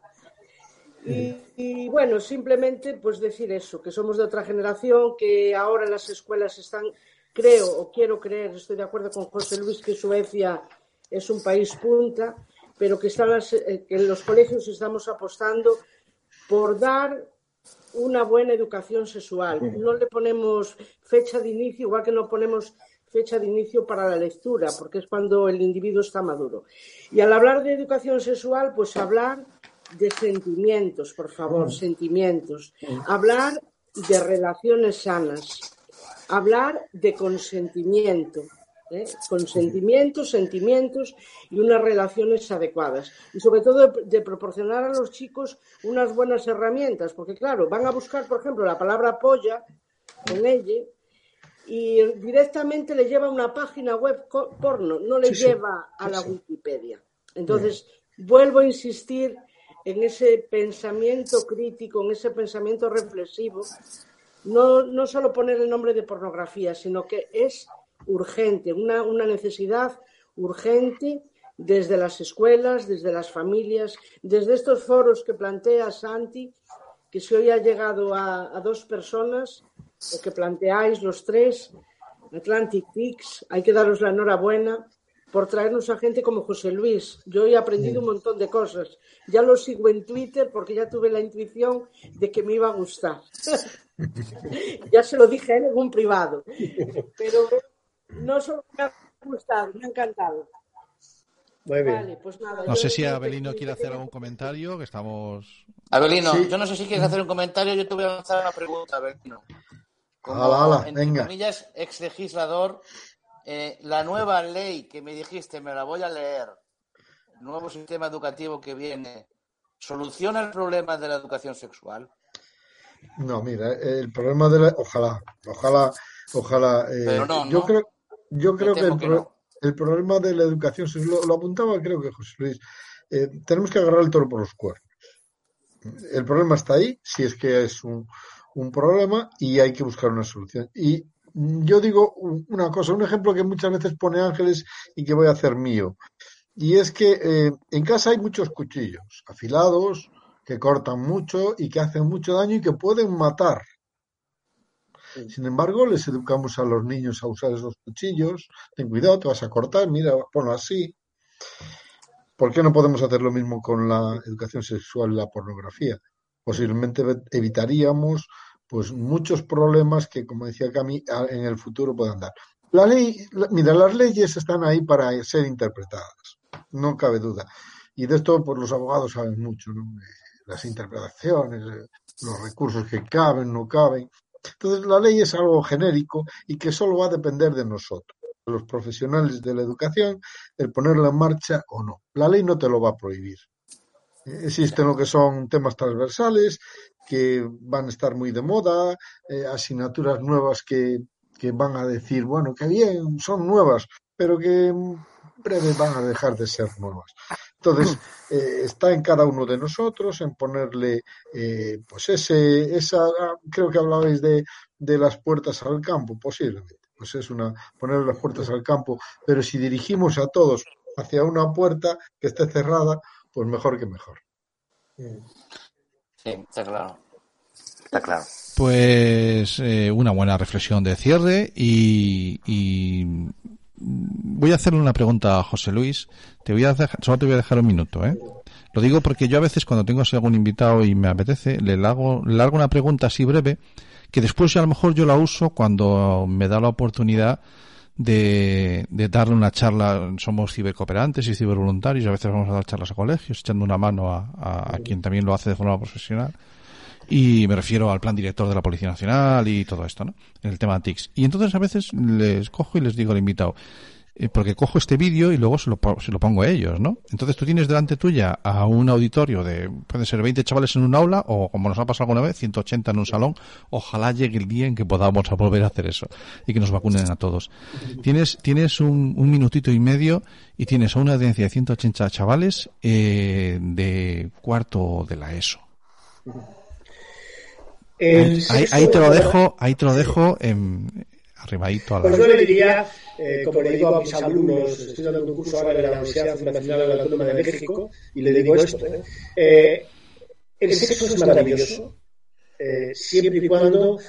S13: Y, y, bueno, simplemente pues decir eso, que somos de otra generación, que ahora las escuelas están, creo o quiero creer, estoy de acuerdo con José Luis que Suecia es un país punta, pero que, están las- eh, que en los colegios estamos apostando por dar una buena educación sexual. No le ponemos fecha de inicio, igual que no ponemos fecha de inicio para la lectura, porque es cuando el individuo está maduro. Y al hablar de educación sexual, pues hablar de sentimientos, por favor, sentimientos. Hablar de relaciones sanas. Hablar de consentimiento. ¿Eh? Consentimientos, sentimientos y unas relaciones adecuadas. Y sobre todo de, de proporcionar a los chicos unas buenas herramientas, porque claro, van a buscar, por ejemplo, la palabra polla en ella y directamente le lleva a una página web porno, no le
S12: Sí, sí.
S13: lleva a la
S12: sí.
S13: Wikipedia. Entonces, vuelvo a insistir en ese pensamiento crítico, en ese pensamiento reflexivo, no, no solo poner el nombre de pornografía, sino que es urgente, una, una necesidad urgente desde las escuelas, desde las familias, desde estos foros que plantea Santi, que si hoy ha llegado a, a dos personas, o que planteáis los tres, Atlantic Tix, hay que daros la enhorabuena por traernos a gente como José Luis. Yo he aprendido un montón de cosas. Ya lo sigo en Twitter porque ya tuve la intuición de que me iba a gustar. (laughs) ya se lo dije a él en un privado. Pero no solo me ha gustado, me ha encantado.
S12: Muy bien.
S13: Vale, pues nada,
S6: No sé si Abelino quiere hacer algún comentario, que estamos...
S4: Abelino,
S14: Sí.
S4: yo no sé si quieres hacer un comentario, yo te voy a lanzar una pregunta, Abelino. Como,
S14: Ala, ala,
S4: entre
S14: venga.
S4: comillas, ex legislador, eh, la nueva ley que me dijiste, me la voy a leer, nuevo sistema educativo que viene, ¿soluciona el problema de la educación sexual?
S14: No, mira, el problema de la... Ojalá, ojalá, ojalá... eh,
S4: Pero no,
S14: yo
S4: ¿no?
S14: creo, yo creo que el,
S4: que no.
S14: el problema de la educación, se lo, lo apuntaba creo que José Luis, eh, tenemos que agarrar el toro por los cuernos. El problema está ahí, si es que es un, un problema y hay que buscar una solución. Y yo digo un- una cosa, un ejemplo que muchas veces pone Ángeles y que voy a hacer mío. Y es que eh, en casa hay muchos cuchillos afilados que cortan mucho y que hacen mucho daño y que pueden matar. Sin embargo, les educamos a los niños a usar esos cuchillos. Ten cuidado, te vas a cortar, mira, ponlo así. ¿Por qué no podemos hacer lo mismo con la educación sexual y la pornografía? Posiblemente evitaríamos pues muchos problemas que, como decía Cami, en el futuro puedan dar. La ley, mira, las leyes están ahí para ser interpretadas, no cabe duda. Y de esto, pues los abogados saben mucho, ¿no? Las interpretaciones, los recursos que caben, no caben. Entonces, la ley es algo genérico y que solo va a depender de nosotros, de los profesionales de la educación, el ponerla en marcha o no. La ley no te lo va a prohibir. Eh, Existen lo que son temas transversales que van a estar muy de moda, eh, asignaturas nuevas que, que van a decir, bueno, que bien, son nuevas, pero que en breve van a dejar de ser nuevas. Entonces, eh, está en cada uno de nosotros en ponerle, eh, pues ese, esa, creo que hablabais de, de las puertas al campo, posiblemente. Pues es una, poner las puertas al campo, pero si dirigimos a todos hacia una puerta que esté cerrada, pues mejor que mejor.
S4: Sí, está claro. Está claro.
S6: Pues eh, una buena reflexión de cierre y, y voy a hacerle una pregunta a José Luis. Te voy a dejar, solo te voy a dejar un minuto, ¿eh? Lo digo porque yo a veces cuando tengo así algún invitado y me apetece, le hago, le una pregunta así breve que después a lo mejor yo la uso cuando me da la oportunidad de, darle una charla. Somos cibercooperantes y cibervoluntarios, a veces vamos a dar charlas a colegios, echando una mano a- a quien también lo hace de forma profesional. Y me refiero al plan director de la Policía Nacional y todo esto, ¿no? El tema TICS. Y entonces a veces les cojo y les digo al invitado, eh, porque cojo este vídeo y luego se lo, se lo pongo a ellos, ¿no? Entonces tú tienes delante tuya a un auditorio de, pueden ser 20 chavales en un aula o, como nos ha pasado alguna vez, 180 en un salón. Ojalá llegue el día en que podamos (laughs) volver a hacer eso y que nos vacunen a todos. Tienes, tienes un, un minutito y medio y tienes a una audiencia de 180 chavales eh, de cuarto de la ESO.
S12: El
S6: Ahí, te lo dejo, ahí te lo dejo en, arribadito a la...
S12: Pues yo le diría, eh, como le digo a mis alumnos, estoy dando un curso ahora de la Universidad Fundacional Autónoma de México, y le digo esto, ¿eh? Eh, el sexo es maravilloso, eh, siempre y cuando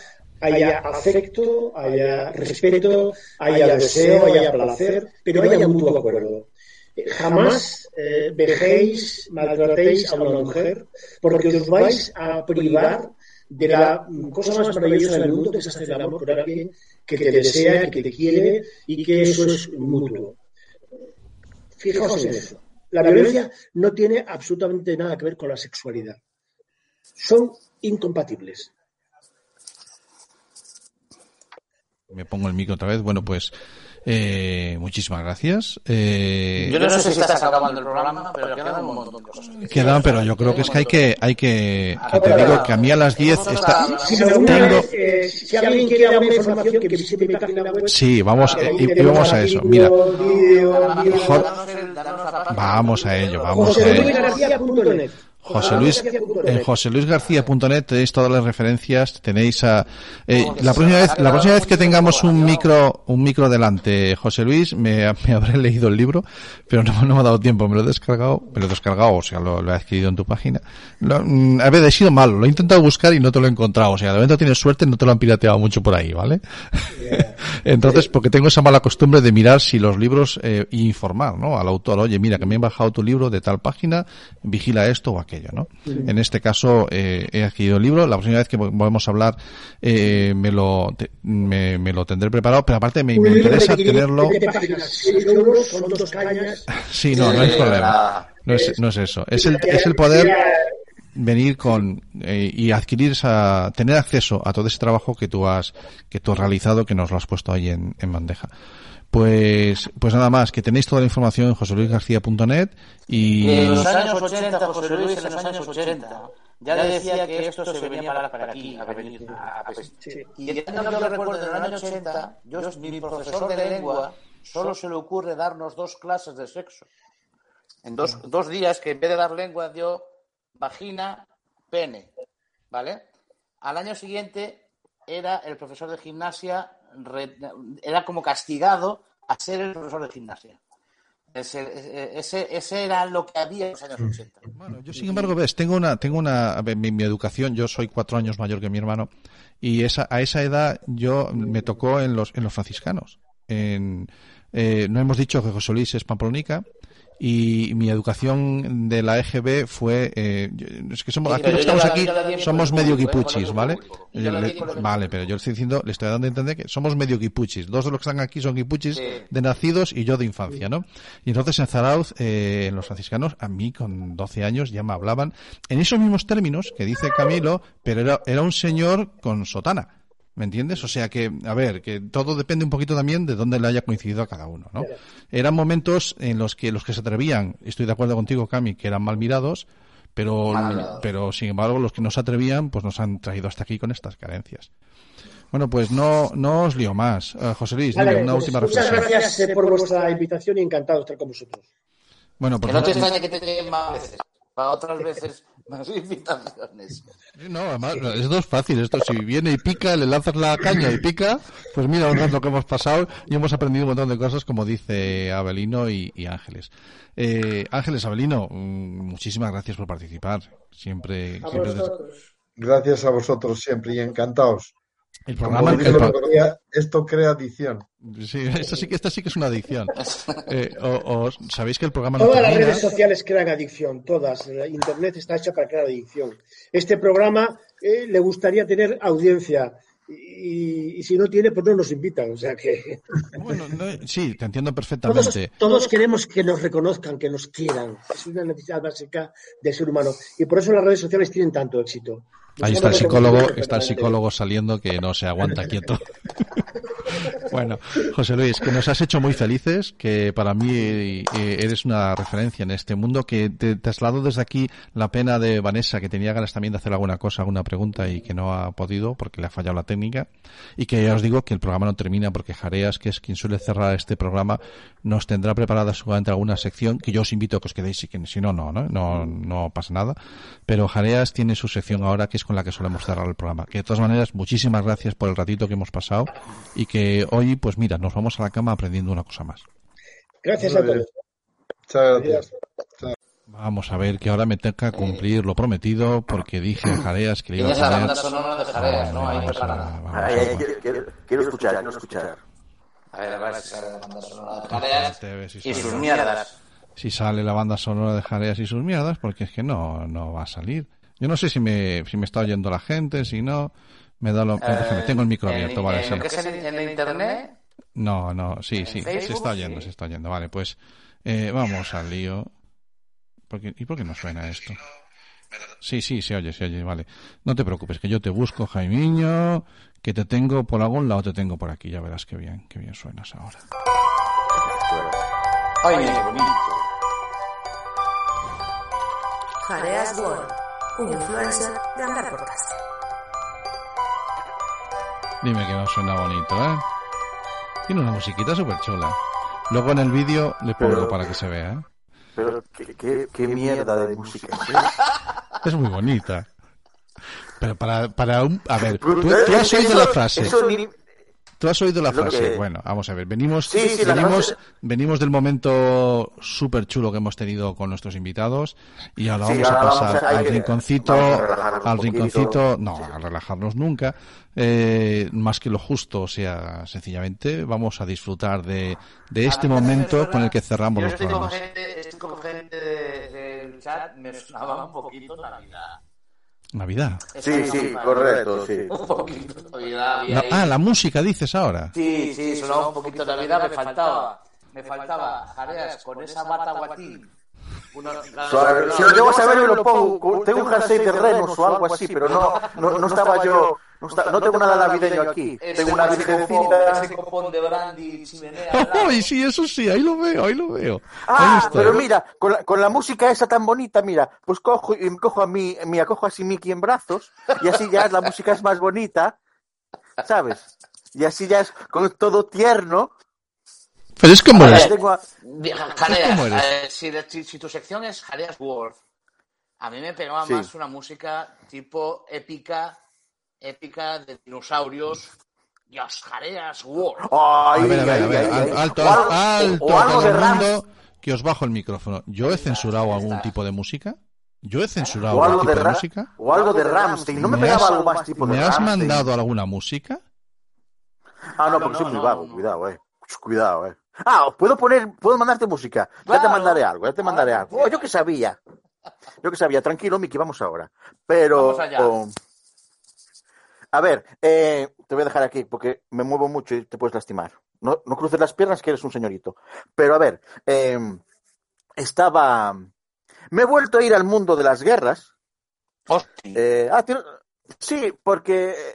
S12: haya afecto, haya respeto, haya deseo, haya placer, pero haya mutuo acuerdo. Jamás vejéis, maltratéis a una mujer, porque os vais a privar de la cosa más maravillosa del mundo, que es hacer el amor por alguien que te desea, que te quiere y que eso es mutuo. Fijaos en eso. La violencia no tiene absolutamente nada que ver con la sexualidad. Son incompatibles.
S6: Me pongo el micro otra vez. Bueno, pues eh, muchísimas gracias. Eh,
S4: Yo no sé si estás acabando el programa, pero quedan un montón de cosas.
S6: quedan, pero yo creo que es que hay que, hay que, que te digo que a mí a las 10 está,
S12: Si, alguna
S6: tengo,
S12: vez, si alguien quiere alguna información, que visite mi página web.
S6: sí, vamos,
S12: Ahí
S6: eh, y, vamos a eso. Mira, vamos a ello, vamos a ello.
S12: joseluisgarcía.net.
S6: José Luis, en joseluisgarcía.net tenéis todas las referencias, tenéis a eh, la próxima vez, la próxima vez que tengamos un micro, un micro delante, José Luis, me, (laughs) me habré leído el libro, pero no, no me ha dado tiempo, me lo he descargado, me lo he descargado, o sea, lo, lo he adquirido en tu página. Lo, mm, a ver, he sido malo, lo he intentado buscar y no te lo he encontrado, o sea, de momento tienes suerte, no te lo han pirateado mucho por ahí, ¿vale? (laughs) Entonces, porque tengo esa mala costumbre de mirar si los libros eh, informar, ¿no? Al autor, oye, mira, que me he bajado tu libro de tal página, vigila esto o aquello, ¿no? En este caso, eh, he adquirido el libro, la próxima vez que volvamos a hablar, eh, me lo, te- me, me lo tendré preparado, pero aparte me, me interesa tenerlo.
S12: Son dos cañas. (laughs)
S6: Sí, no, no hay problema. No es, no es eso. Es el, es el poder venir con eh, y adquirir esa, tener acceso a todo ese trabajo que tú has, que tú has realizado, que nos lo has puesto ahí en, en bandeja. Pues, pues nada más, que tenéis toda la información en joseluisgarcía.net y
S4: En los años 80, José Luis, en los años 80, ya le decía que esto se venía para, para aquí, a venir. a- a- Y el año que yo recuerdo, en el año 80, yo, mi profesor de lengua solo se le ocurre darnos dos clases de sexo. En dos, dos días que en vez de dar lengua dio vagina, pene. ¿Vale? Al año siguiente era el profesor de gimnasia, re- era como castigado a ser el profesor de gimnasia. Ese, ese, ese era lo que había en los años 80.
S6: Yo, sin embargo, ves, tengo una, tengo una, mi, mi educación, yo soy cuatro años mayor que mi hermano, y esa, a esa edad yo me tocó en los, en los franciscanos. En, eh, no hemos dicho que José Luis es pamplonica, y mi educación de la EGB fue, eh, es que somos,
S4: Sí,
S6: aquí estamos
S4: la-
S6: aquí somos medio
S4: ¿eh?
S6: guipuchis, ¿vale? Le- Vale, pero yo le estoy diciendo, le estoy dando a entender que somos medio guipuchis. Dos de los que están aquí son guipuchis de nacidos y yo de infancia, ¿no? Y entonces en Zarauz, eh, los franciscanos, a mí con 12 años ya me hablaban en esos mismos términos que dice Camilo, pero era, era un señor con sotana. ¿Me entiendes? O sea que, a ver, que todo depende un poquito también de dónde le haya coincidido a cada uno, ¿no? Eran momentos en los que los que se atrevían, estoy de acuerdo contigo, Cami, que eran mal mirados, pero,
S4: Mal mirados.
S6: pero sin embargo los que no se atrevían, pues nos han traído hasta aquí con estas carencias. Bueno, pues no, no os lío más. Eh, José Luis, dime, una
S12: pues
S6: última
S12: muchas
S6: reflexión.
S12: gracias eh, por vuestra invitación y encantado de estar con vosotros.
S6: Bueno, pues
S4: Que no te extrañe que te lleguen más veces. Para otras veces (laughs) más invitaciones.
S6: No, además, esto es fácil. Esto, si viene y pica, le lanzas la caña y pica, pues mira un rato que hemos pasado y hemos aprendido un montón de cosas, como dice Abelino y, y Ángeles. Eh, Ángeles, Abelino, mm, muchísimas gracias por participar. Siempre,
S12: A
S6: siempre
S12: vosotros.
S14: Gracias a vosotros siempre y encantados.
S6: El programa- el pro-
S14: esto crea adicción.
S6: Sí, esta sí que, esta sí que es una adicción. (laughs) Eh, o- o- Sabéis que el programa no
S12: Todas las redes sociales crean adicción, todas. La Internet está hecha para crear adicción. Este programa eh, le gustaría tener audiencia y, y si no tiene, pues no nos invitan. O sea que (laughs)
S6: Bueno, no, sí, te entiendo perfectamente.
S12: todos queremos que nos reconozcan, que nos quieran. Es una necesidad básica del ser humano y por eso las redes sociales tienen tanto éxito.
S6: Ahí está el psicólogo, está el psicólogo saliendo que no se aguanta quieto. (laughs) Bueno, José Luis, que nos has hecho muy felices, que para mí eh, eres una referencia en este mundo, que te traslado desde aquí la pena de Vanessa, que tenía ganas también de hacer alguna cosa, alguna pregunta y que no ha podido porque le ha fallado la técnica, y que ya os digo que el programa no termina porque Jareas, que es quien suele cerrar este programa, nos tendrá preparada seguramente alguna sección que yo os invito a que os quedéis si no, no, no, no, no pasa nada, pero Jareas tiene su sección ahora que es con la que solemos cerrar el programa. Que de todas maneras, muchísimas gracias por el ratito que hemos pasado y que hoy, pues mira, nos vamos a la cama aprendiendo una cosa más.
S12: Gracias a todos.
S14: Muchas gracias.
S6: Vamos a ver que ahora me toca cumplir lo prometido porque dije a Jareas que le iba a
S4: Tienes la
S6: poner...
S4: banda sonora de Jareas, ¿no? Ahí preparada.
S3: quiero, quiero- quiero escuchar, quiero escuchar.
S4: A ver, a ver si sale la banda sonora de Jareas y sus mierdas.
S6: si sale la banda sonora de Jareas y sus mierdas, porque es que no, no va a salir. Yo no sé si me, si me está oyendo la gente, si no, me da lo... déjame, tengo el micro abierto,
S4: en-
S6: vale.
S4: en
S6: sí.
S4: lo que es en, en internet,
S6: No, no, sí, sí, se
S4: Facebook,
S6: está oyendo,
S4: sí.
S6: se está oyendo. Vale, pues eh, vamos al lío. ¿Por qué- ¿Y por qué no suena esto? Sí, sí, se oye, se oye, vale. No te preocupes, que yo te busco, Jaimiño, que te tengo por algún lado, te tengo por aquí, ya verás qué bien, qué bien suenas ahora.
S4: ay, qué bonito.
S1: Jareas World, un influencer de andar por casa.
S6: Dime que no suena bonito, ¿eh? Tiene una musiquita súper chula. Luego en el vídeo le pongo
S3: Pero-
S6: para que se vea, ¿eh?
S3: Pero qué, qué, qué mierda de música. (laughs)
S6: Es muy bonita. Pero para, para un... A ver, tú, tú has oído la frase.
S3: Eso ni-
S6: Tú has oído la frase.
S3: que-
S6: Bueno, vamos a ver. Venimos,
S3: Sí, sí, la
S6: venimos,
S3: frase-
S6: venimos del momento súper chulo que hemos tenido con nuestros invitados y ahora
S3: Sí,
S6: vamos
S3: ahora
S6: a
S3: vamos
S6: pasar
S3: a-
S6: al
S3: que-
S6: rinconcito, al rinconcito, no, a relajarnos nunca, eh, más que lo justo, o sea, sencillamente vamos a disfrutar de, de este momento con el que cerramos
S4: Yo
S6: los
S4: estoy con
S6: programas.
S4: gente, estoy con gente de- del chat, me sonaba un poquito Navidad.
S6: Navidad.
S3: Sí, sí, correcto, sí.
S4: Un poquito Navidad.
S6: La- ah, la música dices ahora.
S4: Sí, sí, sonaba un poquito Navidad, me faltaba. Me faltaba jareas con esa bata guatín. Una-
S3: Si lo llego a saber, me lo pongo. Tengo un jersey de renos o algo así, pero no, no, no estaba yo. No, está- no tengo nada navideño aquí. Tengo una virgencita.
S4: Ese copón de brandy, chimenea.
S6: ¡Ay, sí, eso sí! Ahí lo veo, ahí lo veo. Ahí
S3: Ah,
S6: está.
S3: pero mira, con la, con la música esa tan bonita, mira, pues cojo y cojo a mí, me acojo así Mickey en brazos y así ya la música es más bonita, ¿sabes? Y así ya es con todo tierno.
S6: Pero es como eres.
S4: si, de- si- si tu sección es Jareas World, a mí me pegaba
S3: Sí.
S4: más una música tipo épica, épica de dinosaurios. Dios, Jareas World.
S3: Ay,
S6: A ver, a ver,
S3: ay,
S6: a ver,
S3: ay,
S6: al-
S3: ay.
S6: alto, alto,
S3: o algo
S6: todo
S3: de
S6: el
S3: Rams.
S6: mundo, que os bajo el micrófono. ¿Yo he censurado algún tipo de música? ¿Yo he censurado algún tipo
S3: de, Ra-
S6: música?
S3: o algo de Ramstein. No me,
S6: ¿Me
S3: pegaba
S6: has-
S3: algo más tipo de
S6: ¿Me has
S3: Rammstein.
S6: mandado alguna música?
S3: Ah, no, porque soy muy vago. Cuidado, eh. Cuidado, eh. Ah, puedo poner, puedo mandarte música. Ya te
S4: Claro.
S3: mandaré algo, ya te mandaré algo. Oh, yo que sabía. Yo que sabía. Tranquilo, Miki, vamos ahora. Pero.
S4: Vamos allá.
S3: oh, a ver, eh, te voy a dejar aquí porque me muevo mucho y te puedes lastimar. No, no cruces las piernas que eres un señorito. Pero a ver, eh, estaba. Me he vuelto a ir al mundo de las guerras. Eh, ah, tiene- sí, porque eh,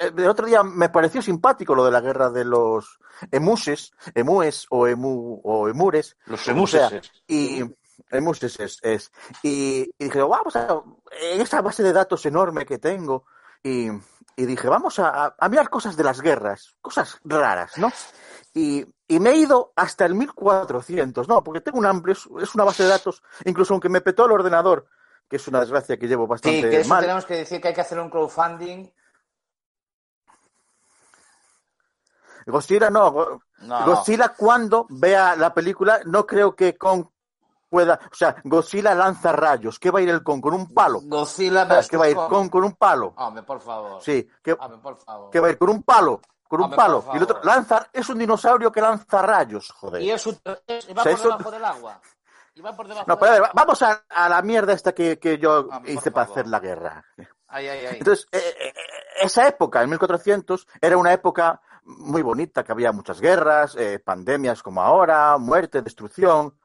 S3: eh, el otro día me pareció simpático lo de la guerra de los emuses, emues o emu o emures.
S4: Los
S3: como sea.
S4: emuses.
S3: Y emuses es, es. Y, y dije, vamos a en esa base de datos enorme que tengo. Y, y dije, vamos a, mirar cosas de las guerras, cosas raras, ¿no? Y, y me he ido hasta el 1400, ¿no? Porque tengo un amplio, es, una base de datos, incluso aunque me petó el ordenador, que es una desgracia que llevo
S4: Sí,
S3: bastante
S4: que eso
S3: mal.
S4: tenemos que decir que hay que hacer un crowdfunding.
S3: Godzilla no,
S4: No.
S3: Godzilla cuando vea la película, no creo que Kong pueda, o sea, Godzilla lanza rayos, ¿qué va a ir el Kong? ¿Con un palo?
S4: Godzilla
S3: Ah, ¿Qué va a ir.
S4: Kong
S3: con un palo?
S4: Hombre, por favor.
S3: Sí, ¿qué,
S4: Hombre, por favor.
S3: qué va a ir con un palo? Con un
S4: Hombre,
S3: palo. Y el otro lanza, es un dinosaurio que lanza rayos, joder.
S4: Y, es un- es- y va
S3: O sea,
S4: por
S3: eso-
S4: debajo del agua. Y va por debajo
S3: No,
S4: del agua.
S3: vamos a, a la mierda esta que, que yo
S4: Hombre,
S3: hice para hacer la guerra.
S4: Ay, ay, ay.
S3: Entonces, eh, eh, eh, esa época, en 1400, era una época muy bonita, que había muchas guerras, eh, pandemias como ahora, muerte, destrucción,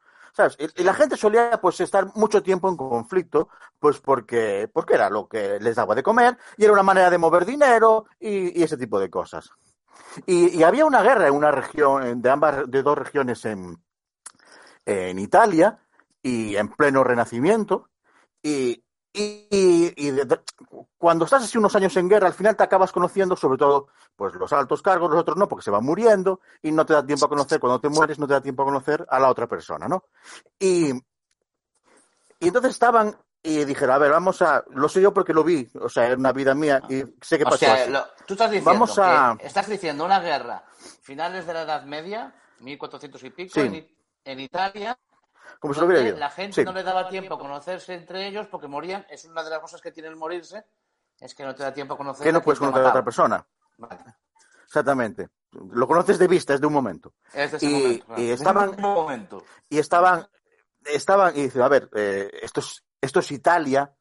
S3: Y, la gente solía pues estar mucho tiempo en conflicto, pues porque, porque era lo que les daba de comer y era una manera de mover dinero y, ese tipo de cosas. Y, había una guerra en una región, de ambas, de dos regiones en, en Italia y en pleno renacimiento. Y, y, de- cuando estás así unos años en guerra, al final te acabas conociendo, sobre todo, pues los altos cargos, los otros no, porque se van muriendo y no te da tiempo a conocer, cuando te mueres no te da tiempo a conocer a la otra persona, ¿no? Y, y entonces estaban y dijeron, a ver, vamos a, lo sé yo porque lo vi, o sea, era una vida mía y sé que
S4: O
S3: pasó
S4: sea,
S3: así.
S4: lo- tú estás diciendo
S3: Vamos a...
S4: que estás diciendo una guerra finales de la Edad Media, 1400 y pico,
S3: Sí.
S4: en, en Italia,
S3: Como si lo hubiera
S4: la gente
S3: Sí.
S4: no le daba tiempo a conocerse entre ellos porque morían. Es una de las cosas que tiene el morirse, es que no te da tiempo a conocer
S3: que no puedes conocer a otra persona. Exactamente. Lo conoces de vista, es de un momento.
S4: Es de ese
S3: y,
S4: momento, claro.
S3: y estaban,
S4: Un momento.
S3: y estaban, estaban, y dice, a ver, eh, esto, es, esto es Italia,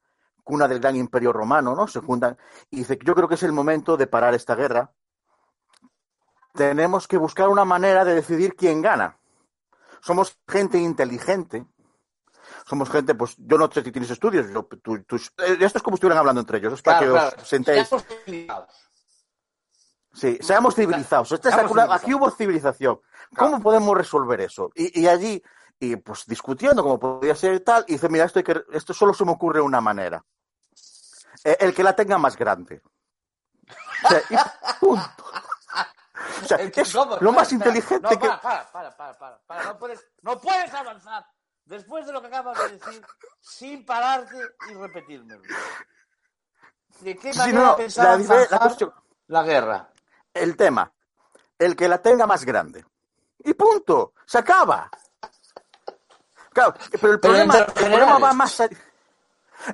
S3: cuna del gran imperio romano, ¿no? Se juntan, y dice, yo creo que es el momento de parar esta guerra. Tenemos que buscar una manera de decidir quién gana. Somos gente inteligente. Somos gente, pues yo no sé si tienes estudios, yo- tú- tú- eh, esto es como estuvieran hablando entre ellos, es para
S4: Claro,
S3: que
S4: claro.
S3: os sentéis.
S4: Seamos civilizados.
S3: Sí, seamos civilizados.
S4: Seamos
S3: aquí hubo civilización. ¿Cómo podemos resolver eso? Y, y allí, y pues discutiendo cómo podía ser y tal, y dice, mira, esto, hay que, esto solo se me ocurre una manera. Eh, el que la tenga más grande. (laughs) O sea, y punto. O sea, es lo más inteligente
S4: No,
S3: que...
S4: para, para, para, para, para. No puedes, no puedes avanzar. después de lo que acabas de decir, sin pararte y repetírmelo. ¿De qué
S3: Sí,
S4: manera
S3: no,
S4: pensaba
S3: la, dife- la
S4: zanjar
S3: cuestión-
S4: la guerra?
S3: el tema, el que la tenga más grande. Y punto, se acaba. Claro, pero el problema, el problema va más allá.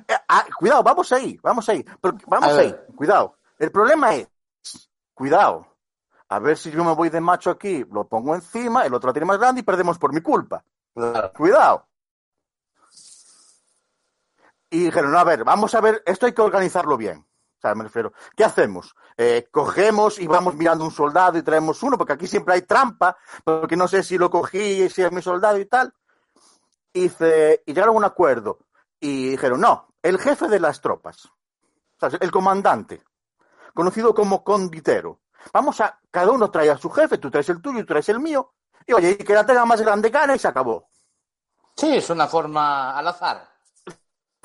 S3: Eh, ah, cuidado, vamos ahí, vamos ahí. Pero vamos ahí, cuidado. El problema es, cuidado, a ver si yo me voy de macho aquí, lo pongo encima, el otro la tiene más grande y perdemos por mi culpa. Cuidado. Y dijeron, no, a ver, vamos a ver, esto hay que organizarlo bien. O sea, me refiero, ¿qué hacemos? Eh, cogemos y vamos mirando un soldado y traemos uno, porque aquí siempre hay trampa, porque no sé si lo cogí, si es mi soldado y tal. Y, dice- y llegaron a un acuerdo. Y dijeron, no, el jefe de las tropas, o sea, el comandante, conocido como conditero. Vamos a, cada uno trae a su jefe, tú traes el tuyo, tú traes el mío, y oye, y que la tenga más grande gana y se acabó.
S4: Sí, es una forma al azar,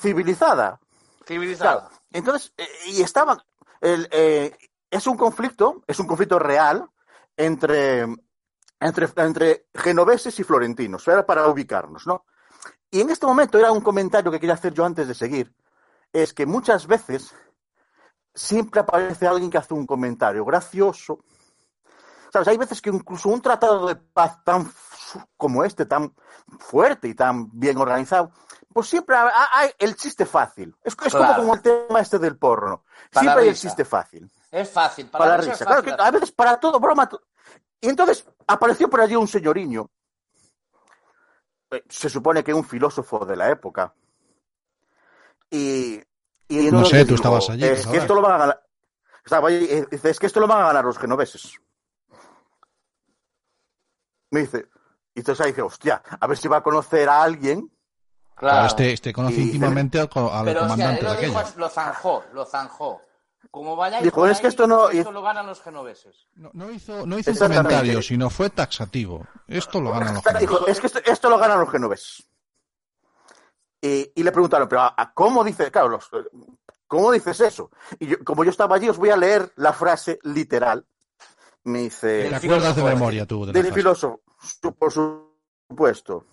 S3: Civilizada.
S4: civilizada.
S3: Claro. Entonces, eh, y estaban. el, eh, es un conflicto, es un conflicto real entre, entre, entre genoveses y florentinos. Era para ubicarnos, ¿no? Y en este momento era un comentario que quería hacer yo antes de seguir. Es que muchas veces siempre aparece alguien que hace un comentario gracioso. ¿Sabes? Hay veces que incluso un tratado de paz tan como este, tan fuerte y tan bien organizado, pues siempre ha- ha- hay el chiste fácil. Es, es
S4: Claro.
S3: como, como el tema este del porno.
S4: Para
S3: siempre hay el chiste fácil.
S4: Es fácil, para,
S3: Para, la
S4: risa
S3: Claro que a veces para todo, broma. Y entonces apareció por allí un señoriño, eh, se supone que un filósofo de la época. Y, y
S6: No
S3: entonces
S6: sé, tú
S3: digo,
S6: estabas allí,
S3: Es que esto lo van a ganar. Estaba allí, y dice, es que esto lo van a ganar los genoveses. Me dice, y entonces ahí dice, hostia, a ver si va a conocer a alguien.
S6: Claro, este, este conoce
S3: Y-
S6: íntimamente al,
S4: Pero
S6: comandante
S4: él
S6: de
S4: lo, dijo,
S6: aquello.
S4: lo zanjó, lo zanjó. Como vayáis
S3: Dijo, es que esto no-
S4: esto lo ganan los genoveses.
S6: No hizo, no hizo un comentario, sino fue taxativo. Esto lo ganan los
S3: Dijo,
S6: genoveses.
S3: es que esto, esto lo ganan los genoveses. Y, y le preguntaron, pero ¿a, a cómo dice, claro, los- ¿cómo dices eso? Y yo, como yo estaba allí, os voy a leer la frase literal. Me dice.
S6: ¿Te acuerdas de memoria tú de
S3: Del filósofo, su- por supuesto.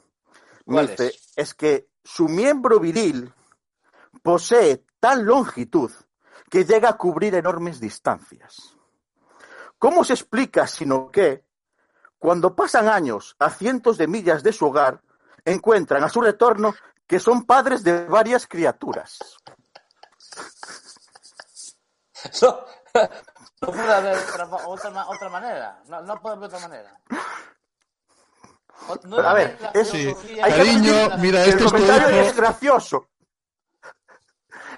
S3: Me
S4: ¿Cuál
S3: dice,
S4: es?
S3: es que su miembro viril posee tal longitud que llega a cubrir enormes distancias. ¿Cómo se explica sino que, cuando pasan años a cientos de millas de su hogar, encuentran a su retorno que son padres de varias criaturas?
S4: No, (laughs) no puede haber otra, otra, ma- otra manera. No, no puede haber otra manera. O- no
S3: Pero, a ver, es-
S6: Cariño,
S3: admitir
S6: mira, este
S3: el
S6: es
S3: comentario es gracioso.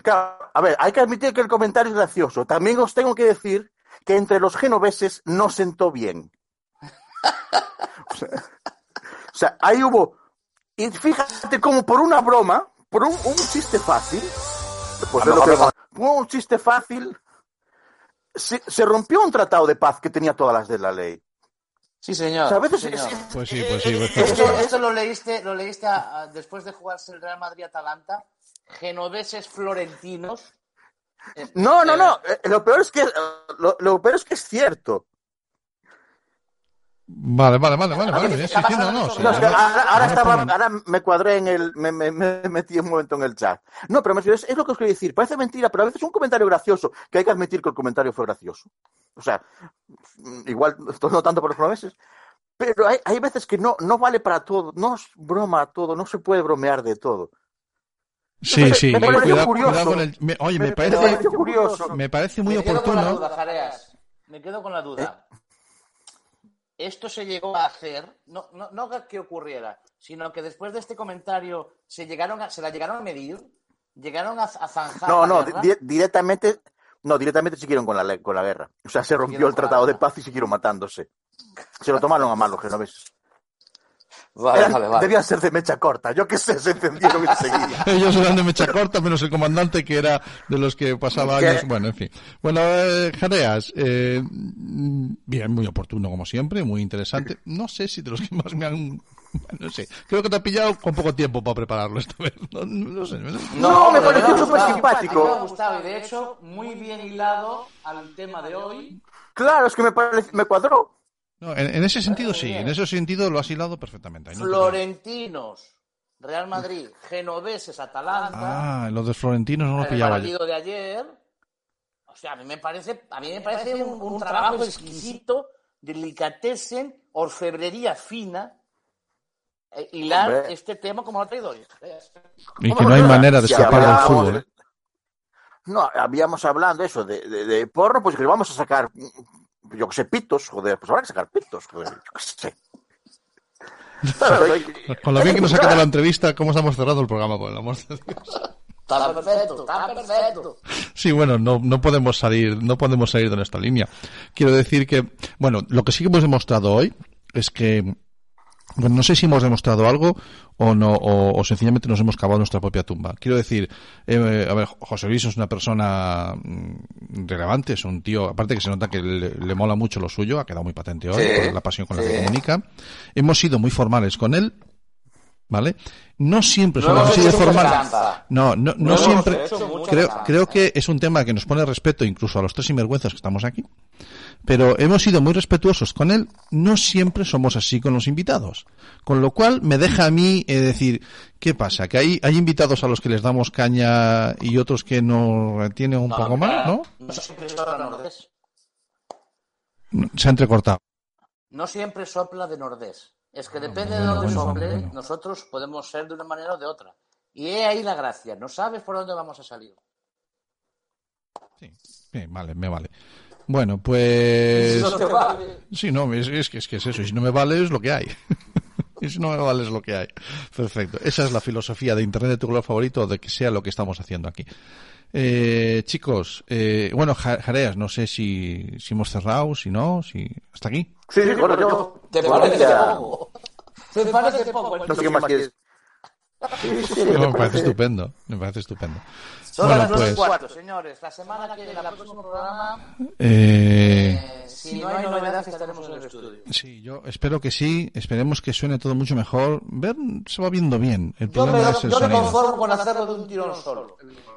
S3: Claro, a ver, hay que admitir que el comentario es gracioso. También os tengo que decir que entre los genoveses no sentó bien. (laughs) O sea, o sea, ahí hubo. Y fíjate como por una broma, por un, un chiste fácil, pues
S15: lo
S3: que un chiste fácil, se, se rompió un tratado de paz que tenía todas las de la ley.
S4: Sí, señor.
S3: O sea, a veces
S4: sí,
S3: es-
S4: señor.
S6: Pues sí, pues sí. pues
S4: Esto,
S6: claro.
S4: esto lo leíste, lo leíste a- a- después de jugarse el Real Madrid-Atalanta. Genoveses florentinos. Eh,
S3: No, no,
S4: eh,
S3: no. eh, Lo peor es que lo, lo peor es que es cierto.
S6: Vale, vale, vale, vale, vale. Sí, sí, no, no, sí,
S3: No, es que
S6: no,
S3: ahora, estaba, ahora me cuadré en el, me, me- me (laughs) metí un momento en el chat. No, pero me es, es lo que os quería decir. Parece mentira, pero a veces un comentario gracioso, que hay que admitir que el comentario fue gracioso. O sea, igual, no tanto por los promeses, pero hay, hay veces que no, no vale para todo, no es broma todo, no se puede bromear de todo.
S6: Sí, sí,
S3: me pareció
S6: cuidado,
S3: curioso.
S6: cuidado con el... me- oye, me
S3: Me
S6: parece, me parece muy
S4: me quedo con la
S6: oportuno.
S4: duda, Jareas. Me quedo con la duda.
S3: ¿Eh?
S4: Esto se llegó a hacer, no, no, no que ocurriera, sino que después de este comentario se llegaron a, se la llegaron a medir, llegaron a, a zanjar.
S3: No, no, di- directamente, no, directamente siguieron con la, con la guerra. O sea, se rompió el tratado de paz y siguieron matándose. Se lo tomaron a mal los genoveses.
S4: Vale, vale, vale.
S3: Debían ser de mecha corta, yo qué sé, se encendieron enseguida. (laughs)
S6: Ellos eran de mecha corta, menos el comandante que era de los que pasaba
S3: ¿Qué?
S6: años. Bueno, en fin. Bueno, eh, Jareas, eh, bien, muy oportuno como siempre, muy interesante. No sé si de los que más me han. (laughs) No sé, creo que te ha pillado con poco tiempo para prepararlo esta vez. No, no- no sé.
S3: No, me pareció súper simpático.
S4: Me ha gustado y de hecho muy bien hilado al tema de hoy.
S3: Claro, es que me, parece- me cuadró.
S6: No, en, en ese sentido sí, en ese sentido lo has hilado perfectamente. ahí
S4: Florentinos Real Madrid, Genoveses, Atalanta,
S6: Ah, los de Florentinos no lo
S4: el
S6: pillaba yo.
S4: partido de ayer. O sea, a mí me parece, a mí me parece un, un trabajo exquisito, delicatessen, orfebrería fina, eh, hilar
S3: Hombre.
S4: este tema como lo ha traído hoy.
S6: Y que no hay manera de
S3: Si
S6: escapar del fútbol. ¿eh?
S3: No, habíamos hablando eso de, de, de porno, pues que vamos a sacar, yo que sé, pitos, joder, pues habrá que sacar pitos, joder, yo que sé.
S6: Con lo bien que nos ha quedado la entrevista, ¿cómo estamos cerrando el programa? Por el amor de Dios.
S4: Está perfecto, está perfecto.
S6: Sí, bueno, no, no podemos salir, no podemos salir de nuestra línea. Quiero decir que, bueno, lo que sí que hemos demostrado hoy es que, bueno, no sé si hemos demostrado algo o no, o, o sencillamente nos hemos cavado nuestra propia tumba. Quiero decir, eh, a ver, José Luis es una persona mm, relevante, es un tío, aparte que se nota que le, le mola mucho lo suyo, ha quedado muy patente hoy,
S16: Sí,
S6: por la pasión con la que comunica. Hemos sido muy formales con él, ¿vale? No siempre
S16: No hemos
S6: así de
S16: trampa.
S6: No, no, no, siempre. Creo, creo que es un tema que nos pone respeto incluso a los tres sinvergüenzas que estamos aquí. Pero hemos sido muy respetuosos con él. No siempre somos así con los invitados. Con lo cual me deja a mí eh, decir, ¿qué pasa? Que hay, hay invitados a los que les damos caña y otros que nos retienen un poco más, ¿no?
S4: No siempre sopla nordés.
S6: Se ha entrecortado.
S4: No siempre sopla de nordés. Es que depende de dónde sople, nosotros podemos ser de una manera o de otra. Y he ahí la gracia. No sabes por dónde vamos a salir.
S6: Sí, vale, me vale. Bueno, pues...
S4: Si (laughs) no te vale.
S6: Sí, no, es, es que, es que es eso. Y si no me vale es lo que hay. (laughs) y si no me vale es lo que hay. Perfecto. Esa es la filosofía de Internet de tu color favorito, de que sea lo que estamos haciendo aquí. Eh, chicos, eh, bueno, Ja- Jareas, no sé si, si hemos cerrado, si no, si... ¿Hasta aquí?
S3: Sí, sí, bueno, yo...
S4: ¿Te parece
S3: ya-
S4: poco? ¿Te parece poco?
S3: No sé qué más quieres. Sí, sí,
S6: No, me parece estupendo, me parece estupendo.
S4: Son
S6: Bueno,
S4: las dos y
S6: pues,
S4: cuarto, señores. La semana que viene, el próximo programa,
S6: eh,
S4: eh, si no hay novedades, estaremos en el estudio.
S6: sí, yo espero que sí, esperemos que suene todo mucho mejor. Ver, se va viendo bien. El
S4: Yo me,
S6: es el
S4: yo me conformo con hacerlo de un tirón solo.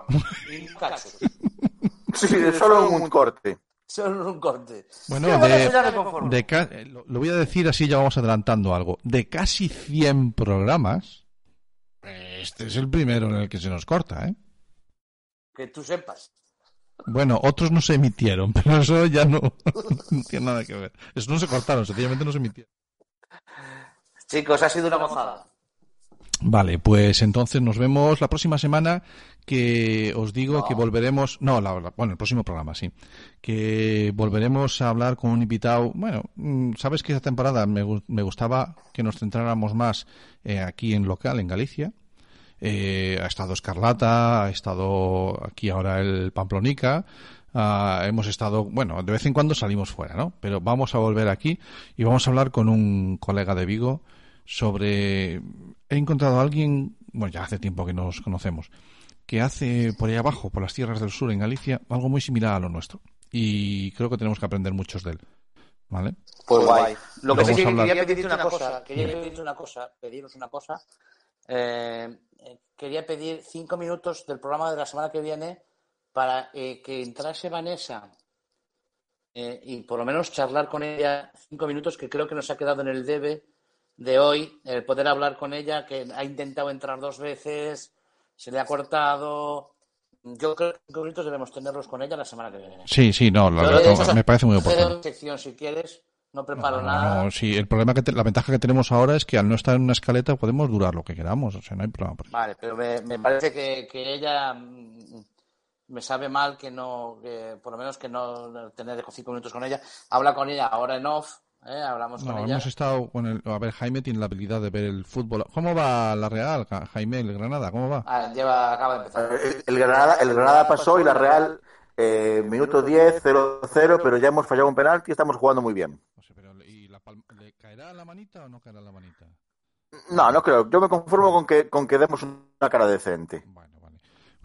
S4: (laughs) Y un cacho.
S3: Sí, solo un corte.
S4: Solo un corte.
S6: Bueno, de, de eh, lo, lo voy a decir así, ya vamos adelantando algo. De casi 100 programas, este es el primero en el que se nos corta, ¿eh?
S4: Que tú sepas.
S6: Bueno, otros no se emitieron, (laughs) pero eso ya no, (laughs) no tiene nada que ver. Eso no se cortaron, sencillamente no se emitieron.
S4: Chicos, ha sido una gozada.
S6: Vale, pues entonces nos vemos la próxima semana que os digo que volveremos, no, la, la- bueno, el próximo programa, sí, que volveremos a hablar con un invitado, bueno, mm, sabes que esta temporada me, me gustaba que nos centráramos más eh, aquí en local, en Galicia, Eh, ha estado Escarlata, ha estado aquí ahora el Pamplonica, ah, hemos estado, bueno, de vez en cuando salimos fuera, ¿no? Pero vamos a volver aquí y vamos a hablar con un colega de Vigo sobre... He encontrado a alguien, bueno, ya hace tiempo que nos conocemos, que hace por ahí abajo, por las tierras del sur, en Galicia, algo muy similar a lo nuestro. Y creo que tenemos que aprender muchos de él. ¿Vale?
S4: Pues guay. Lo que sí que
S6: a hablar-
S4: quería pedirte una cosa, quería pedirte una cosa, pediros una cosa. Eh, eh, quería pedir cinco minutos del programa de la semana que viene para eh, que entrase Vanessa eh, y por lo menos charlar con ella cinco minutos que creo que nos ha quedado en el debe de hoy, el poder hablar con ella, que ha intentado entrar dos veces, se le ha cortado. Yo creo que debemos tenerlos con ella la semana que viene.
S6: Sí, sí, no, la verdad, me parece muy oportuno.
S4: sección si quieres, no preparo
S6: No,
S4: nada.
S6: no, sí, el problema que te- la ventaja que tenemos ahora es que al no estar en una escaleta podemos durar lo que queramos, o sea, no hay problema. por eso.
S4: Vale, pero me, me parece que, que ella mm, me sabe mal que no, que por lo menos que no tener cinco minutos con ella. Habla con ella ahora en off, ¿eh? hablamos
S6: No,
S4: con ella.
S6: hemos estado con el, a ver, Jaime tiene la habilidad de ver el fútbol. ¿Cómo va la Real, Ja- Jaime, el Granada? ¿Cómo va?
S4: Ah, lleva, acaba de empezar.
S3: El, el Granada, el Granada pasó y la Real, eh, minuto 10, 0-0, pero ya hemos fallado un penalti y estamos jugando muy bien.
S6: ¿Le caerá la manita o no caerá la manita?
S3: No, no creo. Yo me conformo con que, con que demos una cara decente.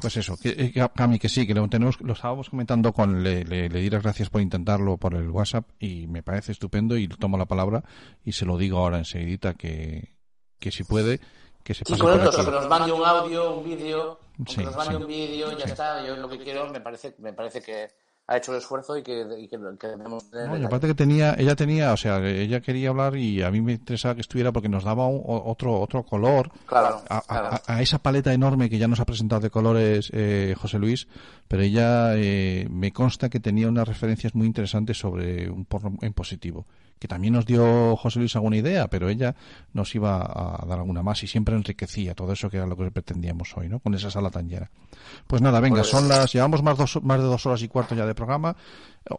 S6: Pues eso, que, eh, que- Cami, que sí, que lo tenemos, lo estábamos comentando con, le, le, le di las gracias por intentarlo por el WhatsApp y me parece estupendo y tomo la palabra y se lo digo ahora enseguidita que, que si puede, que se
S4: Sí,
S6: pase
S4: con
S6: por
S4: eso,
S6: aquí.
S4: que nos mande un audio, un vídeo,
S6: Sí,
S4: que nos mande
S6: sí.
S4: un vídeo, ya
S6: Sí.
S4: está. Yo lo que quiero, me parece, me parece que ha hecho el esfuerzo y que, y que, que debemos tener
S6: No, y aparte que tenía, ella tenía, o sea, ella quería hablar y a mí me interesaba que estuviera porque nos daba un- otro otro color
S4: Claro,
S6: a, a-
S4: claro.
S6: a- a esa paleta enorme que ya nos ha presentado de colores eh, José Luis, pero ella eh, me consta que tenía unas referencias muy interesantes sobre un porno en positivo, que también nos dio José Luis alguna idea, pero ella nos iba a dar alguna más y siempre enriquecía todo eso que era lo que pretendíamos hoy, ¿no? Con esa sala tan llena. Pues nada, venga,
S4: Pues-
S6: son las, llevamos más, dos, más de dos horas y cuarto ya de programa,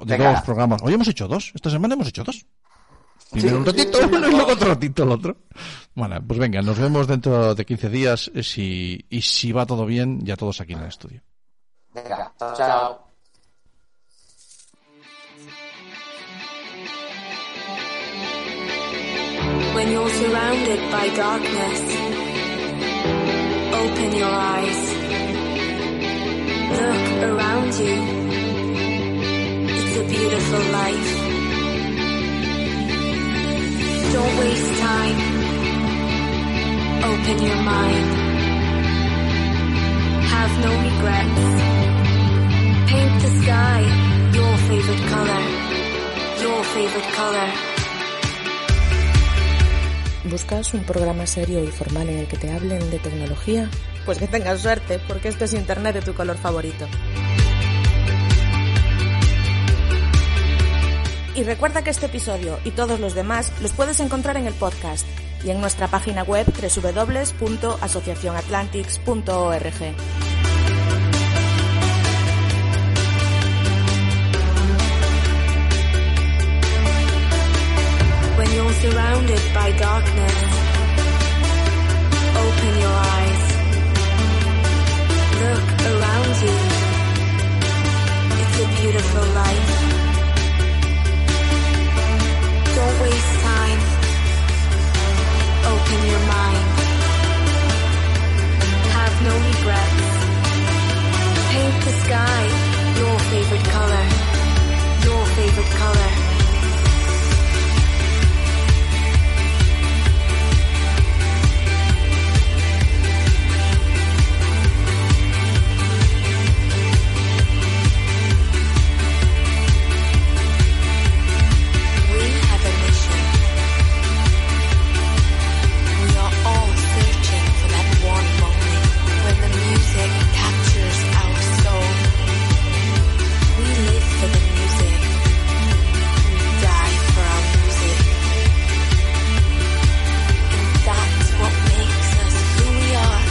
S6: de
S4: Venga.
S6: dos programas. Hoy hemos hecho dos, esta semana hemos hecho dos. Primero
S4: Sí,
S6: un ratito
S4: sí, (laughs) sí,
S6: uno y luego otro ratito el otro. Bueno, pues venga, nos vemos dentro de 15 días eh, si, y si va todo bien, ya todos aquí en el estudio.
S4: Venga, chao, chao.
S1: When you're surrounded by darkness, open your eyes. Look around you. It's a beautiful life. Don't waste time. Open your mind. Have no regrets. Paint the sky your favorite color. Your favorite color.
S16: ¿Buscas un programa serio y formal en el que te hablen de tecnología? Pues que tengas suerte, porque este es Internet de tu color favorito. Y recuerda que este episodio y todos los demás los puedes encontrar en el podcast y en nuestra página web www.asociacionatlantics.org.
S1: When you're surrounded by darkness, open your eyes. Look around you. It's a beautiful life. Don't waste time. Open your mind. Have no regrets. Paint the sky your favorite color. Your favorite color.